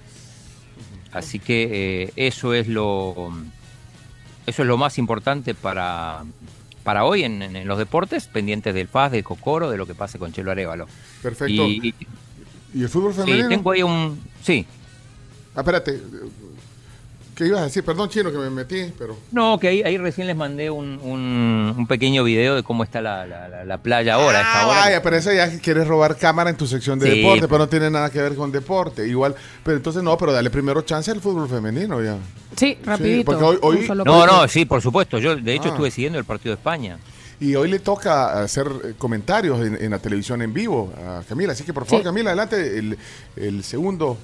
Así que eh, eso es lo eso es lo más importante para, para hoy en, los deportes, pendientes del FAS, del Cocoro, de lo que pase con Chelo Arevalo. Perfecto. Y, ¿Y el fútbol sí, femenino? tengo ahí un... Sí, Ah, espérate. ¿Qué ibas a decir? Perdón, chino, que me metí, pero... No, que ahí, ahí recién les mandé un, un, un pequeño video de cómo está la, la- la- la playa ahora. Ah, hora. vaya, pero eso ya quieres robar cámara en tu sección de Sí, deporte, pero- pero no tiene nada que ver con deporte. Igual, pero entonces no, pero dale primero chance al fútbol femenino ya. Sí, rapidito. porque hoy- No, no, sí, por supuesto. Yo, de hecho, Ah. estuve siguiendo el partido de España. Y hoy le toca hacer eh, comentarios en, en la televisión en vivo a Camila. Así que por favor, Sí. Camila, adelante el, el segundo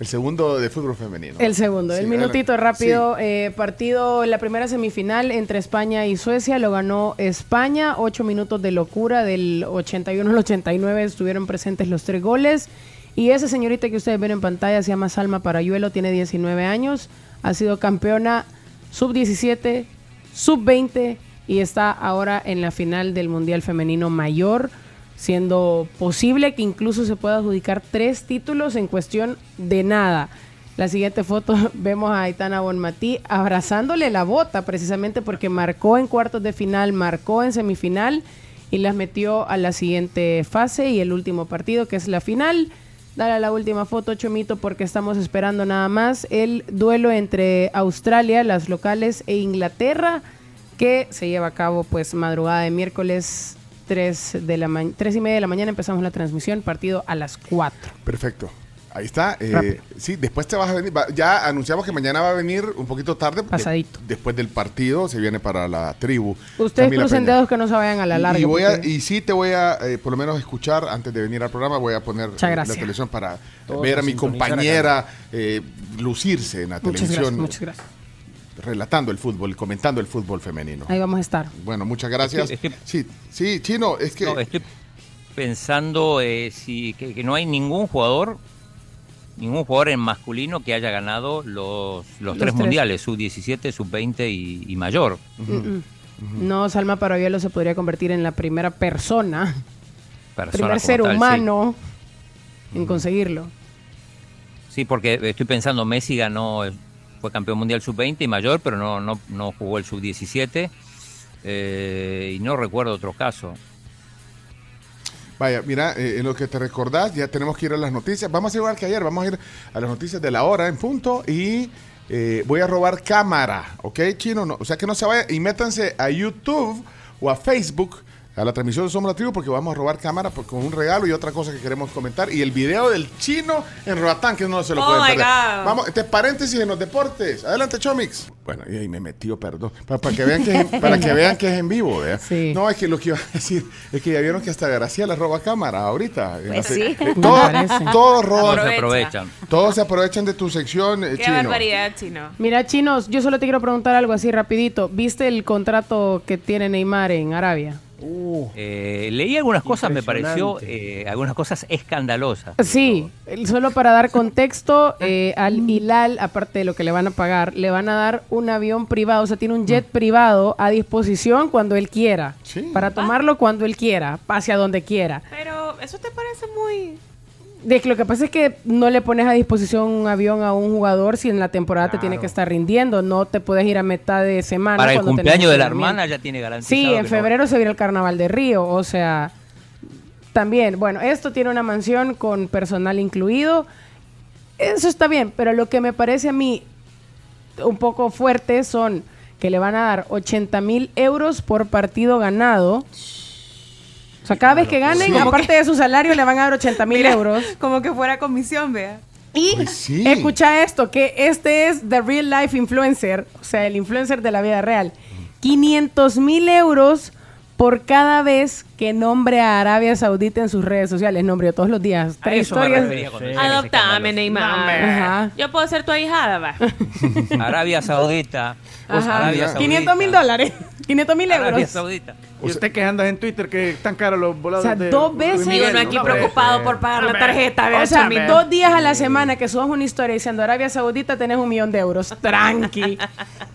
el segundo de fútbol femenino. El segundo, Sí, el minutito adelante. rápido. eh, partido, la primera semifinal entre España y Suecia lo ganó España. Ocho minutos de locura, del 81 al 89 estuvieron presentes los tres goles. Y esa señorita que ustedes ven en pantalla se llama Salma Parayuelo, tiene 19 años, ha sido campeona sub-17, sub-20 y está ahora en la final del Mundial Femenino Mayor, siendo posible que incluso se pueda adjudicar tres títulos en cuestión de nada. La siguiente foto vemos a Aitana Bonmatí abrazándole la bota precisamente porque marcó en cuartos de final, marcó en semifinal y las metió a la siguiente fase y el último partido que es la final. Dale a la última foto, Chomito, porque estamos esperando nada más el duelo entre Australia, las locales, e Inglaterra, que se lleva a cabo pues madrugada de miércoles 3, de la ma- 3 y media de la mañana. Empezamos la transmisión, partido a las 4. Perfecto. Ahí está. eh, sí, después te vas a venir. va- ya anunciamos que mañana va a venir un poquito tarde. Pasadito. Después del partido se viene para la tribu. Ustedes Camila crucen Peña. dedos que no se vayan a la larga. Y, voy a, y sí te voy a, eh, por lo menos, escuchar antes de venir al programa. Voy a poner eh, la televisión para Todos ver a mi compañera eh, lucirse en la Muchas televisión. gracias, muchas gracias. Relatando el fútbol, comentando el fútbol femenino. Ahí vamos a estar. Bueno, muchas gracias. Es que- Sí, sí, Chino, es que... No, estoy pensando eh, si, que, que no hay ningún jugador, ningún jugador en masculino que haya ganado los, los, Los tres tres. mundiales, sub-17, sub-20 y, y mayor. No, Salma Parabielo se podría convertir en la primera persona, Persona primer ser tal, sí. humano en conseguirlo. Sí, porque estoy pensando, Messi ganó, fue campeón mundial sub-20 y mayor, pero no, no, no jugó el sub-17. eh, y no recuerdo otro caso. Vaya, mira, eh, en lo que te recordás, ya tenemos que ir a las noticias. Vamos a igual que ayer, vamos a ir a las noticias de la hora en punto y eh, voy a robar cámara, ¿ok, chino? No, o sea que no se vaya y métanse a YouTube o a Facebook, a la transmisión de Somos la Tribu, porque vamos a robar cámara por- con un regalo y otra cosa que queremos comentar. Y el video del chino en Roatán, que no se lo Oh pueden my perder. God. Vamos, este es paréntesis en los deportes. Adelante, Chomix. Bueno, y ahí me metió, perdón. Para, para que vean que es, en- para que vean que es en vivo, ¿vea? No, es que lo que iba a decir es que ya vieron que hasta Graciela roba cámara ahorita. Pues Así- sí. eh, Me todo- parece. Todos roban. Todos se aprovechan. Todos se aprovechan de tu sección, eh, Qué chino. barbaridad, chino. Mira, chinos, yo solo te quiero preguntar algo así rapidito. ¿Viste el contrato que tiene Neymar en Arabia? Eh, leí algunas cosas, me pareció, eh, algunas cosas escandalosas. Sí, solo para dar contexto, eh, al Hilal, aparte de lo que le van a pagar, le van a dar un avión privado, o sea, tiene un jet privado a disposición cuando él quiera, para tomarlo cuando él quiera, hacia donde quiera. Pero eso te parece muy... De que lo que pasa es que no le pones a disposición un avión a un jugador si en la temporada te tiene que estar rindiendo, no te puedes ir a mitad de semana. Para el cumpleaños de la hermana ya tiene garantizado. Sí, en no- febrero se viene el carnaval de Río, o sea, también, bueno, esto tiene una mansión con personal incluido Eso está bien, pero lo que me parece a mí un poco fuerte son que le van a dar 80 mil euros por partido ganado. Sea, cada vez que ganen, Sí. aparte de su salario, le van a dar 80 mil euros. Como que fuera comisión, vea. Y escucha esto, que este es The Real Life Influencer, o sea, el influencer de la vida real. 500 mil euros por cada vez que nombre a Arabia Saudita en sus redes sociales. Nombre todos los días. A Tres eso me historias. se Adoptame, Neymar. Yo puedo ser tu ahijada, va. Arabia Saudita. Ajá. Arabia Saudita. 500 mil dólares. 500 mil Arabia euros. Saudita. Y usted quejándose en Twitter que están caros los O volados sea, de dos veces. Miguel, Uno aquí ¿no? preocupado por pagar la tarjeta, O sea, dos días a la semana que subas una historia diciendo Arabia Saudita tenés un millón de euros. Tranqui.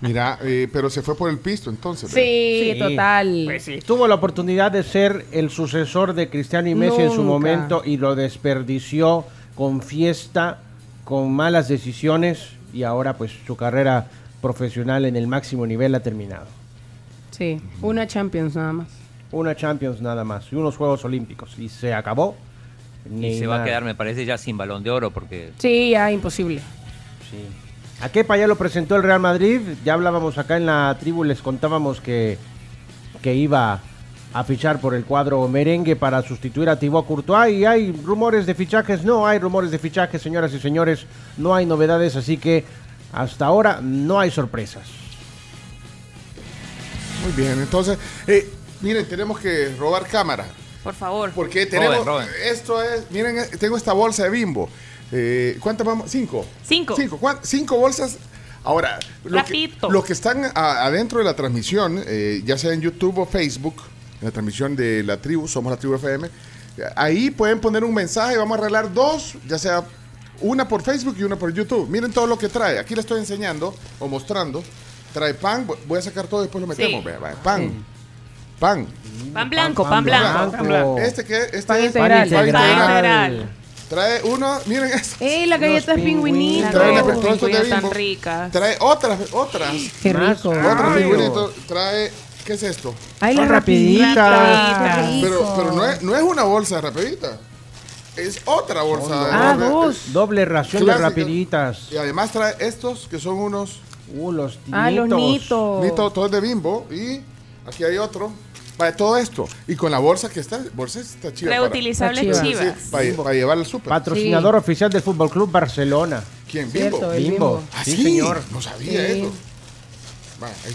Mira, eh, pero se fue por el pisto entonces. Sí, total. Pues sí, tuvo la oportunidad de ser el sucesor de Cristiano y Messi en su momento y lo desperdició con fiesta, con malas decisiones y ahora pues su carrera profesional en el máximo nivel ha terminado. Sí, una Champions nada más. Una Champions nada más y unos Juegos Olímpicos y se acabó. Y se va a quedar, me parece, ya sin balón de oro porque Sí, ya imposible. A Kepa ya lo presentó el Real Madrid. Ya hablábamos acá en la tribu, les contábamos que, que iba a fichar por el cuadro merengue para sustituir a Thibaut Courtois. Y hay rumores de fichajes. No hay rumores de fichajes, señoras y señores. No hay novedades, así que hasta ahora no hay sorpresas. Muy bien, entonces, eh, miren, tenemos que robar cámara. Por favor. Porque tenemos. Roben. Esto es. Miren, eh, tengo esta bolsa de bimbo. Eh, ¿Cuántas vamos? Cinco. Cinco. Cinco, ¿cuán- cinco bolsas. Ahora, lo que, Rapidito. los que están a- adentro de la transmisión, eh, ya sea en YouTube o Facebook, en la transmisión de la tribu, somos la tribu FM, ahí pueden poner un mensaje, vamos a arreglar dos, ya sea una por Facebook y una por YouTube. Miren todo lo que trae. Aquí le estoy enseñando o mostrando. Trae pan, voy a sacar todo y después lo metemos. Sí. Pan. Pan. Pan blanco, pan, pan blanco. blanco. Este que este Pan es integral. pan Pan integral. Trae uno, miren esto. ¡Ey, la galleta es pingüinito! Trae la Las de pingüinas tan ricas. Trae otras, otras. ¡Qué rico! Otras Ay, figuritas. Trae, ¿qué es esto? ¡Ay, Son la rapiditas. rapidita! Pero, pero no, es, no es una bolsa rapidita. Es otra bolsa. Ah, Rapi- dos. Doble ración Clásica. de rapiditas. Y además trae estos que son unos Uh, los ¡Ah, los nitos. nitos! Nito, todo es de bimbo. Y aquí hay otro. Vaya, todo esto. Y con la bolsa que está, bolsa está chida. para- Reutilizables Está chivas. Sí, para, para llevar al súper. Patrocinador oficial del Fútbol Club Barcelona. ¿Quién? Bimbo. Cierto, Bimbo. Bimbo. Ah, Sí, sí, señor. No sabía Sí. eso.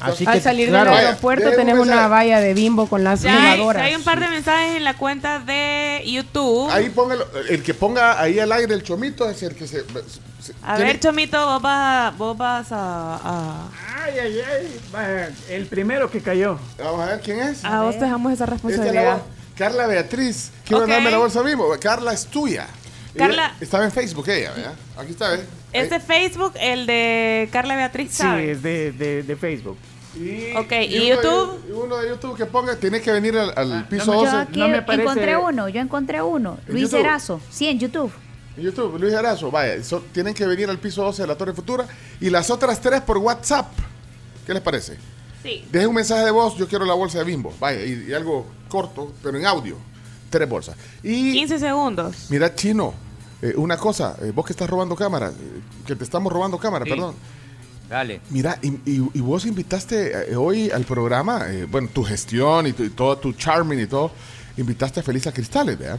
Al que, salir claro, del aeropuerto tenemos una valla de bimbo con las Ya hay, un par de mensajes en la cuenta de YouTube. Ahí póngalo. El que ponga ahí al aire el chomito es el que se. se- A tiene- ver, Chomito, vos vas, vos vas a, a, Ay, ay, ay. El primero que cayó. Vamos a ver quién es. a vos te dejamos esa responsabilidad. Carla Beatriz. Quiero Ok. darme la bolsa mismo. Carla es tuya. Carla- estaba en Facebook ella, ¿verdad? Aquí está, ¿ves? Es de Facebook, el de Carla Beatriz, Sí, ¿sabes? es de, de, de Facebook. Y, Ok, ¿y uno de- YouTube? y uno de YouTube que ponga, tiene que venir al, al piso no me- 12. Yo aquí no me parece- encontré uno, yo encontré uno. ¿En Luis? Erazo, sí, en YouTube. En YouTube, Luis Arazo, vaya, so- tienen que venir al piso 12 de la Torre Futura y las otras tres por WhatsApp. ¿Qué les parece? Sí. Dejen un mensaje de voz, yo quiero la bolsa de bimbo, vaya, y, y algo corto, pero en audio. Tres bolsas. Y 15 segundos. mira, Chino, eh, una cosa, eh, vos que estás robando cámara, eh, que te estamos robando cámara, Sí. perdón. Dale. Mira, y, y- y vos invitaste eh, hoy al programa, eh, bueno, tu gestión y, tu, y todo tu charming y todo, invitaste a Felisa Cristales, ¿verdad?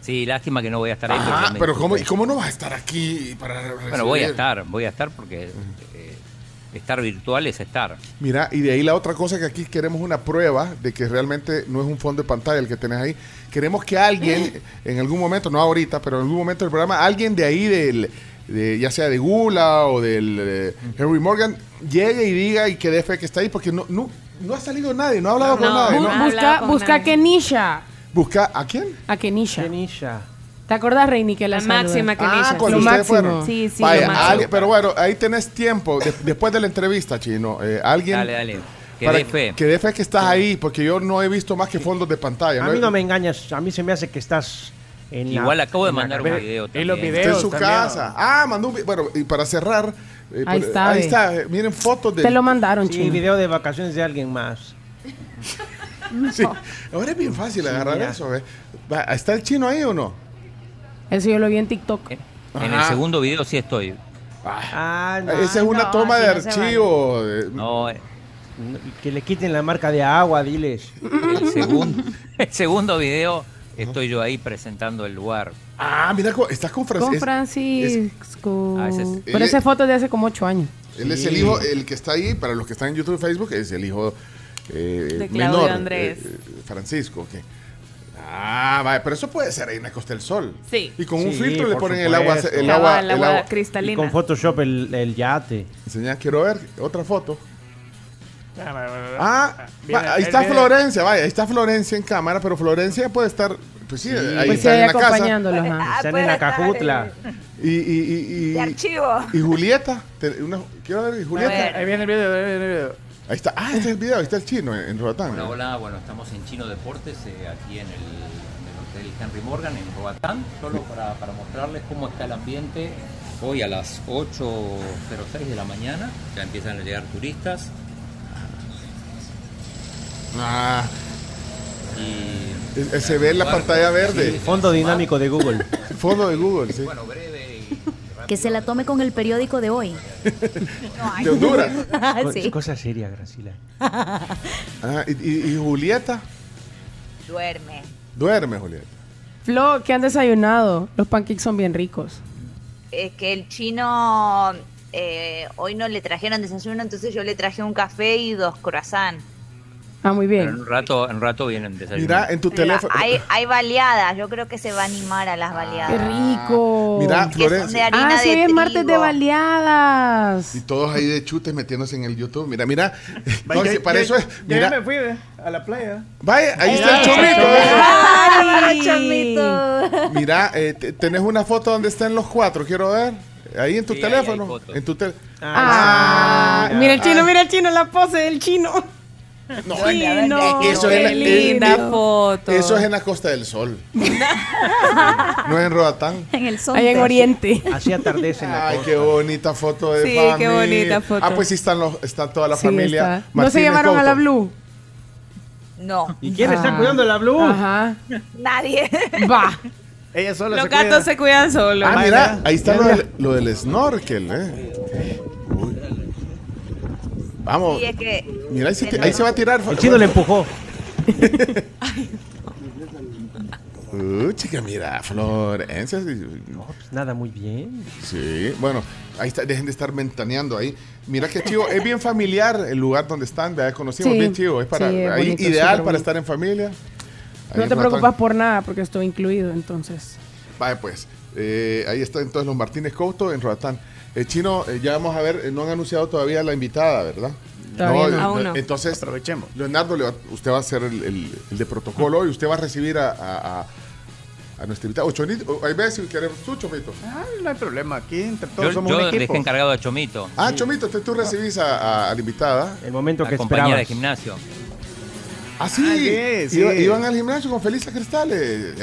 Sí, lástima que no voy a estar ahí. Ah, porque me- pero ¿cómo, ¿y cómo no vas a estar aquí para Bueno, voy a estar, voy a estar porque eh, estar virtual es estar. Mira, y de ahí la otra cosa que aquí queremos una prueba de que realmente no es un fondo de pantalla el que tenés ahí. Queremos que alguien, en algún momento, no ahorita, pero en algún momento del programa, alguien de ahí, del, de, ya sea de Gula o del eh, Henry Morgan, llegue y diga y que dé fe que está ahí, porque no, no, no ha salido nadie, no ha hablado con No, nadie. Bu- ¿no? busca busca. Kenisha. Busca a quién? A Kenisha. Kenisha. ¿Te acordás, Reini, que la, máxima que Ah, cuando Lo ustedes máximo. fueron. Sí, sí, Vaya, lo máximo. alguien- pero bueno, ahí tenés tiempo, de- después de la entrevista, Chino. eh, alguien Dale, dale. Que para dé fe. que dé fe que estás ahí, porque yo no he visto más que fondos de pantalla. A mí no me engañas, a mí se me hace que estás en la- Igual acabo de en la mandar un carrera. video Y los videos. Está en su también. casa. Ah, mandó un vi- Bueno, y para cerrar. eh, Ahí por- está, Ahí ve. está. eh, Miren fotos de. Te lo mandaron, Sí, chino. video de vacaciones de alguien más. Sí. Ahora es bien fácil agarrar eso. ¿eh? Va, ¿Está el chino ahí o no? Eso yo lo vi en TikTok. En el segundo video sí estoy. Ah, no. Esa es una no, toma de no archivo. No, eh, Que le quiten la marca de agua, diles. el segundo, el segundo video estoy yo ahí presentando el lugar. Ah, mira, estás con Francisco. Con Francisco. Ah, ese es- Pero él esa es- foto es de hace como ocho años. Él es el hijo, el que está ahí, para los que están en YouTube y Facebook, es el hijo eh, De Claudio menor, Andrés. eh, Francisco. ok. Ah, vaya, pero eso puede ser ahí en la Costa del Sol. Sí. Y con un Sí, filtro le por ponen el agua, supuesto. el agua, el agua. Y cristalina. con Photoshop el, el yate. Enseñá, quiero ver otra foto. Ah, Viene- va, ahí él está viene- Florencia, vaya, ahí está Florencia en cámara, pero Florencia puede estar, pues sí, ahí Pues sí, está ahí en la casa. ajá. Están en la cajutla. Y, y, y, y, De archivo. y Julieta, te- una- quiero ver, y Julieta. ver. Ahí viene el video, ahí viene el video. Ahí está, ah, este es el video, ahí está el chino en, en Roatán. Hola, hola, bueno, estamos en Chino Deportes, eh, aquí en el, en el Hotel Henry Morgan, en Roatán, solo para, para mostrarles cómo está el ambiente. Hoy a las 8.06 de la mañana, ya empiezan a llegar turistas Ah, y eh, eh, se ve en la pantalla verde. Fondo dinámico de Google. Fondo de Google, sí. bueno, breve Que se la tome con el periódico de hoy. De Honduras. Co- sí. Cosa seria, Graciela. Ah, y, y- y Julieta, Duerme. duerme, Julieta. Flo, ¿qué han desayunado? Los pancakes son bien ricos. Es que el chino eh, hoy no le trajeron desayuno, entonces yo le traje un café y dos croissants. Ah, muy pero en bien. un rato, en un rato vienen. Mira, en tu teléfono. Hay, hay baleadas, yo creo que se va a animar a las ¡Qué baleadas. rico! Mira, Que son de Florencia. harina Ah, sí, es martes de baleadas. Y todos ahí de chutes metiéndose en el YouTube. Mira, mira. Va, No, ya- si para ya- eso es. Ya Mira, me fui a la playa. vaya, ahí está el chomito. ¡Ay, chomito! Mira, eh, te- tenés una foto donde están los cuatro, quiero ver. Ahí en tu Sí, ahí teléfono. hay fotos. En tu tel- Ah, mira el chino, ah. mira el chino, la pose del chino. No, Chino, eso qué es linda foto. Eso es en la Costa del Sol. no es en Roatán. En el sol. Allá en Oriente. Así atardece en la Ay, costa. qué bonita foto de Sí, familia. qué bonita foto. Ah, pues sí están los, está toda la Sí, familia. está. No se Martínez llevaron a la Couto. Blue. No, ¿Y quién está Ah. cuidando la Blue? Ajá. nadie. Va. Ella sola Los se cuida. gatos se cuidan solos. Ah, mira, ahí está lo del, lo del snorkel, eh. Vamos. Sí, es que Mira, ahí se, ti- ahí se va a tirar. El chino le empujó. Uy, chica, mira, Florencia. sí, Pues nada, muy bien. Sí, bueno, ahí está, dejen de estar mentaneando ahí. Mira qué chivo, es bien familiar el lugar donde están, ya conocimos, Sí, bien chivo, es para sí, es ahí, bonito, ideal súper para bonito. estar en familia. Ahí No te preocupas por nada porque estoy incluido, entonces. Vaya pues, eh, ahí están entonces los Martínez Couto en Roatán. Eh, Chino, eh, ya vamos a ver, eh, no han anunciado todavía la invitada, ¿verdad? Todavía no. eh, Aún no. Entonces, Aprovechemos. Leonardo, usted va a hacer el, el- el de protocolo y usted va a recibir a, a, a- a nuestra invitada. O Chonito, o- hay veces si queremos tú, Chomito. Ah, no hay problema. Aquí entre todos Yo, somos yo un dejé equipo. encargado a Chomito, Ah, Chomito, entonces tú recibís a, a- a la invitada. El momento que la compañera de gimnasio. Ah, sí. Ah, sí, sí. Iba- Iban al gimnasio con Felisa Cristales.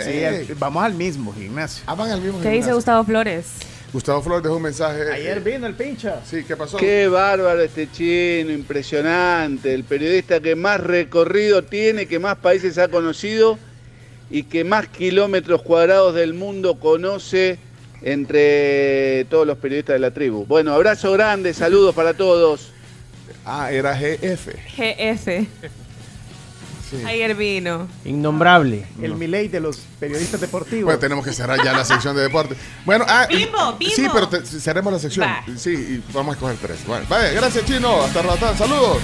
Sí, vamos al mismo gimnasio. Ah, van al mismo ¿Qué dice gimnasio. Gustavo Flores? Gustavo Flores dejó un mensaje. Ayer eh, vino el pincha. Sí, ¿qué pasó? Qué bárbaro este chino, impresionante. El periodista que más recorrido tiene, que más países ha conocido y que más kilómetros cuadrados del mundo conoce entre todos los periodistas de la tribu. Bueno, abrazo grande, saludos para todos. Ah, era GF. GF. Sí. Ayer vino. Innombrable. El Milei de los periodistas deportivos. Bueno, tenemos que cerrar ya la sección de deporte. Bueno, ah, Bimbo, Bimbo. Sí, pero te- cerremos la sección. Va. Sí, y vamos a escoger tres. Bueno, vale, gracias, Chino. Hasta Ratán. Saludos.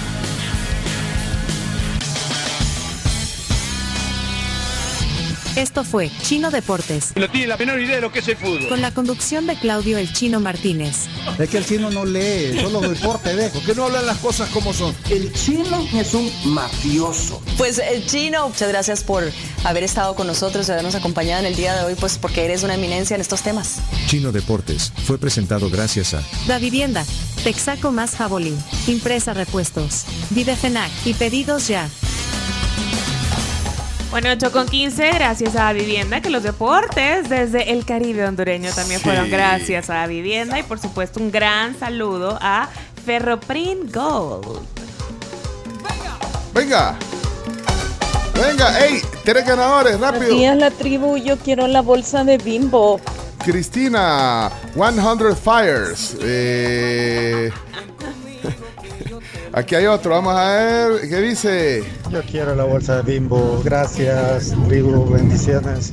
Esto fue Chino Deportes, No tiene la menor idea de lo que es el fútbol. con la conducción de Claudio El Chino Martínez. Es que el chino no lee, solo deporte ve. ¿Por qué no hablan las cosas como son? El chino es un mafioso. Pues el chino, muchas gracias por haber estado con nosotros y habernos acompañado en el día de hoy, pues porque eres una eminencia en estos temas. Chino Deportes fue presentado gracias a Da Vivienda, Texaco más Jabolín, Impresa Repuestos, Videfenac y Pedidos Ya. Bueno, 8 con 15, gracias a Vivienda, que los deportes desde el Caribe hondureño también Sí. fueron gracias a Vivienda y por supuesto un gran saludo a Ferroprint Gold. Venga. Venga, ey, tres ganadores, rápido. la tribu, yo quiero la bolsa de bimbo. Cristina, 100 Fires. Eh, aquí hay otro, vamos a ver. ¿Qué dice? Yo quiero la bolsa de bimbo. Gracias, tribu, bendiciones.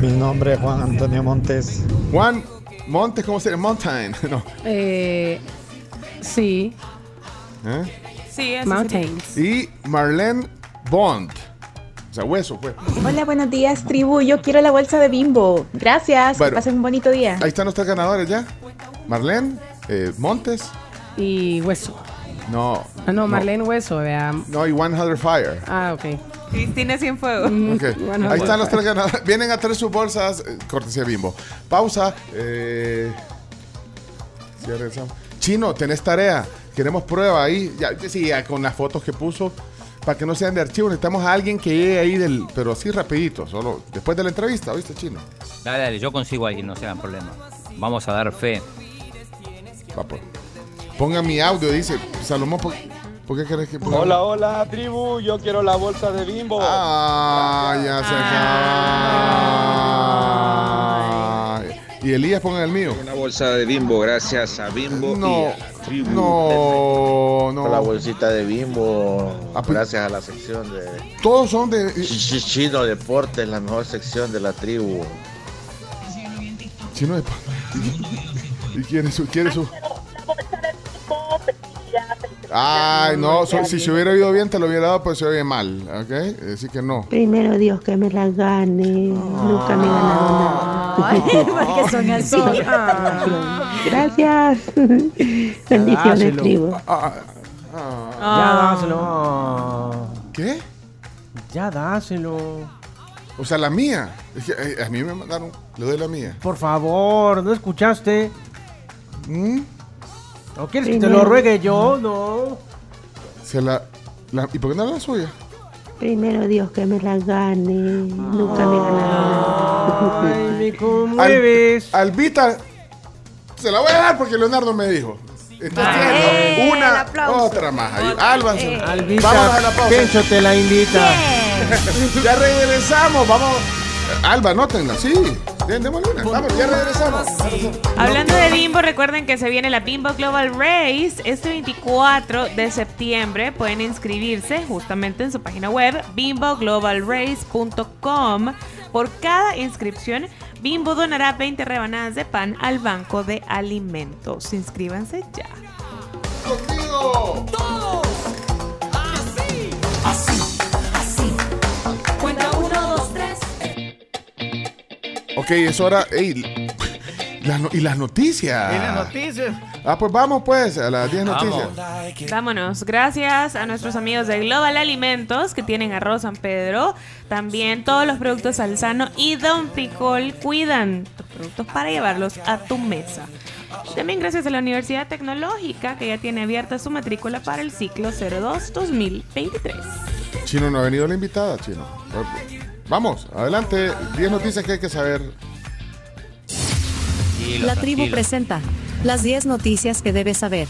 Mi nombre es Juan Antonio Montes. Juan Montes, ¿cómo se llama? Mountain. No. Eh, sí. ¿Eh? Sí, así Mountains. Y Marlene Bond. O sea, hueso, pues. Hola, buenos días, tribu. Yo quiero la bolsa de bimbo. Gracias. Bueno. que pasen un bonito día. Ahí están nuestros ganadores ya. Marlene, eh, Montes. Y Hueso. No. Ah, no, Marlene Hueso, vea. No, y 100 Fire. Ah, ok. Cristina Cienfuegos. Ok. Bueno, Ahí están los tres ganadores. Vienen a traer sus bolsas, eh, cortesía Bimbo. Pausa. Eh, ya regresamos. Chino, tenés tarea. Queremos prueba ahí. Ya, sí, ya con las fotos que puso. Para que no sean de archivo, necesitamos a alguien que llegue ahí del. Pero así rapidito, solo después de la entrevista, ¿viste, Chino? Dale, dale, yo consigo ahí, no se hagan problema. Vamos a dar fe. Papo. Ponga mi audio, dice Salomón. ¿Por, por qué querés que ponga? Hola, hola, tribu. Yo quiero la bolsa de bimbo. Ah, ya se acaba. Y Elías ponga el mío. Una bolsa de bimbo, gracias a Bimbo No, y a Tribu. no, no. La bolsita de bimbo, Ah, pues- gracias a la sección de Todos son de. Ch- Ch- Chino Deportes, la mejor sección de la tribu. Chino de pa- ¿Y quién es su? ¿Quién es su? Ay, no, so- si se hubiera oído bien te lo hubiera dado, pues se oye mal, ¿ok? Así que no. Primero Dios que me la gane. Nunca me he ganado nada. porque son así. Gracias. Bendiciones, tribu. Ya dáselo. ¿Qué? Ya dáselo. O sea, la mía. Es que, eh, a mí me mandaron, le doy la mía. Por favor, ¿no escuchaste? ¿Mm? ¿O quieres que te lo ruegue yo? No. Se la, la- ¿Y por qué no la suya? Primero Dios que me la gane. Nunca me. Ay, me conmueves. Al- Albita, se la voy a dar porque Leonardo me dijo. Entonces tiene una, otra más. Ahí. Albita, vámonos a la pausa. Pencho te la invita. ya regresamos, vamos. Alba, nótenla, sí. Den- démosle una. Vamos, ya regresamos. Hablando de Bimbo, recuerden que se viene la Bimbo Global Race este 24 de septiembre. Pueden inscribirse justamente en su página web bimboglobalrace.com. Por cada inscripción, Bimbo donará 20 rebanadas de pan al Banco de Alimentos. Inscríbanse ya. Cuenta Ok, es hora. ey, no- y las noticias. Y las noticias. Ah, pues vamos pues a las 10 noticias. Vámonos. Gracias a nuestros amigos de Global Alimentos que tienen arroz San Pedro. También todos los productos Alzano y Don Picol cuidan tus productos para llevarlos a tu mesa. También gracias a la Universidad Tecnológica que ya tiene abierta su matrícula para el ciclo 02-2023. Chino no ha venido la invitada, Chino. Vamos, adelante. 10 noticias que hay que saber. Tranquilo, La tribu tranquilo. presenta las 10 noticias que debes saber.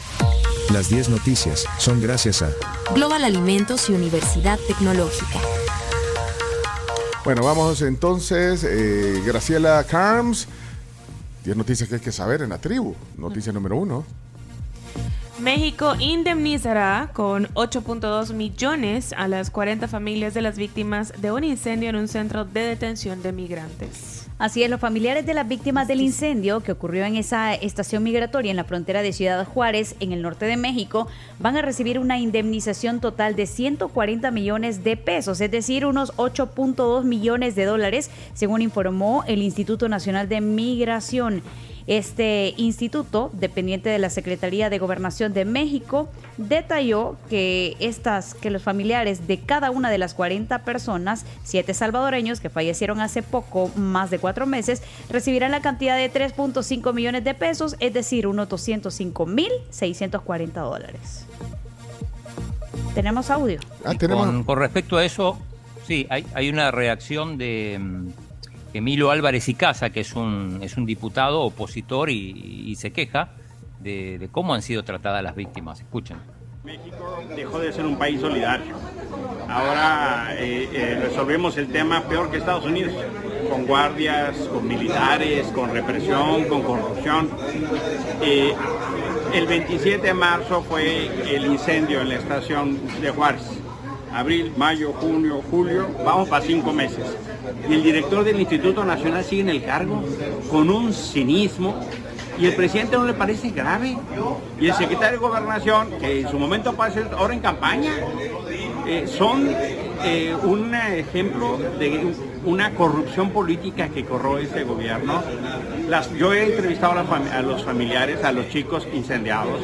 Las 10 noticias son gracias a Global Alimentos y Universidad Tecnológica. Bueno, vamos entonces. eh, Graciela Carms. 10 noticias que hay que saber en la tribu. Noticia número uno. México indemnizará con 8.2 millones a las 40 familias de las víctimas de un incendio en un centro de detención de migrantes. Así es, los familiares de las víctimas del incendio que ocurrió en esa estación migratoria en la frontera de Ciudad Juárez, en el norte de México, van a recibir una indemnización total de 140 millones de pesos, es decir, unos 8.2 millones de dólares, según informó el Instituto Nacional de Migración. Este instituto, dependiente de la Secretaría de Gobernación de México, detalló que estas, que los familiares de cada una de las 40 personas, siete salvadoreños que fallecieron hace poco, más de cuatro meses, recibirán la cantidad de 3.5 millones de pesos, es decir, unos 205 mil 640 dólares. Tenemos audio. Ah, Y Con, con respecto a eso, sí, hay, hay una reacción de mm, Emilio Álvarez y Casa, que es un, es un diputado opositor y, se queja de, de cómo han sido tratadas las víctimas. Escuchen. México dejó de ser un país solidario. Ahora eh, eh, resolvemos el tema peor que Estados Unidos. con guardias, con militares, con represión, con corrupción. Eh, el 27 de marzo fue el incendio en la estación de Juárez. Abril, mayo, junio, julio, vamos para cinco meses. Y el director del Instituto Nacional sigue en el cargo con un cinismo y el presidente no le parece grave. Y el secretario de Gobernación, que en su momento pasa ahora en campaña, eh, son eh, un ejemplo de una corrupción política que corroe este gobierno. Las, yo he entrevistado a, los familiares, a los chicos incendiados.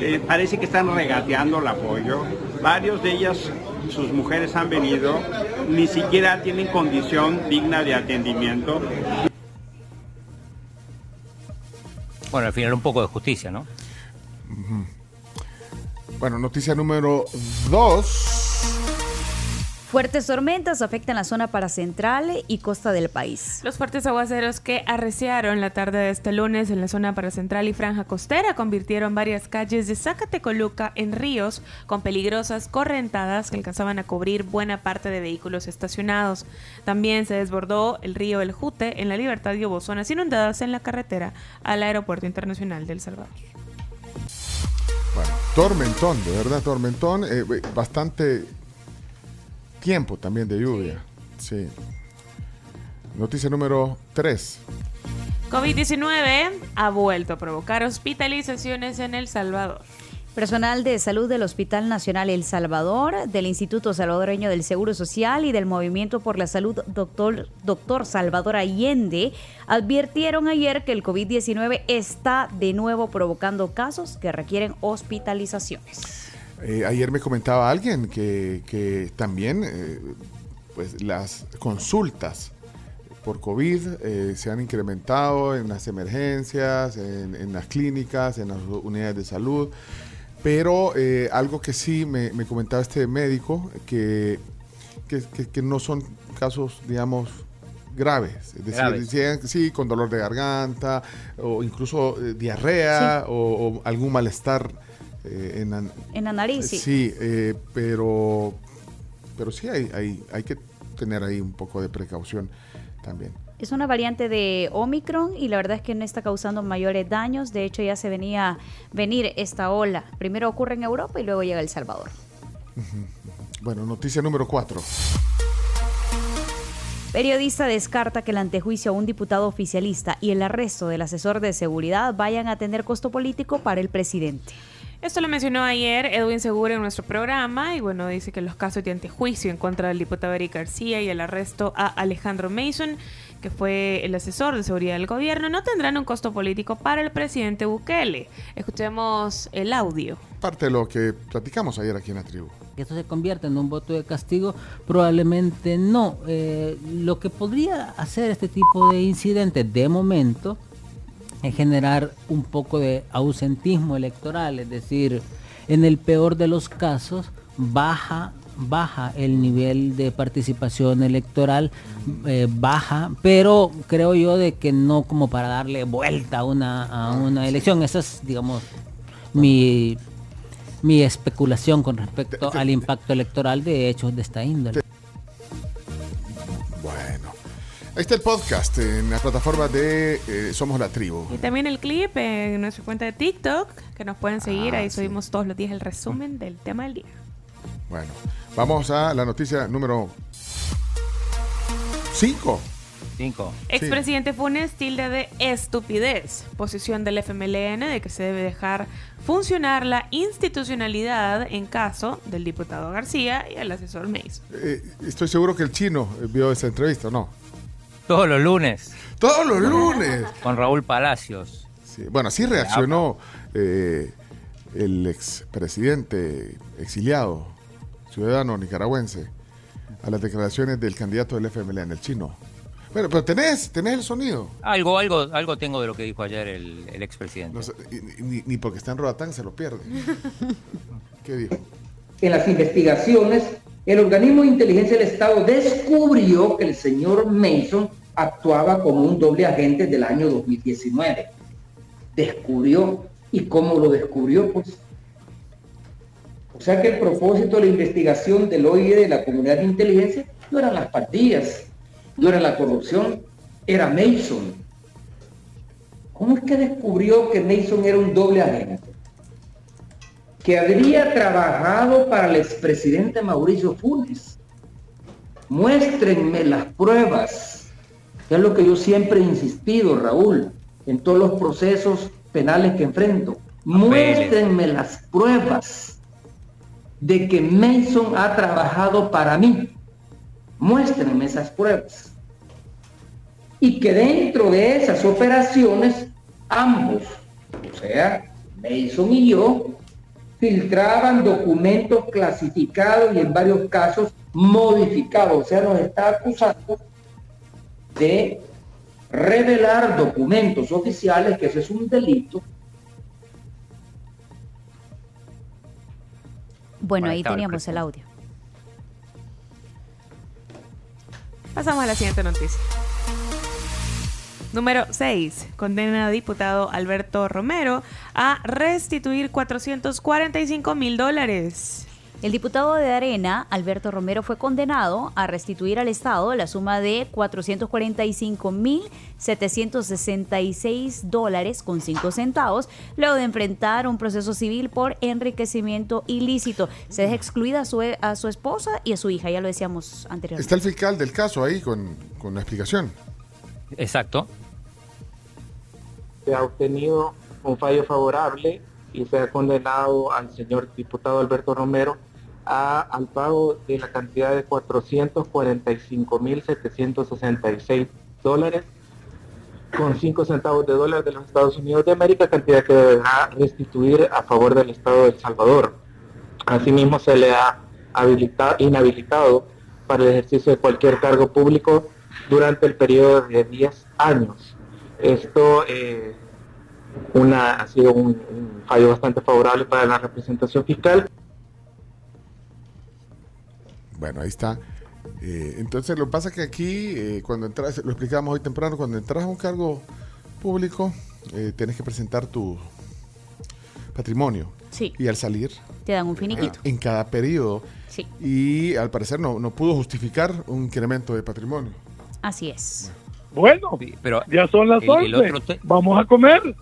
Eh, parece que están regateando el apoyo. Varios de ellas, sus mujeres han venido, ni siquiera tienen condición digna de atendimiento. Bueno, al final un poco de justicia, ¿no? Bueno, noticia número 2. Fuertes tormentas afectan la zona paracentral y costa del país. Los fuertes aguaceros que arreciaron la tarde de este lunes en la zona paracentral y franja costera convirtieron varias calles de Zacatecoluca en ríos con peligrosas correntadas que alcanzaban a cubrir buena parte de vehículos estacionados. También se desbordó el río El Jute en la Libertad y hubo zonas inundadas en la carretera al Aeropuerto Internacional del Salvador. Bueno, tormentón, de verdad, tormentón. eh, bastante tiempo también de lluvia. Sí. Noticia número 3. COVID-19 ha vuelto a provocar hospitalizaciones en El Salvador. Personal de salud del Hospital Nacional El Salvador, del Instituto Salvadoreño del Seguro Social y del Movimiento por la Salud Doctor, Doctor Salvador Allende advirtieron ayer que el COVID-19 está de nuevo provocando casos que requieren hospitalizaciones. Eh, ayer me comentaba alguien que, que también eh, pues las consultas por COVID eh, se han incrementado en las emergencias, en, en las clínicas, en las unidades de salud. Pero algo que sí me, me comentaba este médico, que, que, que- que no son casos, digamos, graves. Es decir, Graves. decían que sí, con dolor de garganta, o incluso eh, diarrea, o, o algún malestar eh, en la, En la nariz, sí. Sí, eh, pero, pero sí hay, hay, hay que tener ahí un poco de precaución también. Es una variante de Omicron y la verdad es que no está causando mayores daños. De hecho, ya se venía venir esta ola. Primero ocurre en Europa y luego llega a El Salvador. Bueno, noticia número 4. Periodista descarta que el antejuicio a un diputado oficialista y el arresto del asesor de seguridad vayan a tener costo político para el presidente. Esto lo mencionó ayer Edwin Segura en nuestro programa y bueno, dice que los casos de antejuicio en contra del diputado Eric García y el arresto a Alejandro Mason, que fue el asesor de seguridad del gobierno, no tendrán un costo político para el presidente Bukele. Escuchemos el audio. Parte de lo que platicamos ayer aquí en la tribu. que esto se convierta en un voto de castigo, probablemente no. Eh, lo que podría hacer este tipo de incidentes de momento es generar un poco de ausentismo electoral, es decir, en el peor de los casos baja baja el nivel de participación electoral eh, baja pero creo yo de que no como para darle vuelta a una a una elección esa es digamos mi mi especulación con respecto al impacto electoral de hechos de esta índole. Ahí está el podcast en la plataforma de eh, Somos la Tribu. Y también el clip en nuestra cuenta de TikTok, que nos pueden seguir. Ah, Ahí sí. subimos todos los días el resumen del tema del día. Bueno, vamos a la noticia número 5. 5. Expresidente Funes tilde de estupidez. Posición del FMLN de que se debe dejar funcionar la institucionalidad en caso del diputado García y el asesor Mays. Eh, estoy seguro que el chino vio esa entrevista, ¿o no? Todos los lunes. Todos los lunes. Con Raúl Palacios. Sí, Bueno, así reaccionó eh, el expresidente exiliado, ciudadano nicaragüense, a las declaraciones del candidato del FMLN, el chino. Bueno, pero tenés, tenés el sonido. Algo, algo, algo tengo de lo que dijo ayer el, el expresidente. No sé, y- ni, ni porque está en Rodatán se lo pierde. ¿Qué dijo? en las investigaciones, el organismo de inteligencia del Estado descubrió que el señor Mason actuaba como un doble agente del año 2019. Descubrió. ¿Y cómo lo descubrió? Pues. O sea que el propósito de la investigación del OIE de la comunidad de inteligencia no eran las pandillas, no era la corrupción, era Mason. ¿Cómo es que descubrió que Mason era un doble agente? Que habría trabajado para el expresidente Mauricio Funes. Muéstrenme las pruebas. Que es lo que yo siempre he insistido, Raúl, en todos los procesos penales que enfrento. Muéstrenme las pruebas de que Mason ha trabajado para mí. Muéstrenme esas pruebas. Y que dentro de esas operaciones, ambos, o sea, Mason y yo, filtraban documentos clasificados y en varios casos modificados. O sea, nos está acusando de revelar documentos oficiales, que eso es un delito. Bueno, ahí teníamos el audio. Pasamos a la siguiente noticia. Número 6. Condena a diputado Alberto Romero a restituir 445 mil dólares. El diputado de Arena, Alberto Romero, fue condenado a restituir al Estado la suma de 445.766 dólares con 5 centavos, luego de enfrentar un proceso civil por enriquecimiento ilícito. Se deja excluida a su, a su esposa y a su hija, ya lo decíamos anteriormente. Está el fiscal del caso ahí con, con la explicación. Exacto. Se ha obtenido un fallo favorable y se ha condenado al señor diputado Alberto Romero a, al pago de la cantidad de 445.766 dólares con 5 centavos de dólar de los Estados Unidos de América, cantidad que deberá restituir a favor del Estado de El Salvador. Asimismo, se le ha habilita- inhabilitado para el ejercicio de cualquier cargo público durante el periodo de 10 años. Esto eh, una, ha sido un, un fallo bastante favorable para la representación fiscal. Bueno, ahí está. Eh, entonces, lo que pasa es que aquí, eh, cuando entras, lo explicábamos hoy temprano, cuando entras a un cargo público, eh, tienes que presentar tu patrimonio. Sí. Y al salir, Te dan un finiquito. en cada periodo, Sí, y al parecer no, no pudo justificar un incremento de patrimonio. así es. Bueno, pero ya son las el- el 11. otro te- Vamos a comer.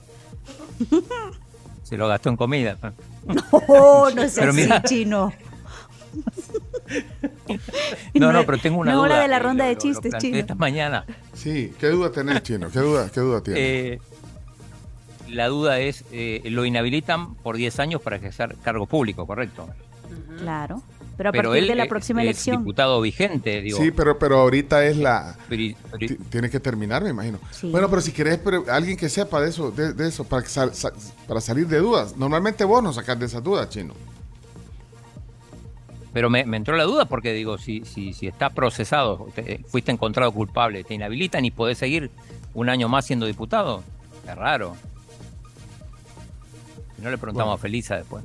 Se lo gastó en comida. Oh, no seas Pero mira- así, chino. No, no, pero tengo una no duda. hora de la ronda lo- de lo- lo chistes, planteé chino. esta mañana. Sí, ¿qué duda tenés, Chino? ¿Qué duda, qué duda tienes? Eh, la duda es, eh, lo inhabilitan por 10 años para ejercer cargo público, ¿correcto? Claro. Pero a Pero partir él de la es- próxima es elección. diputado vigente, digo. sí, pero, pero ahorita es la... Pero y- pero y- ti- Tiene que terminar, me imagino. Sí. Bueno, pero si querés pero alguien que sepa de eso, de, de eso para, que sal- sa- para salir de dudas. Normalmente vos no sacás de esas dudas, Chino. Pero me, me entró la duda porque digo, si, si, si está procesado, te- fuiste encontrado culpable, te inhabilitan y podés seguir un año más siendo diputado. Es raro. Si no le preguntamos Bueno. a Felisa después.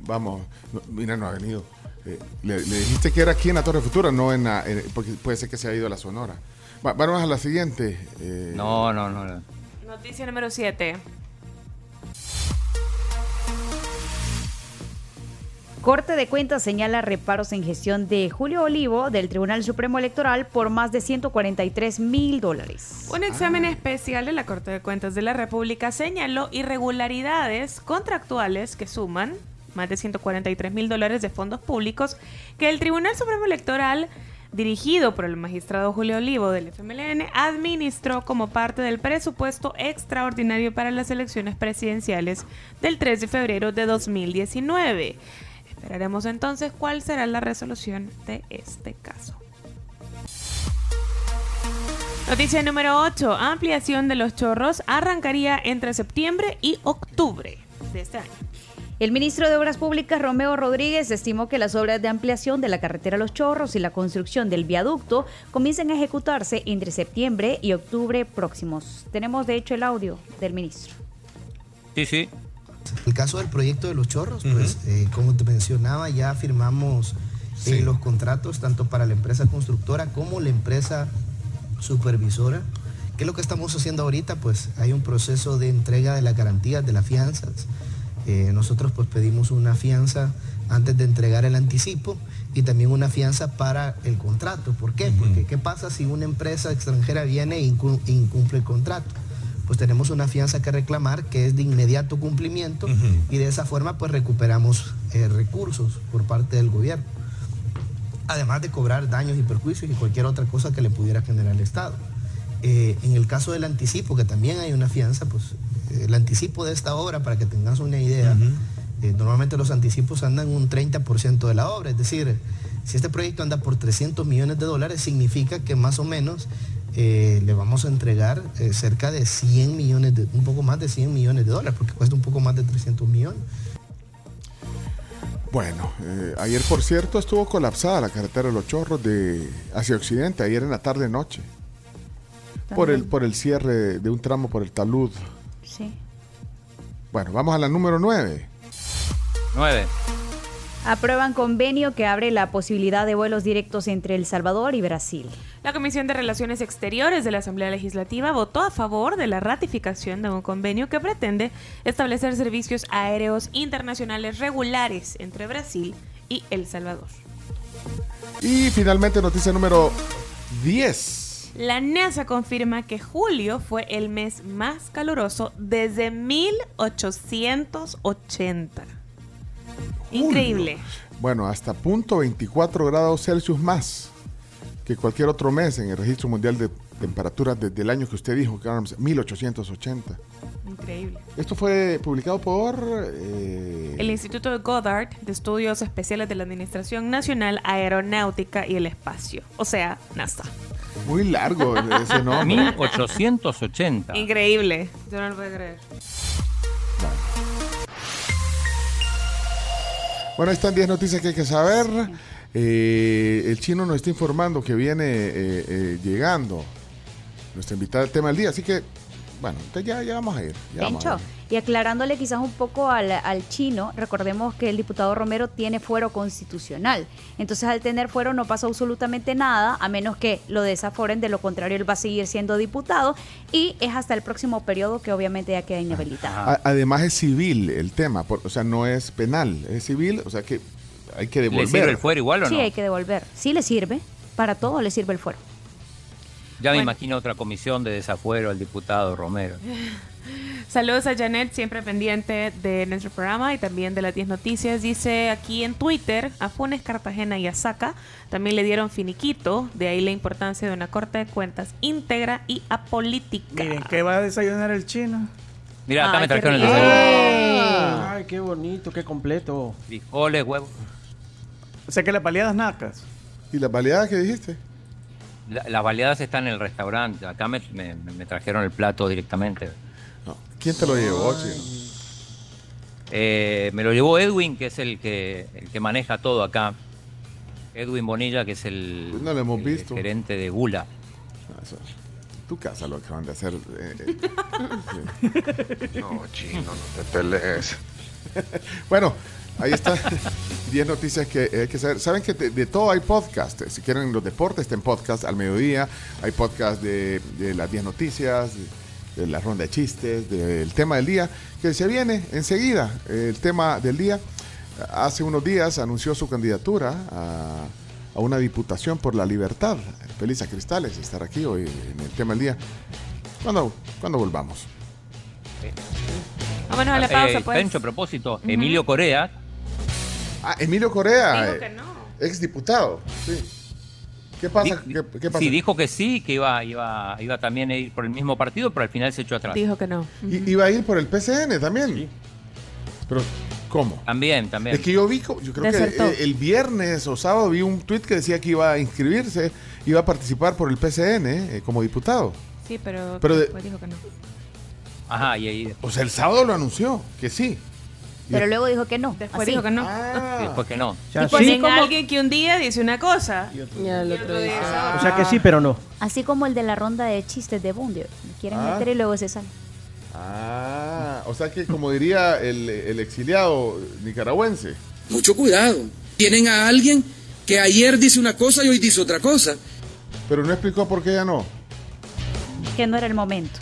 Vamos, mira, no ha venido. Eh, le, le dijiste que era aquí en la Torre Futura, no en la... en- porque puede ser que se haya ido a la Sonora. Va- vamos a la siguiente. eh, No, no, no. no. Noticia número 7. Corte de Cuentas señala reparos en gestión de Julio Olivo del Tribunal Supremo Electoral por más de 143 mil dólares. Un examen especial de la Corte de Cuentas de la República señaló irregularidades contractuales que suman más de 143 mil dólares de fondos públicos que el Tribunal Supremo Electoral, dirigido por el magistrado Julio Olivo del FMLN, administró como parte del presupuesto extraordinario para las elecciones presidenciales del 3 de febrero de 2019. Esperaremos entonces cuál será la resolución de este caso. Noticia número 8. Ampliación de los chorros arrancaría entre septiembre y octubre de este año. El ministro de Obras Públicas, Romeo Rodríguez, estimó que las obras de ampliación de la carretera Los Chorros y la construcción del viaducto comiencen a ejecutarse entre septiembre y octubre próximos. Tenemos, de hecho, el audio del ministro. Sí, sí. El caso del proyecto de los chorros, pues eh, como te mencionaba, ya firmamos eh, los contratos tanto para la empresa constructora como la empresa supervisora. ¿Qué es lo que estamos haciendo ahorita? Pues hay un proceso de entrega de las garantías de las fianzas. Eh, nosotros pues pedimos una fianza antes de entregar el anticipo y también una fianza para el contrato. ¿Por qué? Porque ¿qué pasa si una empresa extranjera viene e incu- incumple el contrato? Pues tenemos una fianza que reclamar que es de inmediato cumplimiento y de esa forma pues recuperamos eh, recursos por parte del gobierno. Además de cobrar daños y perjuicios y cualquier otra cosa que le pudiera generar el Estado. Eh, en el caso del anticipo, que también hay una fianza, pues el anticipo de esta obra, para que tengas una idea, eh, normalmente los anticipos andan un 30% de la obra, es decir, si este proyecto anda por 300 millones de dólares, significa que más o menos eh, le vamos a entregar eh, cerca de 100 millones, de, un poco más de 100 millones de dólares, porque cuesta un poco más de 300 millones. Bueno, eh, ayer por cierto estuvo colapsada la carretera de los chorros de hacia occidente, ayer en la tarde noche. Por el, por el cierre de un tramo por el talud. Sí. Bueno, vamos a la número 9. 9. Aprueban convenio que abre la posibilidad de vuelos directos entre El Salvador y Brasil. La Comisión de Relaciones Exteriores de la Asamblea Legislativa votó a favor de la ratificación de un convenio que pretende establecer servicios aéreos internacionales regulares entre Brasil y El Salvador. Y finalmente noticia número 10. La NASA confirma que julio fue el mes más caluroso desde 1880. Increíble. Bueno, hasta punto 24 grados Celsius más que cualquier otro mes en el registro mundial de temperaturas desde el año que usted dijo, que eran 1880. Increíble. Esto fue publicado por... eh, El Instituto de Goddard de Estudios Especiales de la Administración Nacional Aeronáutica y el Espacio, o sea, NASA. Muy largo ese nombre. 1880. Increíble. Yo no lo puedo creer. Bueno, ahí están 10 noticias que hay que saber. Eh, el chino nos está informando que viene eh, eh, llegando nuestra invitada al tema del día. Así que, bueno, entonces ya, ya vamos a ir. ya vamos a ir. Y aclarándole quizás un poco al, al chino, recordemos que el diputado Romero tiene fuero constitucional. Entonces, al tener fuero no pasa absolutamente nada, a menos que lo desaforen, de lo contrario, él va a seguir siendo diputado y es hasta el próximo periodo que obviamente ya queda inhabilitado. Además es civil el tema, por- o sea, no es penal, es civil, o sea que hay que devolver. ¿Le sirve el fuero igual o sí, no? hay que devolver. Sí le sirve, para todo le sirve el fuero. Ya me imagino otra comisión de desafuero al diputado Romero. Saludos a Janet, siempre pendiente de nuestro programa y también de las 10 noticias. Dice aquí en Twitter, a Funes, Cartagena y Azaca también le dieron finiquito, de ahí la importancia de una corte de cuentas íntegra y apolítica. Miren, ¿qué va a desayunar el chino? Mira, acá Ay, me trajeron el desayuno. Ay, qué bonito, qué completo. Frijoles, huevos. O sea que las baleadas nacas. ¿Y las baleadas que dijiste? La- las baleadas están en el restaurante. Acá me, me- me trajeron el plato directamente. ¿Quién te lo llevó, chino? Eh, me lo llevó Edwin, que es el que, el que maneja todo acá. Edwin Bonilla, que es el, Pues no lo hemos el visto. gerente de Gula. Ah, eso- Tu casa lo acaban de hacer. eh, eh, sí. No, chino, no te pelees. Bueno, ahí está. 10 noticias que hay que saber. Saben que de, de todo hay podcast. Si quieren los deportes, estén podcast al mediodía. Hay podcast de, de las 10 noticias, de, de la ronda de chistes, del tema del día, que se viene enseguida. El tema del día. Hace unos días anunció su candidatura a, a una diputación por la libertad. Felisa Cristales estar aquí hoy en el tema del día. ¿Cuándo, cuándo volvamos? Vámonos a la pausa, Eh, pues. Pencho, a propósito, Emilio Corea, Ah, Emilio Corea, Dijo eh, que no. ex diputado. Sí. ¿Qué pasa? Di- ¿Qué, qué pasa? sí, dijo que sí, que iba, iba, iba también a ir por el mismo partido, pero al final se echó atrás. Dijo que no. Iba a ir por el PCN también. Pero, ¿cómo? También, también. Es que yo vi, yo creo Desertó. que eh, el viernes o sábado vi un tuit que decía que iba a inscribirse, iba a participar por el PCN eh, como diputado. Sí, pero, Pero de- dijo que no. Ajá, y ahí O sea, el sábado lo anunció, que sí. Pero luego dijo que no. Después así. dijo que no. después que no. Y ponen sí, a como- alguien que un día dice una cosa. Ya el otro día. o sea que sí, pero no. Así como el de la ronda de chistes de Bundy. Quieren Ah. meter y luego se sale. Ah, o sea que como diría el, el exiliado nicaragüense. Mucho cuidado. Tienen a alguien que ayer dice una cosa y hoy dice otra cosa. Pero no explicó por qué ya no. Que no era el momento.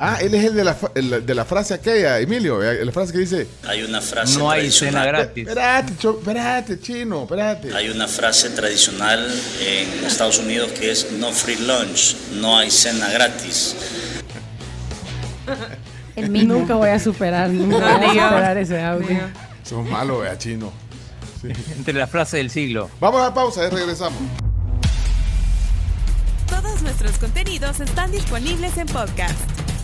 Ah, él es el de la, el de la frase aquella, Emilio. eh, La frase que dice. Hay una frase No hay cena gratis. Espérate, espérate, chino, espérate. Hay una frase tradicional en Estados Unidos que es no free lunch, no hay cena gratis. El mismo. Nunca voy a superar, nunca No, voy a superar ese audio. Son malos, vea, chino. Sí. Entre las frases del siglo. Vamos a la pausa, ya regresamos. Todos nuestros contenidos están disponibles en podcast.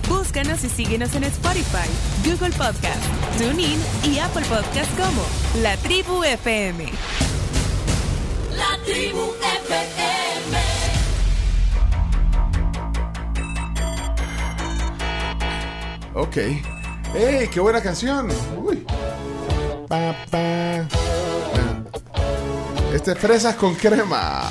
Búscanos y síguenos en Spotify, Google Podcast, TuneIn y Apple Podcast como La Tribu FM. La tribu FM. Ok. ¡Ey, qué buena canción! Uy. Pa, pa. Este es Fresas con crema.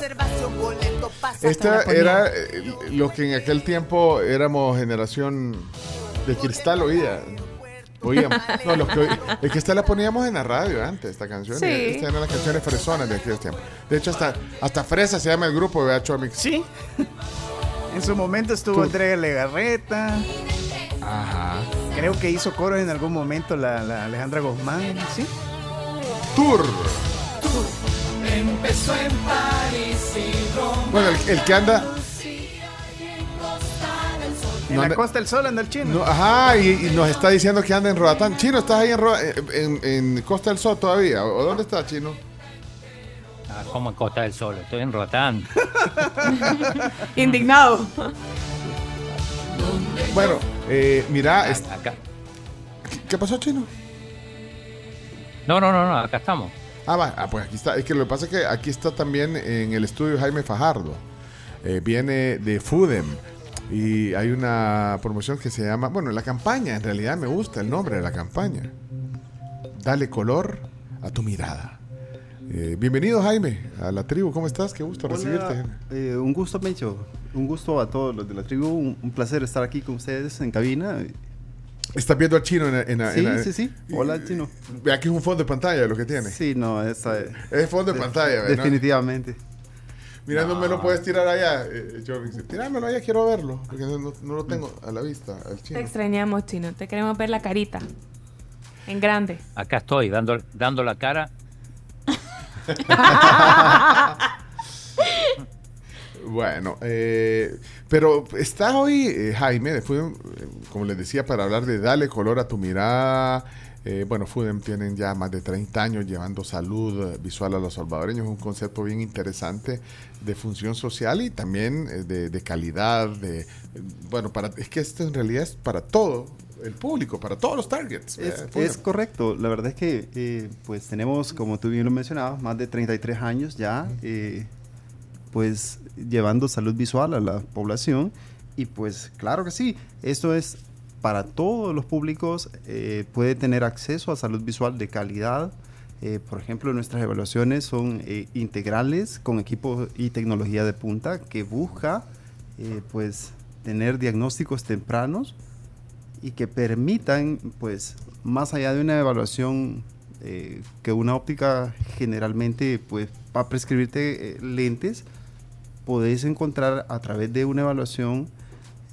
Reservación, boleto, pasa. Esta era eh, lo que en aquel tiempo éramos generación de cristal oía. Oíamos. No, los que, oí- es que esta la poníamos en la radio antes, esta canción. Sí. Esta eran las canciones fresonas de aquel tiempo. De hecho, hasta, hasta Fresa se llama el grupo, ¿verdad, Chomix? Sí. En su momento estuvo. Andrea Legarreta. Ajá. Creo que hizo coros en algún momento la, la Alejandra Guzmán, ¿sí? Tour. Empezó en París y Roma. Bueno, el, el que anda. En No la anda- Costa del Sol anda el chino. no, ajá, y, y nos está diciendo que anda en Roatán. Chino, ¿estás ahí en, Ro- en, en Costa del Sol todavía? ¿O dónde está, Chino? Ah, como en Costa del Sol. Estoy en Roatán. Indignado. Bueno, eh, mira, es- Acá. ¿qué pasó, Chino? No, no, no, no, acá estamos. Ah, va, ah, pues aquí está. Es que lo que pasa es que aquí está también en el estudio Jaime Fajardo. Eh, viene de Fudem. Y hay una promoción que se llama, bueno, la campaña, en realidad me gusta el nombre de la campaña. Dale color a tu mirada. Eh, bienvenido Jaime a la tribu, ¿cómo estás? Qué gusto recibirte. Eh, un gusto, Mencho. Un gusto a todos los de la tribu. Un, un placer estar aquí con ustedes en cabina. Estás viendo al chino en la... en la- Sí, en la- sí, sí. Hola, chino. Vea que es un fondo de pantalla lo que tiene. Sí, no, esa Es fondo de pantalla, ¿verdad? Definitivamente. Mira, no. me lo puedes tirar allá. Eh, yo dice, tíramelo allá, quiero verlo. Porque no, lo tengo a la vista, al Te extrañamos, Chino. Te queremos ver la carita. En grande. Acá estoy, dando, dando la cara. Bueno, eh, pero está hoy eh, Jaime, fue, eh, como les decía, para hablar de Dale color a tu mirada. Eh, bueno, FUDEM tienen ya más de 30 años llevando salud eh, visual a los salvadoreños, un concepto bien interesante de función social y también de, de calidad, de, bueno, para, es que esto en realidad es para todo el público, para todos los targets. Es, es correcto. La verdad es que eh, pues tenemos, como tú bien lo mencionabas, más de 33 años ya, eh, pues llevando salud visual a la población. Y pues claro que sí, esto es para todos los públicos, eh, puede tener acceso a salud visual de calidad. Eh, por ejemplo, nuestras evaluaciones son eh, integrales con equipos y tecnología de punta que busca eh, pues tener diagnósticos tempranos y que permitan, pues, más allá de una evaluación que una óptica generalmente, pues, va a prescribirte lentes, podés encontrar a través de una evaluación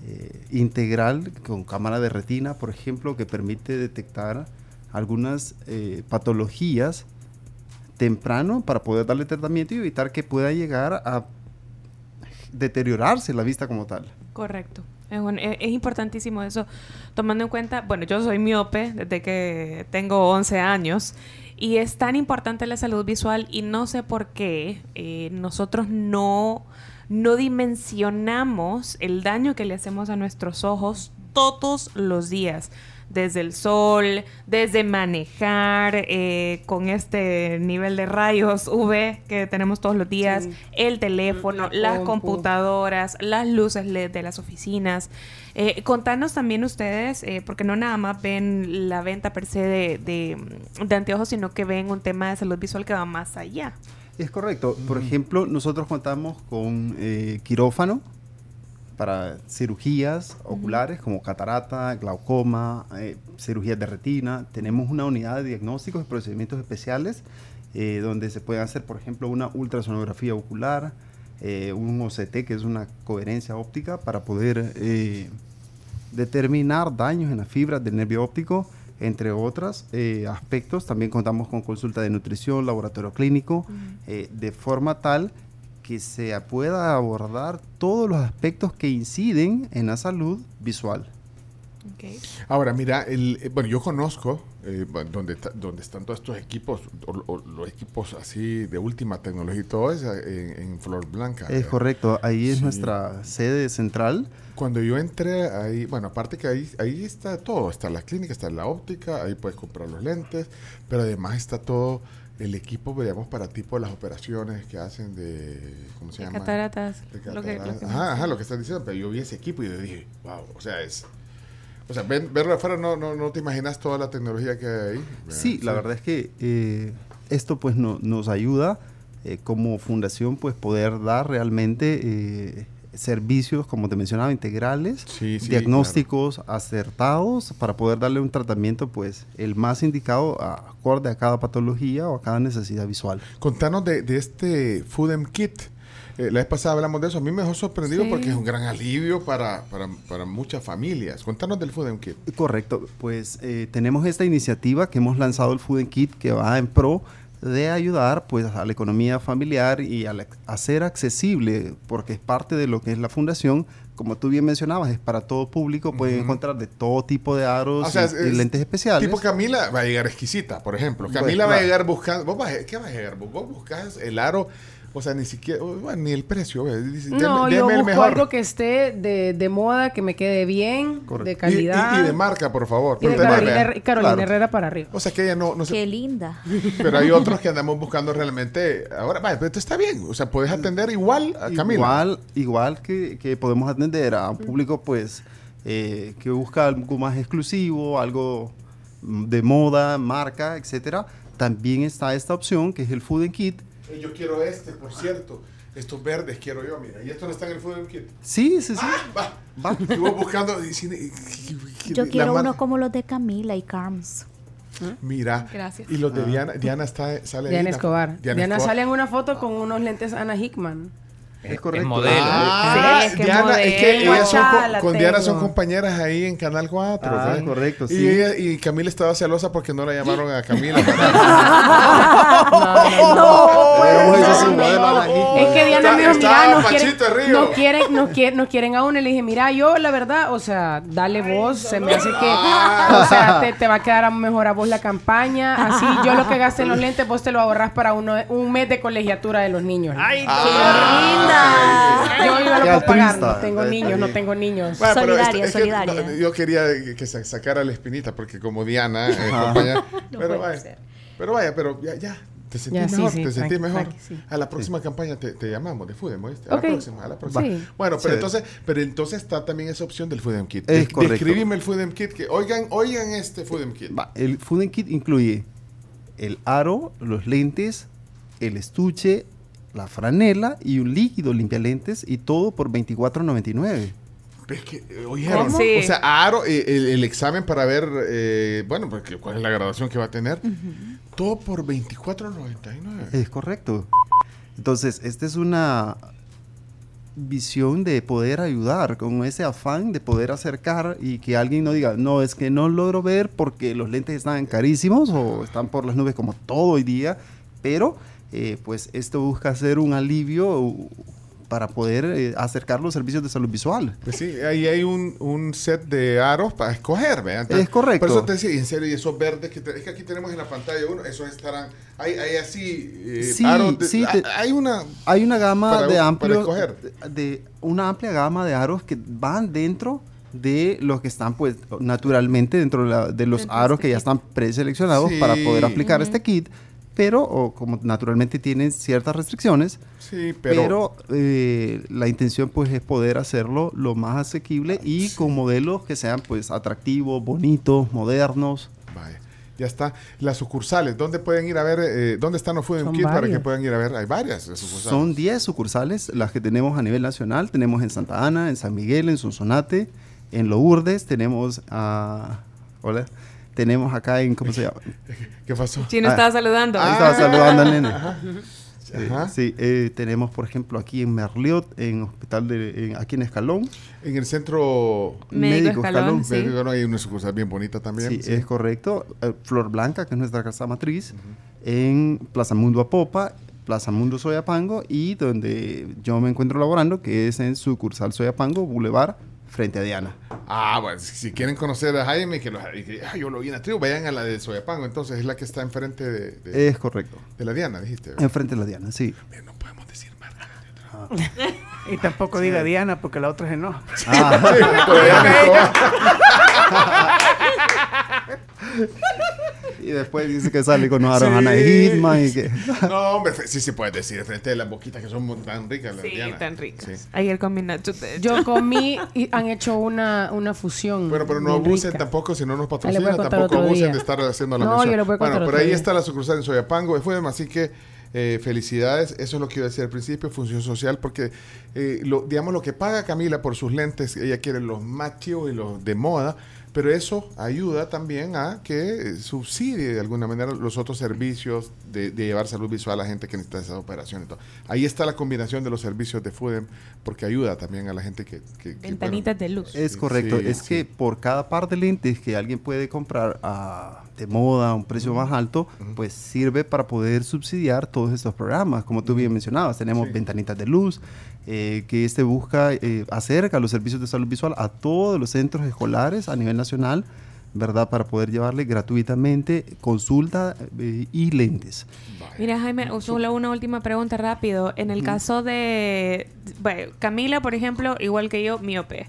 eh, integral con cámara de retina, por ejemplo, que permite detectar algunas eh, patologías temprano para poder darle tratamiento y evitar que pueda llegar a deteriorarse la vista como tal. Correcto. Es, un- es- es importantísimo eso, tomando en cuenta, bueno, yo soy miope desde que tengo 11 años y es tan importante la salud visual y no sé por qué eh, nosotros no, no dimensionamos el daño que le hacemos a nuestros ojos todos los días. Desde el sol, desde manejar eh, con este nivel de rayos UV que tenemos todos los días, Sí. el teléfono, La las compu. computadoras, las luces LED de las oficinas. Eh, contanos también ustedes, eh, porque no nada más ven la venta per se de, de, de anteojos, sino que ven un tema de salud visual que va más allá. Es correcto. Por ejemplo, nosotros contamos con eh, quirófano para cirugías oculares como catarata, glaucoma, eh, cirugías de retina. Tenemos una unidad de diagnósticos y procedimientos especiales eh, donde se puede hacer, por ejemplo, una ultrasonografía ocular, eh, un OCT, que es una coherencia óptica, para poder eh, determinar daños en las fibras del nervio óptico, entre otros aspectos. También contamos con consulta de nutrición, laboratorio clínico, eh, de forma tal que se pueda abordar todos los aspectos que inciden en la salud visual. Ahora, mira, el, eh, bueno, yo conozco eh, donde, está- donde están todos estos equipos, o- o los equipos así de última tecnología y todo eso, en, en Flor Blanca. Es correcto, ahí es Sí. nuestra sede central. Cuando yo entré ahí, bueno, aparte que ahí, ahí está todo, está la clínica, está la óptica, ahí puedes comprar los lentes, pero además está todo el equipo, digamos, para tipo las operaciones que hacen de, ¿cómo se De llama? cataratas, De lo que- lo cataratas. que ajá, ajá, lo que estás diciendo, pero yo vi ese equipo y yo dije, wow, o sea, es... O sea, ven- verlo de afuera no, no, no te imaginas toda la tecnología que hay ahí. Sí, la verdad es que eh, esto pues no- nos ayuda eh, como fundación pues poder dar realmente eh, servicios, como te mencionaba, integrales, Sí, sí, diagnósticos acertados para poder darle un tratamiento pues el más indicado a- acorde a cada patología o a cada necesidad visual. Contanos de, de este Food and Kit. Eh, la vez pasada hablamos de eso. A mí me dejó sorprendido Sí. porque es un gran alivio para, para, para muchas familias. Contanos del Food and Kit. Correcto, pues eh, tenemos esta iniciativa que hemos lanzado el Food and Kit que va en pro de ayudar pues a la economía familiar y a, ser accesible porque es parte de lo que es la fundación como tú bien mencionabas es para todo público pueden encontrar de todo tipo de aros O sea, y, es- y es lentes especiales Tipo Camila va a llegar exquisita, por ejemplo. Camila va a llegar buscando. ¿Vos vas ¿Qué vas a llegar? Vos buscas el aro, o sea, ni siquiera, bueno, ni el precio. dice, No, deme- yo el busco mejor. algo que esté de, de moda, que me quede bien, de calidad. Y, y de marca, por favor. Y de Carolina, vea. Her- Carolina Claro. Herrera para arriba. O sea que ella no, no se- Qué linda. Pero hay otros que andamos buscando realmente. Ahora, vaya, pero esto está bien. O sea, puedes atender igual a Camila. Igual, igual que, que podemos atender a un público pues eh, que busca algo más exclusivo, algo de moda, marca, etcétera. También está esta opción que es el Food and Kit. Eh, Yo quiero este, por cierto. Estos verdes quiero yo, mira. Y esto no está en el and Kit. Sí, sí, sí. va, va. Y vos buscando. y si- y- y- Yo quiero uno como los de Camila y Carms. Mira. Gracias. Y los de Ah. Diana, Diana está, sale Diana Escobar. Diana, Escobar. sale en una foto con unos lentes Ana Hickman. Es correcto. modelo. Ah, Sí, es que Diana, es que modelo, ellas son guachá, con, Diana tengo. son compañeras ahí en Canal 4. Ah, ¿sabes? correcto, y, sí. ella- y Camila estaba celosa porque no la llamaron a Camila. No, no, modelo no. Hickman. Es que Diana me dijo, mira, nos quieren, Pachito Río. nos quieren, nos quieren, nos quieren a uno. Y le dije, mira, yo la verdad, o sea, dale voz, se me hace que, o sea, te, te va a quedar mejor a vos la campaña. Así, yo lo que gasté en los lentes, vos te lo ahorras para uno, un mes de colegiatura de los niños. ¡Ay, linda! Yo, yo no altruista. no tengo niños, no tengo niños. Bueno, pero Solidaria, es- que solidaria. no, yo quería que se sacara la espinita porque como Diana eh, compañera- No pero puede vaya, ser. pero vaya, pero ya, ya. Te sentís Ya, sí, mejor, sí, te sentís tranqui, mejor. tranqui, sí. A la próxima campaña te, te llamamos de Foodem, ¿oíste? A Ok. la próxima, a la próxima. Sí. Bueno, pero Sí. entonces, pero entonces está también esa opción del Foodem Kit. Es correcto. Describime el Foodem Kit, que oigan, oigan este Foodem Kit. Va, el Food and Kit incluye el aro, los lentes, el estuche, la franela y un líquido limpialentes y todo por $24.99. Es que, eh. Sí. o sea, Aro, eh, el, el examen para ver, eh, bueno, porque cuál es la graduación que va a tener, todo por 24.99. Es correcto. Entonces, esta es una visión de poder ayudar, con ese afán de poder acercar y que alguien no diga, no, es que no logro ver porque los lentes están carísimos o están por las nubes como todo hoy día, pero eh, pues esto busca ser un alivio uh, para poder eh, acercar los servicios de salud visual. Pues sí, ahí hay un, un set de aros para escoger, ¿vean? Es correcto. Por eso te decía, en serio, y esos verdes que, te- es que aquí tenemos en la pantalla uno, esos estarán, hay, hay así, eh, Sí, aros de- sí, te- hay una, Hay una gama Para- de amplios, de, de una amplia gama de aros que van dentro de los que están pues naturalmente dentro de, la- de los de aros que ya están preseleccionados Sí. para poder aplicar este kit, pero o como naturalmente tienen ciertas restricciones, sí, pero, pero, eh, la intención pues es poder hacerlo lo más asequible y con modelos que sean pues atractivos, bonitos, modernos. vaya, ya está. Las sucursales, ¿dónde pueden ir a ver, eh, dónde están los Food Kit para que puedan ir a ver? Hay varias sucursales. Son 10 sucursales, las que tenemos a nivel nacional. Tenemos en Santa Ana, en San Miguel, en Sonsonate, en Lourdes, tenemos a... Hola. Tenemos acá en... ¿Cómo se llama? ¿Qué pasó? Chino Ah. estaba saludando. Ahí estaba saludando al nene. Eh, Ajá. sí, eh, tenemos por ejemplo aquí en Merliot, en hospital de, en- aquí en Escalón. En el centro Médico Escalón, Médico Escalón hay una sucursal bien bonita también. Sí, es correcto. Eh, Flor Blanca, que es nuestra casa matriz, en Plaza Mundo Apopa, Plaza Mundo Soyapango y donde yo me encuentro laborando, que es en sucursal Soyapango, Boulevard, frente a Diana. Ah, bueno, si, si quieren conocer a Jaime, que, los, y que, ah, yo lo vi en la tribu, vayan a la de Soyapango, entonces es la que está enfrente de, de, Es correcto. de la Diana, dijiste. ¿verdad? Enfrente de la Diana, sí. Y tampoco diga Diana porque la otra es no. Y después dice que sale con Ana de Hitman y que... No, hombre, sí, sí puedes decir, frente de las boquitas que son tan ricas, Sí, Diana. tan ricas. Sí. Ayer comí nachos Yo comí y han hecho una, una fusión. Bueno, pero no abusen rica. tampoco, si no nos patrocinan, tampoco abusen de estar haciendo la No, mención. yo les voy a bueno, pero ahí día. está la sucursal en Soyapango de FUEM, así que eh, felicidades, eso es lo que iba a decir al principio, función social, porque eh, lo, digamos lo que paga Camila por sus lentes, ella quiere los más y los de moda, pero eso ayuda también a que subsidie de alguna manera los otros servicios de, de llevar salud visual a la gente que necesita esa operación y todo. Ahí está la combinación de los servicios de FUDEM, porque ayuda también a la gente que... que- que, ventanitas de luz. Es correcto, sí, es sí. que por cada par de lentes que alguien puede comprar a- de moda a un precio más alto, pues sirve para poder subsidiar todos estos programas. Como tú bien mencionabas, tenemos ventanitas de luz, eh, que este busca eh, acerca los servicios de salud visual a todos los centros escolares a nivel nacional, ¿verdad? Para poder llevarle gratuitamente consulta eh, y lentes. Mira, Jaime, solo una última pregunta rápido. En el caso de bueno, Camila, por ejemplo, igual que yo, miope.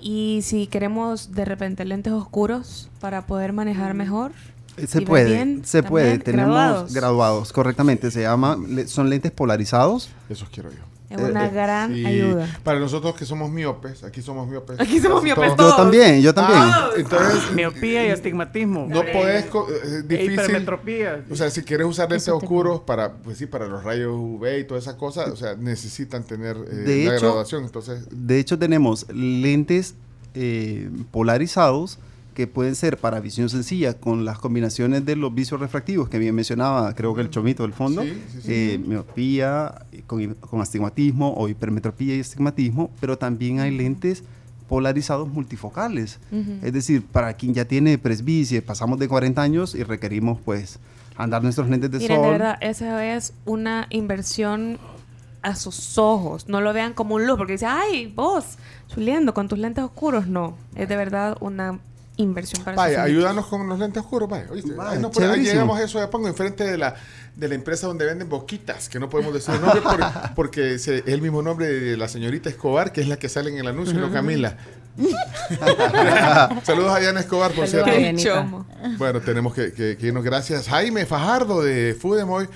Y si queremos de repente lentes oscuros para poder manejar mejor. Eh, Se puede, bien, se puede. Tenemos graduados. graduados. correctamente. Se llama, le- son lentes polarizados. Esos quiero yo. Es una gran Sí, ayuda. Para nosotros que somos miopes, aquí somos miopes. Aquí somos miopes todos. Yo también, yo también. Ah, entonces, Miopía y astigmatismo. no podés, eh, es difícil. hipermetropía. O sea, si quieres usar lentes oscuros para, pues sí, para los rayos UV y todas esas cosas, o sea, necesitan tener eh, De la hecho- graduación. Entonces, De hecho, tenemos lentes eh, polarizados que pueden ser para visión sencilla con las combinaciones de los vicios refractivos que bien mencionaba, creo que el chomito del fondo, Sí, sí, sí. eh, miopía eh, con, con astigmatismo o hipermetropía y astigmatismo, pero también hay lentes polarizados multifocales. Es decir, para quien ya tiene presbicie, pasamos de 40 años y requerimos pues andar nuestros lentes de Miren, sol. de verdad, esa es una inversión a sus ojos. No lo vean como un luz, porque dice, ay, vos, chuleando con tus lentes oscuros. No, es de verdad una inversión para vaya, ayúdanos con los lentes oscuros, vaya. ¿oíste? Vaya, Ahí no puede- ahí chéverísimo. llegamos a eso, ya pongo enfrente de la, de la empresa donde venden boquitas, que no podemos decir el nombre por- porque se- es el mismo nombre de la señorita Escobar, que es la que sale en el anuncio, no Camila. Saludos a Diana Escobar, por Saludos cierto. Bueno, tenemos que, que- que irnos. Gracias. Jaime Fajardo de Fudemoy.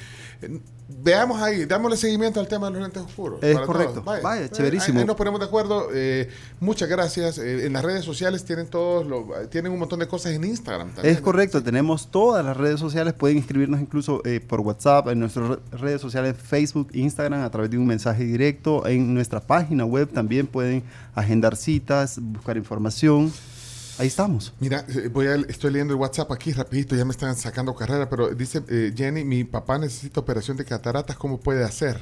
Eh, Veamos ahí, dámosle seguimiento al tema de los lentes oscuros. Es para correcto. todos. Vaya, eh, chéverísimo. Ahí, ahí nos ponemos de acuerdo. Eh, muchas gracias. Eh, en las redes sociales tienen todos lo- tienen un montón de cosas en Instagram también. Es correcto, tenemos todas las redes sociales, pueden inscribirnos incluso eh, por WhatsApp, en nuestras re- redes sociales, Facebook, Instagram, a través de un mensaje directo, en nuestra página web también pueden agendar citas, buscar información. Ahí estamos. Mira, eh, voy a, estoy leyendo el WhatsApp aquí rapidito, ya me están sacando carrera, pero dice eh, Jenny, mi papá necesita operación de cataratas, ¿cómo puede hacer?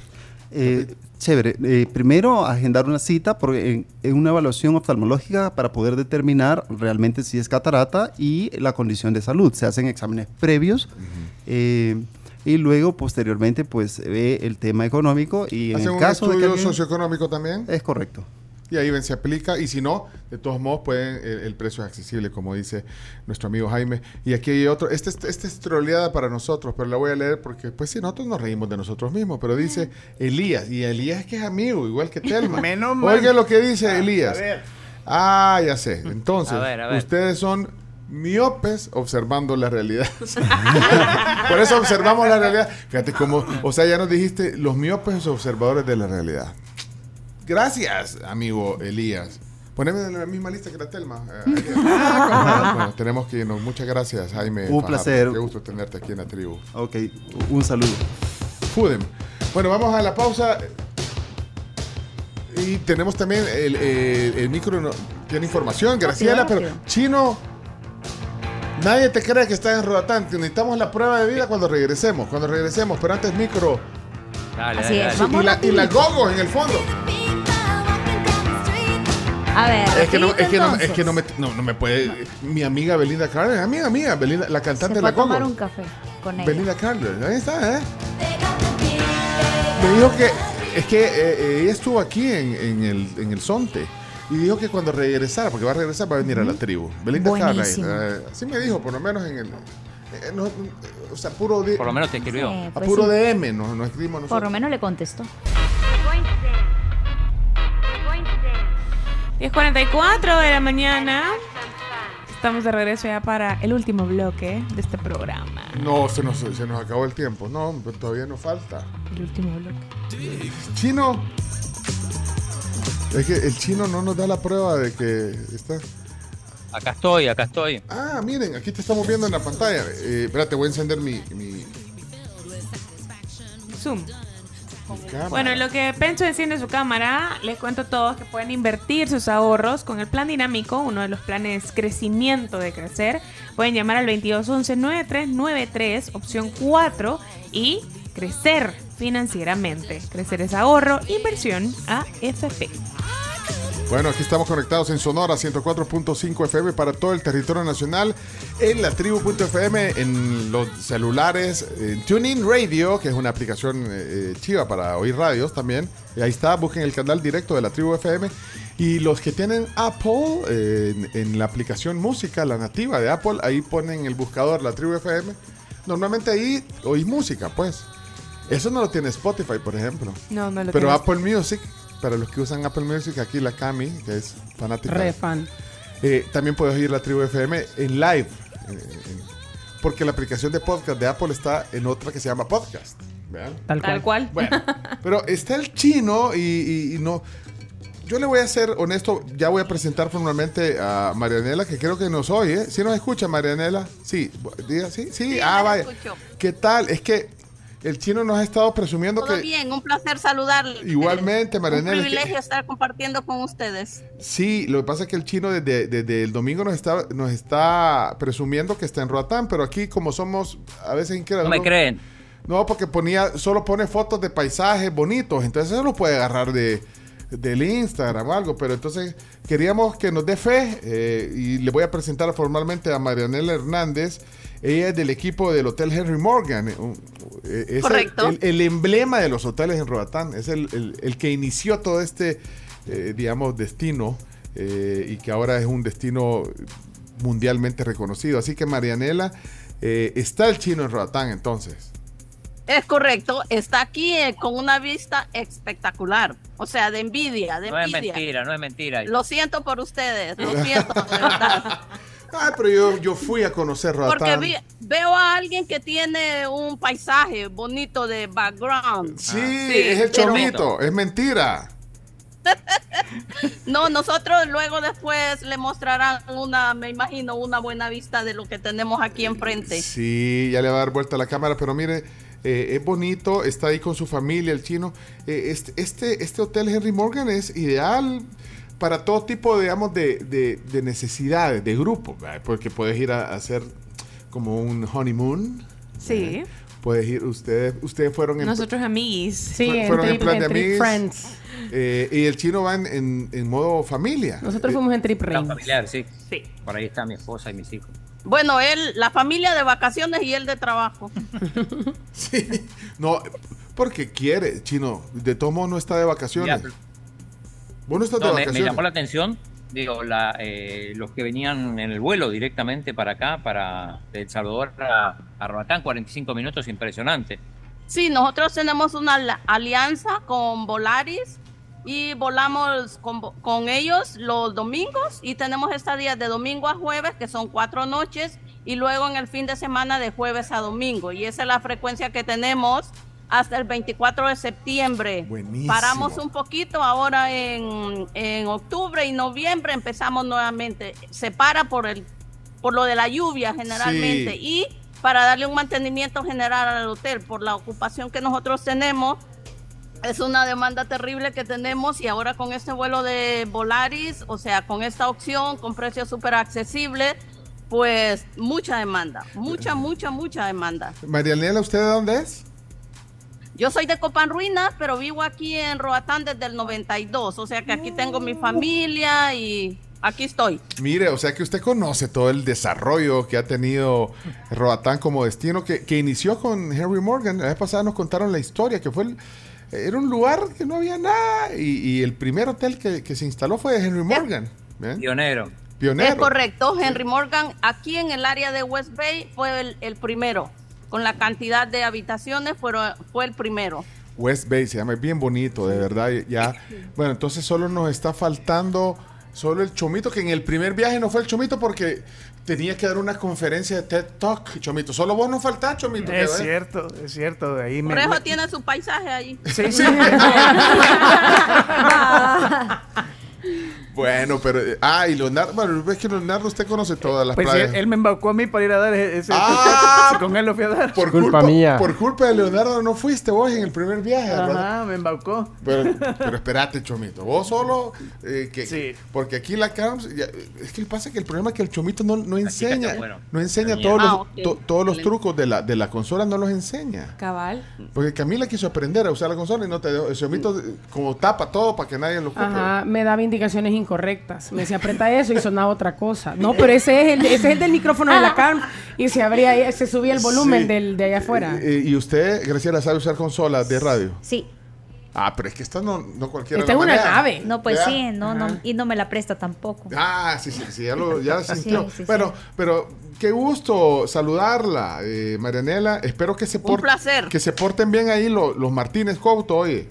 Eh, chévere. Eh, primero, agendar una cita por, en, en una evaluación oftalmológica para poder determinar realmente si es catarata y la condición de salud. Se hacen exámenes previos eh, y luego, posteriormente, pues se ve el tema económico y en ¿Hacen el un caso de alguien- socioeconómico también? Es correcto. Y ahí ven, se aplica. Y si no, de todos modos, pueden, el, el precio es accesible, como dice nuestro amigo Jaime. Y aquí hay otro. Este, es- este es troleada para nosotros, pero la voy a leer porque, pues sí, nosotros nos reímos de nosotros mismos. Pero dice Elías. Y Elías es que es amigo, igual que Telma. Menos mal. Oiga lo que dice Elías. A ver. Ah, ya sé. Entonces, A ver, a ver. ustedes son miopes observando la realidad. Por eso observamos la realidad. Fíjate cómo, o sea, ya nos dijiste los miopes observadores de la realidad. Gracias, amigo Elías. Poneme en la misma lista que la Telma. eh, bueno, tenemos que irnos. Muchas gracias, Jaime. Un Fajardo. placer. Qué gusto tenerte aquí en la tribu. Ok, un saludo. Fudem. Bueno, vamos a la pausa. Y tenemos también el, el- el micro, no- tiene información, Graciela, pero. Chino, nadie te cree que estás en Rodatán. Necesitamos la prueba de vida cuando regresemos, cuando regresemos. Pero antes, micro, Dale, dale, es, dale. Y la, y la gogo en el fondo. A ver, Es que no, es que no, es que no me, no, no me puede. Mi amiga Belinda Carter, amiga mía, Belinda, la cantante Se de la a tomar un café con ella. Belinda Carter, ahí está, ¿eh? Me dijo que es que eh, eh, ella estuvo aquí en, en el, en el Zonte y dijo que cuando regresara, porque va a regresar, va a venir a la tribu. Belinda Carter, Buenísimo. eh, así me dijo, por lo menos en el. eh, no, o sea, puro de, Por lo menos te escribió. Sí, a pues puro sí. DM, no, no escribimos Por nosotros. lo menos le contestó. 10.44 de la mañana. Estamos de regreso ya para el último bloque de este programa. No, se nos, se nos acabó el tiempo. No, todavía nos falta. El último bloque. Chino. Es que el chino no nos da la prueba de que está. Acá estoy, acá estoy. Ah, miren, aquí te estamos viendo en la pantalla. Eh, espérate, voy a encender mi, mi, Zoom. Cámara. Bueno, en lo que Pencho enciende su cámara, les cuento a todos que pueden invertir sus ahorros con el plan dinámico, uno de los planes crecimiento de crecer. Pueden llamar al 2211-9393, opción 4, y crecer financieramente. Crecer es ahorro, inversión AFP. Bueno, aquí estamos conectados en Sonora 104.5 FM para todo el territorio nacional, en la tribu.fm, en los celulares, en TuneIn Radio, que es una aplicación eh, eh, chiva para oír radios también. Y ahí está, busquen el canal directo de la tribu FM. Y los que tienen Apple, eh, en, en la aplicación música, la nativa de Apple, ahí ponen el buscador la tribu FM. Normalmente ahí oís música, pues. Eso no lo tiene Spotify, por ejemplo. No, no lo Pero tiene. Apple Music, para los que usan Apple Music, aquí la Cami, que es fanática. Re fan. Eh, también puedes oír la tribu FM en live. eh, en- porque la aplicación de podcast de Apple está en otra que se llama Podcast. ¿vean? Tal Tal cual. cual. Bueno, pero está el chino y, y- y no. Yo le voy a ser honesto, ya voy a presentar formalmente a Marianela, que creo que nos oye. ¿Sí nos escucha, Marianela? Sí, diga, sí, sí, ah, vaya. escucho. ¿Qué tal? Es que el chino nos ha estado presumiendo Todo que. bien, un placer saludarle. Igualmente, Un Marianela. es que- privilegio estar compartiendo con ustedes. Sí, lo que pasa es que el chino desde, desde el domingo nos está, nos está presumiendo que está en Roatán, pero aquí como somos a veces incrédulos... No me creen. No, porque ponía, solo pone fotos de paisajes bonitos, entonces eso lo puede agarrar de, del Instagram o algo, pero entonces queríamos que nos dé fe eh, y le voy a presentar formalmente a Marianela Hernández. Ella es del equipo del Hotel Henry Morgan. eh, eh, es el- Correcto. El, el emblema de los hoteles en Roatán. Es el, el- el que inició todo este, eh, digamos, destino eh, y que ahora es un destino mundialmente reconocido. Así que Marianela, eh, está el chino en Roatán entonces. Es correcto, está aquí eh, con una vista espectacular. O sea, de envidia, de No es envidia. mentira, no es mentira. Lo siento por ustedes, lo siento, de verdad. Ah, pero yo, yo fui a conocer Roatán. Porque vi- veo a alguien que tiene un paisaje bonito de background. Sí, es el chomito, es mentira. No, nosotros luego después le mostrarán una, me imagino, una buena vista de lo que tenemos aquí enfrente. Sí, ya le va a dar vuelta la cámara, pero mire, eh, es bonito, está ahí con su familia, el chino. Eh, este, este, este hotel Henry Morgan es ideal para todo tipo, digamos, de, de- de necesidades, de grupo, ¿verdad? porque puedes ir a, a hacer como un honeymoon. Sí. Puedes ir, ustedes, ustedes fueron en... Nosotros amiguis. Sí, Fue- en fueron en trip, plan de trip amiguis. friends. eh, y el chino va en, en- en modo familia. Nosotros Eh, fuimos en trip Plan rings. familiar, sí. Sí. Por ahí está mi esposa y mis hijos. Bueno, él, la familia de vacaciones y él de trabajo. No, porque quiere, chino. De todos modos no está de vacaciones. Ya, Vos no estás No, de me, me llamó la atención, digo, la, eh, los que venían en el vuelo directamente para acá, para de El Salvador a, a Roatán, 45 minutos, impresionante. Sí, nosotros tenemos una alianza con Volaris y volamos con, con ellos los domingos y tenemos estadías de domingo a jueves, que son cuatro noches, y luego en el fin de semana de jueves a domingo. Y esa es la frecuencia que tenemos hasta el 24 de septiembre. Buenísimo. Paramos un poquito ahora en, en octubre y noviembre empezamos nuevamente. Se para por el por lo de la lluvia generalmente Sí. y para darle un mantenimiento general al hotel por la ocupación que nosotros tenemos. Es una demanda terrible que tenemos y ahora con este vuelo de Volaris, o sea, con esta opción, con precios súper accesibles, pues mucha demanda, mucha, mucha, mucha demanda. Marianela, ¿usted de dónde es? Yo soy de Copan Ruinas, pero vivo aquí en Roatán desde el 92, o sea que aquí tengo mi familia y aquí estoy. Mire, o sea que usted conoce todo el desarrollo que ha tenido Roatán como destino, que, que inició con Henry Morgan. La vez pasada nos contaron la historia, que fue el- era un lugar que no había nada y, y el primer hotel que, que se instaló fue de Henry Morgan. Pionero. Pionero. Es correcto, Henry Morgan aquí en el área de West Bay fue el, el primero, con la cantidad de habitaciones fueron, fue el primero. West Bay se llama, es bien bonito, de verdad. Ya, bueno, entonces solo nos está faltando solo el Chomito, que en el primer viaje no fue el Chomito porque tenía que dar una conferencia de TED Talk, Chomito. Solo vos no faltás, Chomito. Es cierto, es cierto. De ahí me, Por eso me- tiene su paisaje ahí. Sí, sí. Bueno, pero. Ah, y Leonardo. Bueno, es que Leonardo usted conoce todas las Pues playas. él, él me embaucó a mí para ir a dar ese. ese- Ah. con él lo fui a dar. por culpa, mía. Por culpa de Leonardo no fuiste vos en el primer viaje. ¿verdad? Ajá, me embaucó. Pero, pero espérate, Chomito. Vos solo. eh, que, Porque aquí la Carms. ya, es que pasa que el problema es que el Chomito no, no enseña. bueno. No enseña todos los, Ah, ok. to- todos los trucos de la, de la consola, no los enseña. Cabal. Porque Camila quiso aprender a usar la consola y no te dejó. El Chomito como tapa todo para que nadie lo ocupe. Ajá, me daba indicaciones incorrectas. Me decía, aprieta eso y sonaba otra cosa. No, pero ese es el, ese es el del micrófono de la CARM y se abría, se subía el volumen Sí. del, de allá afuera. Eh, ¿Y usted, Graciela, sabe usar consolas de radio? Sí. Ah, pero es que esta no, no cualquiera Esta es una nave. No, pues ¿Verdad? sí, no, no, y no me la presta tampoco. Ah, sí, sí, sí, ya lo ya sintió. sí, sí. bueno, pero qué gusto saludarla, eh, Marianela. Espero que se Un porten placer. que se porten bien ahí lo- los Martínez Couto, oye.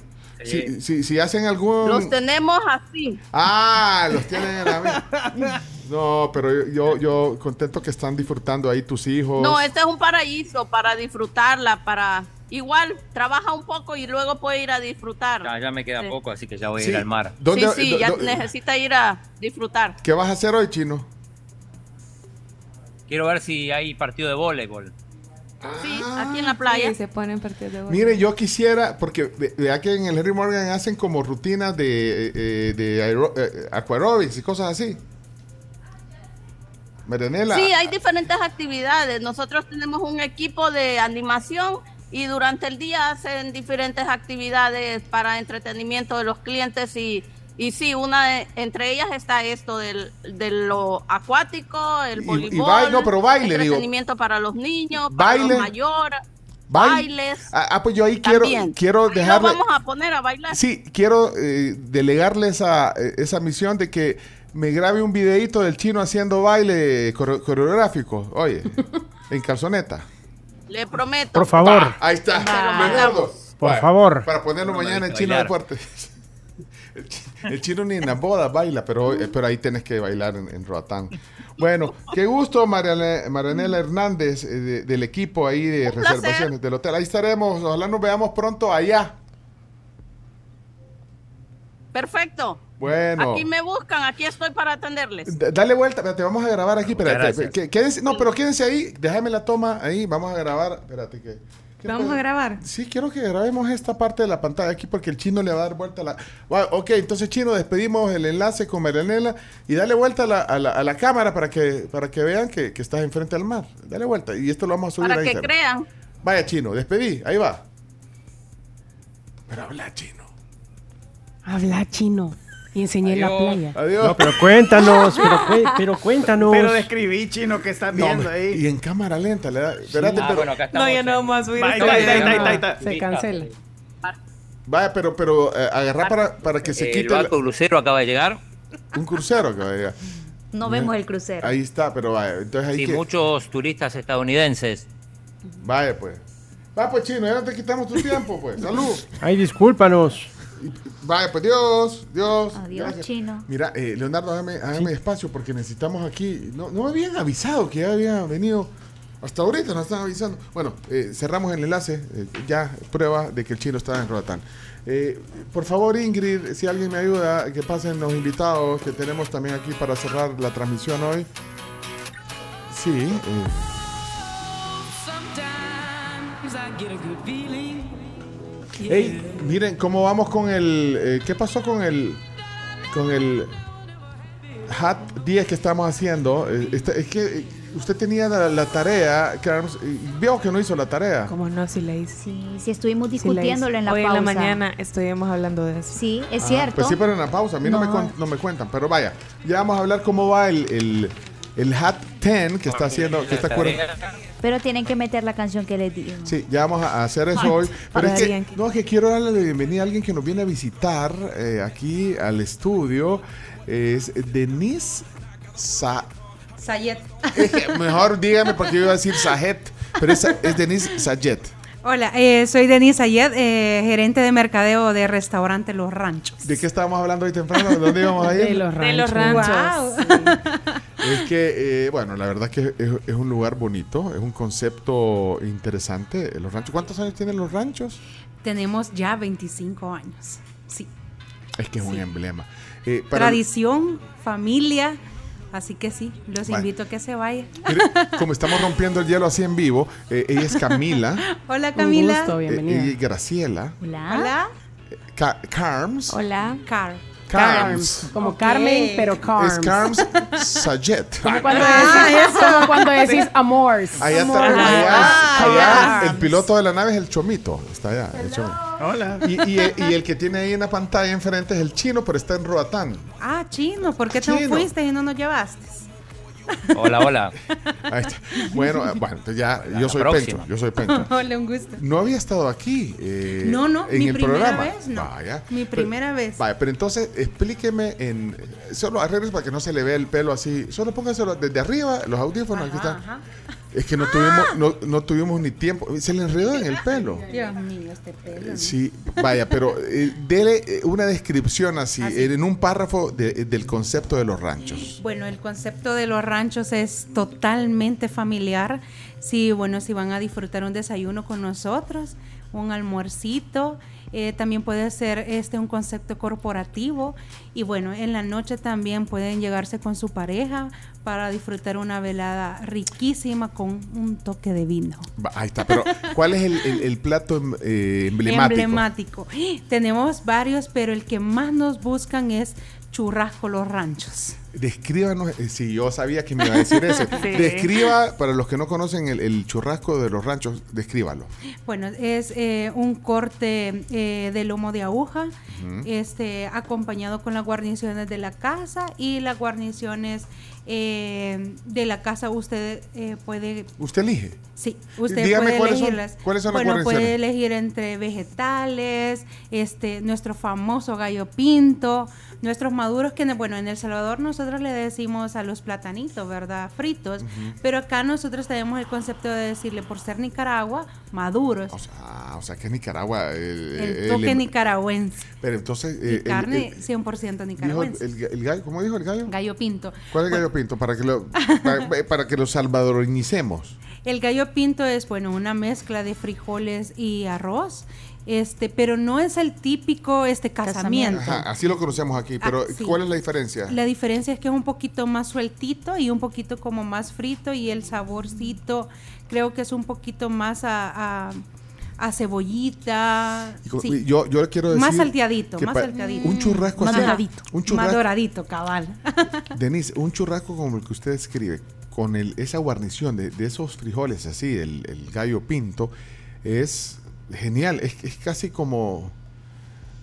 Si, si, si hacen algún Los tenemos así. Ah, los tienen en la mesa. No, pero yo, yo, contento que están disfrutando ahí tus hijos. No, este es un paraíso para disfrutarla, para... Igual, trabaja un poco y luego puede ir a disfrutar. Ya, ya me queda Sí. poco, así que ya voy a ir al mar. ¿Dónde- sí, sí, do- ya necesita ir a disfrutar. ¿Qué vas a hacer hoy, chino? Quiero ver si hay partido de voleibol. Sí, aquí en la playa. Sí, se ponen partidos de Mire, yo quisiera, porque ve- vea que en el Henry Morgan hacen como rutinas de, eh, de aero- eh, aquarobics y cosas así. Marianela. Sí, hay diferentes actividades. Nosotros tenemos un equipo de animación y durante el día hacen diferentes actividades para entretenimiento de los clientes y, y sí, una de- entre ellas está esto del, de lo acuático, el Y- y voleibol, baile- no, pero baile, digo. entretenimiento para los niños, para Baile. los mayores, Baile. bailes. Ah, ah, pues yo ahí quiero, También. quiero dejarle. vamos a poner a bailar. Sí, quiero eh, delegarle esa, eh, esa misión de que me grabe un videito del chino haciendo baile core- coreográfico. Oye, en calzoneta. Le prometo. Por favor. Ahí está. Leonardo. Por favor. Para ponerlo No me mañana en chino bailar. El, chi- el chino ni en las bodas baila, pero, eh, pero ahí tienes que bailar en, en Roatán. Bueno, qué gusto, Mariana- Marianela Hernández, eh, de- del equipo ahí de Un placer. reservaciones del hotel. Ahí estaremos, ojalá nos veamos pronto allá. Perfecto. Bueno. Aquí me buscan, aquí estoy para atenderles. D- Dale vuelta, espérate, vamos a grabar aquí. Espérate, quédense- no, pero quédense ahí, déjame la toma ahí, vamos a grabar. Espérate que. ¿Qué Vamos a grabar. Sí, quiero que grabemos esta parte de la pantalla aquí porque el chino le va a dar vuelta a la. Ok, entonces chino, despedimos el enlace con Marianela y dale vuelta a la, a la- a la cámara para que, para que vean que, que estás enfrente al mar. Dale vuelta y esto lo vamos a subir Para a que Instagram. crean. Vaya chino, despedí, ahí va. Pero habla chino. Habla chino y enseñé la playa. Adiós. No, pero cuéntanos, pero, pero cuéntanos. Pero describí, chino, que estás No, viendo ahí. y en cámara lenta, le da. Espérate, Ah, pero. bueno, acá estamos. No, ya no vamos a subir. Se cancela. Vaya, pero, pero eh, agarrá para, para que se El quite la- barco crucero acaba de llegar. un crucero que vaya. No vemos el crucero. Ahí está, pero vaya. Entonces ahí Sí, que. muchos turistas estadounidenses. Vaya, pues. Va, pues chino, ya no te quitamos tu tiempo, pues. Salud. Ay, discúlpanos. Vaya, pues Dios, Dios. Adiós, Gracias. chino. Mira, eh, Leonardo, hágame, hágame espacio porque necesitamos aquí. No, no me habían avisado que ya había venido. Hasta ahorita nos están avisando. Bueno, eh, cerramos el enlace. eh, ya prueba de que el chino está en Roatán. Eh, por favor, Ingrid, si alguien me ayuda, que pasen los invitados que tenemos también aquí para cerrar la transmisión hoy. Sí. Hey, miren cómo vamos con el. eh, ¿Qué pasó con el. con el. Hat 10 que estamos haciendo? Eh, está- es que. eh, usted tenía la, la tarea, Carms, y vio que no hizo la tarea. Como no, si la hice. Sí, sí, estuvimos Sí discutiéndolo en la Hoy pausa. en la mañana estuvimos hablando de eso. Sí, es Ah, cierto. Pues sí, pero en la pausa. A mí no, me, No. cuen- no me cuentan. Pero vaya, ya vamos a hablar cómo va el, el, el Hat 10 que está haciendo. Que está Pero tienen que meter la canción que les digo. Sí, ya vamos a hacer eso hoy. Pero es que, no, es que quiero darle la bienvenida a alguien que nos viene a visitar eh, aquí al estudio. Es Denise Sa... Sayet. mejor dígame porque yo iba a decir Sajet, pero es, es Denise Sayet. Hola, eh, soy Denise Ayed, eh, gerente de mercadeo de restaurante Los Ranchos. ¿De qué estábamos hablando hoy temprano? ¿De dónde íbamos a ir? De los De los ranchos. ranchos. Es que, eh, bueno, la verdad que es, es un lugar bonito, es un concepto interesante. eh, Los ranchos. ¿Cuántos años tienen los ranchos? Tenemos ya 25 años. Sí. Es que es un emblema. Eh, para- Tradición, familia. Así que sí, los Vale. invito a que se vayan. Como estamos rompiendo el hielo así en vivo, eh, ella es Camila. Hola Camila. eh, ella es Graciela. Hola. Ca- Carms. Hola. Car. Carms. Como. Carmen, pero Carms. Es Carms. Como cuando Ah, decís, como cuando decís amores. Allá está, allá, Ah, allá el piloto de la nave es el Chomito. Está allá. el Chomito. Hola. Y, y- y el que tiene ahí en la pantalla enfrente es el chino, pero está en Roatán. Ah, chino, ¿por qué te fuiste y no nos llevaste? Hola, hola. Ahí está. Bueno, eh, bueno, entonces ya, La yo soy próxima. Pencho. Yo soy Pencho. Hola, un gusto. No había estado aquí. eh, No, no, en mi el primera programa. vez, no. Vaya. Mi primera vez. Vaya, pero entonces explíqueme en. Solo arregles para que no se le vea el pelo así. Solo póngaselo desde arriba, los audífonos. aquí están. Es que no tuvimos, no, no tuvimos ni tiempo. Se le enredó en el pelo. Dios mío, este pelo. Sí, vaya, pero eh, dele eh, una descripción así, en un párrafo de- del concepto de los ranchos. Bueno, el concepto de los ranchos es totalmente familiar. Sí, bueno, si van a disfrutar un desayuno con nosotros, un almuercito, eh, también puede ser este un concepto corporativo y bueno, en la noche también pueden llegarse con su pareja para disfrutar una velada riquísima con un toque de vino. Ahí está, pero ¿cuál es el, el- el plato em- eh, emblemático? Emblemático. Tenemos varios, pero el que más nos buscan es churrasco los ranchos. Descríbanos, eh, si yo sabía que me iba a decir ese. Sí. Describa, para los que no conocen el, el churrasco de los ranchos, descríbalo. Bueno, es eh, un corte eh, de lomo de aguja, este, acompañado con las guarniciones de la casa y las guarniciones eh, de la casa. Usted eh, puede ¿Usted elige? Sí, usted Dígame puede cuáles son- elegirlas. cuáles son las bueno, puede elegir entre vegetales, este, nuestro famoso gallo pinto, nuestros maduros que, bueno, en El Salvador nosotros le decimos a los platanitos, ¿verdad? Fritos, pero acá nosotros tenemos el concepto de decirle, por ser Nicaragua, maduros. Ah, o sea que Nicaragua. eh, el toque nicaragüense. Pero entonces. Y eh, el- carne el- 100% dijo nicaragüense. el, el gallo, ¿Cómo dijo el gallo? gallo pinto. ¿Cuál es el Bueno, gallo pinto? Para que lo, para, para que lo salvadoreñicemos. El gallo pinto es, bueno, una mezcla de frijoles y arroz, este, pero no es el típico este casamiento. Ajá, así lo conocemos aquí, pero Ah, sí. ¿cuál es la diferencia? La diferencia es que es un poquito más sueltito y un poquito como más frito y el saborcito creo que es un poquito más a, a, a cebollita. Sí. Yo, yo le quiero decir. más salteadito, más salteadito. Un churrasco más así. doradito. Un Más churrasco. doradito, cabal. Denise, un churrasco como el que usted escribe, con el, esa guarnición de, de esos frijoles así, el, el gallo pinto, es genial. Es, es casi como,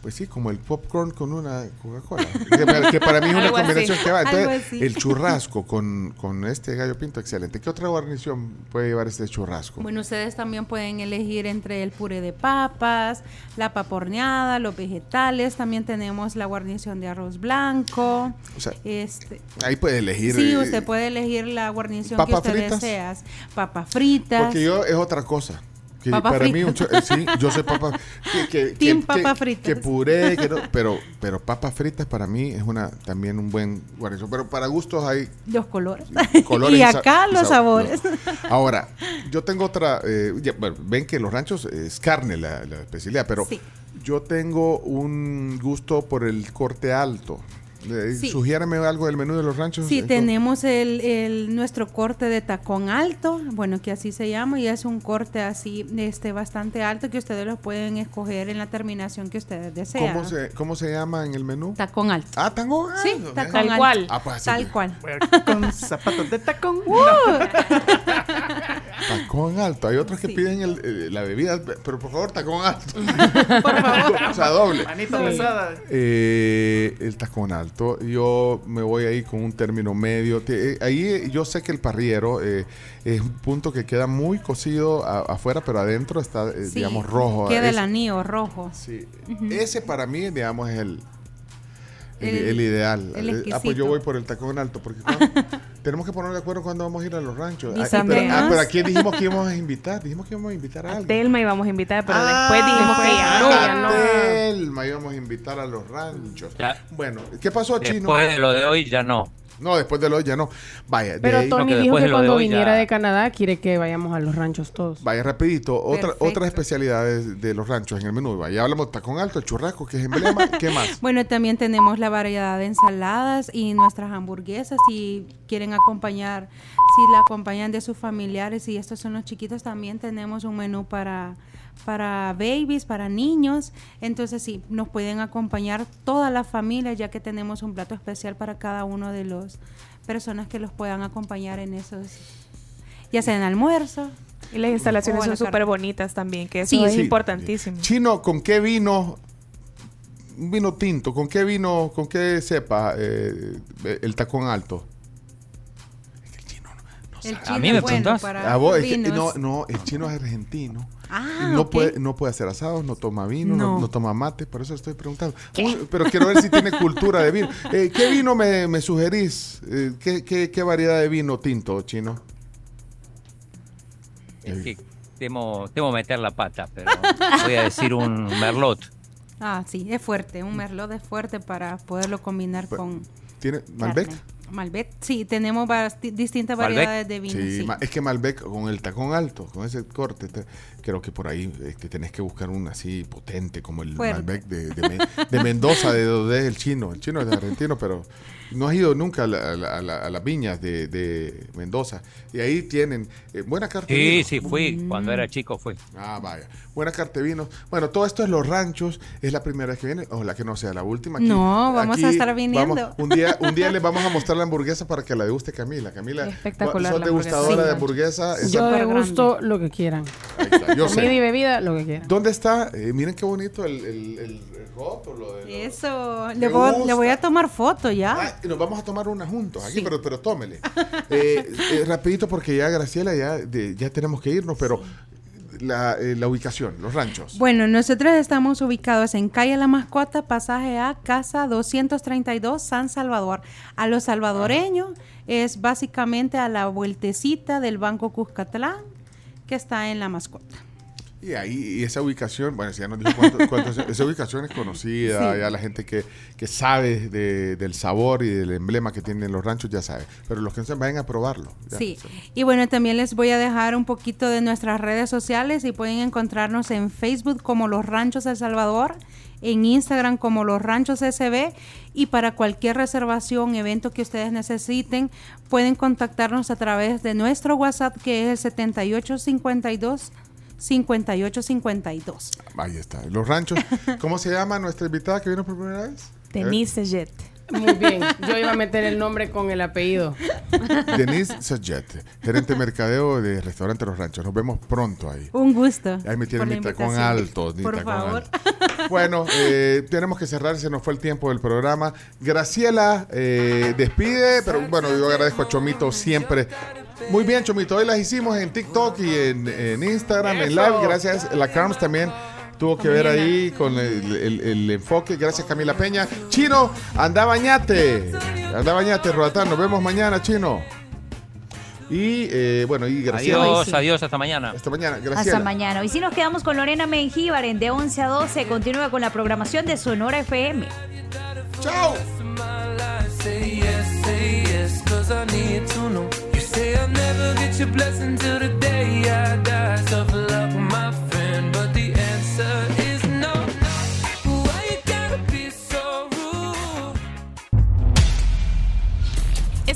pues sí, como el popcorn con una Coca-Cola. que, para- que para mí es una así, combinación que va. Entonces, el churrasco con, con este gallo pinto, excelente. ¿Qué otra guarnición puede llevar este churrasco? Bueno, ustedes también pueden elegir entre el puré de papas, la papa horneada, los vegetales. También tenemos la guarnición de arroz blanco. O sea, este, ahí puede elegir. sí, eh, usted puede elegir la guarnición que ¿Papas usted fritas? desea. Papas fritas. Porque yo es otra cosa. Que Papa para mí, frita. un eh, sí, yo soy papa. Que, que, Team que- papa que- fritas. Que puré, que no, pero, pero papas fritas para mí es una también un buen guarnición. Pero para gustos hay Los colores. colores. y acá y los sabor- sabores. Ahora, yo tengo otra. eh, ya, bueno, ven que los ranchos es carne la, la especialidad, pero Sí. yo tengo un gusto por el corte alto. Eh, Sí. Sugiérame algo del menú de los ranchos. Sí, Eh, tenemos el, el- nuestro corte de tacón alto, bueno, que así se llama, y es un corte así este, bastante alto que ustedes lo pueden escoger en la terminación que ustedes desean. ¿Cómo se, ¿Cómo se llama en el menú? Tacón alto. Ah, tacón alto. Sí, tacón Tal alto. cual. Ah, pues Tal que- cual. Con zapatos de tacón. Tacón alto. Hay otros que piden el- eh, la bebida, pero por favor, tacón alto. Por favor. o sea, doble. Manito Sí. pesada. Eh, el tacón alto. Yo me voy ahí con un término medio. Te- eh, ahí eh, yo sé que el parrillero eh, es un punto que queda muy cocido a- afuera, pero adentro está, eh, Sí, digamos, rojo. Queda el Es- anillo rojo. Sí. Ese para mí, digamos, es el, el, ideal. el Eh, ah, pues yo voy por el tacón alto, porque cuando- tenemos que poner de acuerdo cuando vamos a ir a los ranchos. Mis Ah, pero, ah, pero aquí dijimos que íbamos a invitar, dijimos que íbamos a invitar a A alguien. Telma íbamos a invitar, pero Ah, después dijimos que ya no. a Telma íbamos a invitar a los ranchos. Ya. Bueno, ¿qué pasó, Chino? Después de lo de hoy ya no. No, después de lo ya no. Vaya, de Pero ahí- Tony dijo después que de lo de cuando hoy ya- viniera de Canadá quiere que vayamos a los ranchos todos. Vaya, rapidito, otra, otras especialidades de los ranchos en el menú. Vaya, hablamos de tacón alto, el churrasco, que es emblema. ¿Qué más? Bueno, también tenemos la variedad de ensaladas y nuestras hamburguesas. Si quieren acompañar, si la acompañan de sus familiares y estos son los chiquitos, también tenemos un menú para, para babies, para niños. Entonces, sí, nos pueden acompañar toda la familia, ya que tenemos un plato especial para cada uno de los personas que los puedan acompañar en esos, ya sea en almuerzo. Y las instalaciones a son súper bonitas también, que eso Sí, es sí. importantísimo. Chino, ¿con qué vino? Un vino tinto, ¿con qué vino, con qué cepa eh, el tacón alto? El A chino mí me bueno preguntas. para A vos, es que- no, no, el chino es argentino. Ah, no, puede, no puede hacer asados, no toma vino, no, No. no toma mate, por eso estoy preguntando. Uy, pero quiero ver si tiene cultura de vino. Eh, ¿Qué vino me, me sugerís? Eh, ¿qué, qué, qué variedad de vino tinto, chino? Es que temo, temo meter la pata, pero voy a decir un merlot. Ah, sí, es fuerte. Un merlot es fuerte para poderlo combinar con ¿Tiene Malbec? carne. Malbec, sí, tenemos distintas Malbec. variedades de vinos. Sí, sí. es que Malbec con el tacón alto, con ese corte, te- creo que por ahí es que tenés que buscar un así potente como el Fuerte. Malbec de, de, Men- de Mendoza, de donde es el chino. El chino es argentino, pero no has ido nunca a, la- a la- a la- a las viñas de, de Mendoza. Y ahí tienen eh, buena carta de Sí, vino. sí, fui. Cuando era chico fui. Ah, vaya. Buena carta de vino. Bueno, todo esto es Los Ranchos. Es la primera vez que viene. Ojalá que no sea la última. Aquí- No, vamos a estar viniendo. vamos- un, día, un día les vamos a mostrar la hamburguesa para que la deguste Camila. Camila, Espectacular ¿sos la hamburguesa. degustadora de hamburguesa? Esa- Yo Súper degusto lo que quieran. Ahí está, yo sé. Comida y bebida, lo que quieran. ¿Dónde está? Eh, miren qué bonito el, el, el, el rótulo de Eso, Me le voy, le voy a tomar foto ya. Ah, nos vamos a tomar una juntos aquí, Sí. pero, pero tómele. Eh, eh, rapidito porque ya Graciela, ya, de- ya tenemos que irnos, pero la, eh, la ubicación, los ranchos. Bueno, nosotros estamos ubicados en Calle La Mascota, pasaje A, Casa 232, San Salvador. A los salvadoreños es básicamente a la vueltecita del Banco Cuscatlán, que está en La Mascota. Y ahí, y esa ubicación, bueno, si ya nos dijo cuánto, cuánto es- esa ubicación es conocida, Sí. ya la gente que, que sabe de- del sabor y del emblema que tienen los ranchos ya sabe. Pero los que no saben, vayan a probarlo. ya. Sí, y bueno, también les voy a dejar un poquito de nuestras redes sociales y pueden encontrarnos en Facebook como Los Ranchos El Salvador, en Instagram como Los Ranchos SB y para cualquier reservación, evento que ustedes necesiten, pueden contactarnos a través de nuestro WhatsApp que es el 7852 5852. Ahí está. Los ranchos. ¿Cómo se llama nuestra invitada que vino por primera vez? Denise Jet. Muy bien. Yo iba a meter el nombre con el apellido. Denise Sajet, gerente de mercadeo de Restaurante Los Ranchos. Nos vemos pronto ahí. Un gusto. Ahí me tienen mi tacón alto. mi Por tacón favor. alto. Bueno, eh, tenemos que cerrar, se nos fue el tiempo del programa. Graciela eh, despide, pero bueno, yo agradezco a Chomito siempre. Muy bien, Chomito, hoy las hicimos en TikTok y en, en Instagram, en live. Gracias, la Carms también tuvo que ver ahí con el, el- el enfoque. Gracias, Camila Peña. Chino, anda bañate. Anda bañate, Roatán. Nos vemos mañana, Chino. Y eh, bueno, y Graciela. Adiós, adiós, hasta mañana. Hasta mañana, Hasta Graciela. mañana. Y si nos quedamos con Lorena Mengíbar en de 11 a 12, continúa con la programación de Sonora FM. Chao. Say I'll never get your blessing till the day I die. Tough luck, my friend,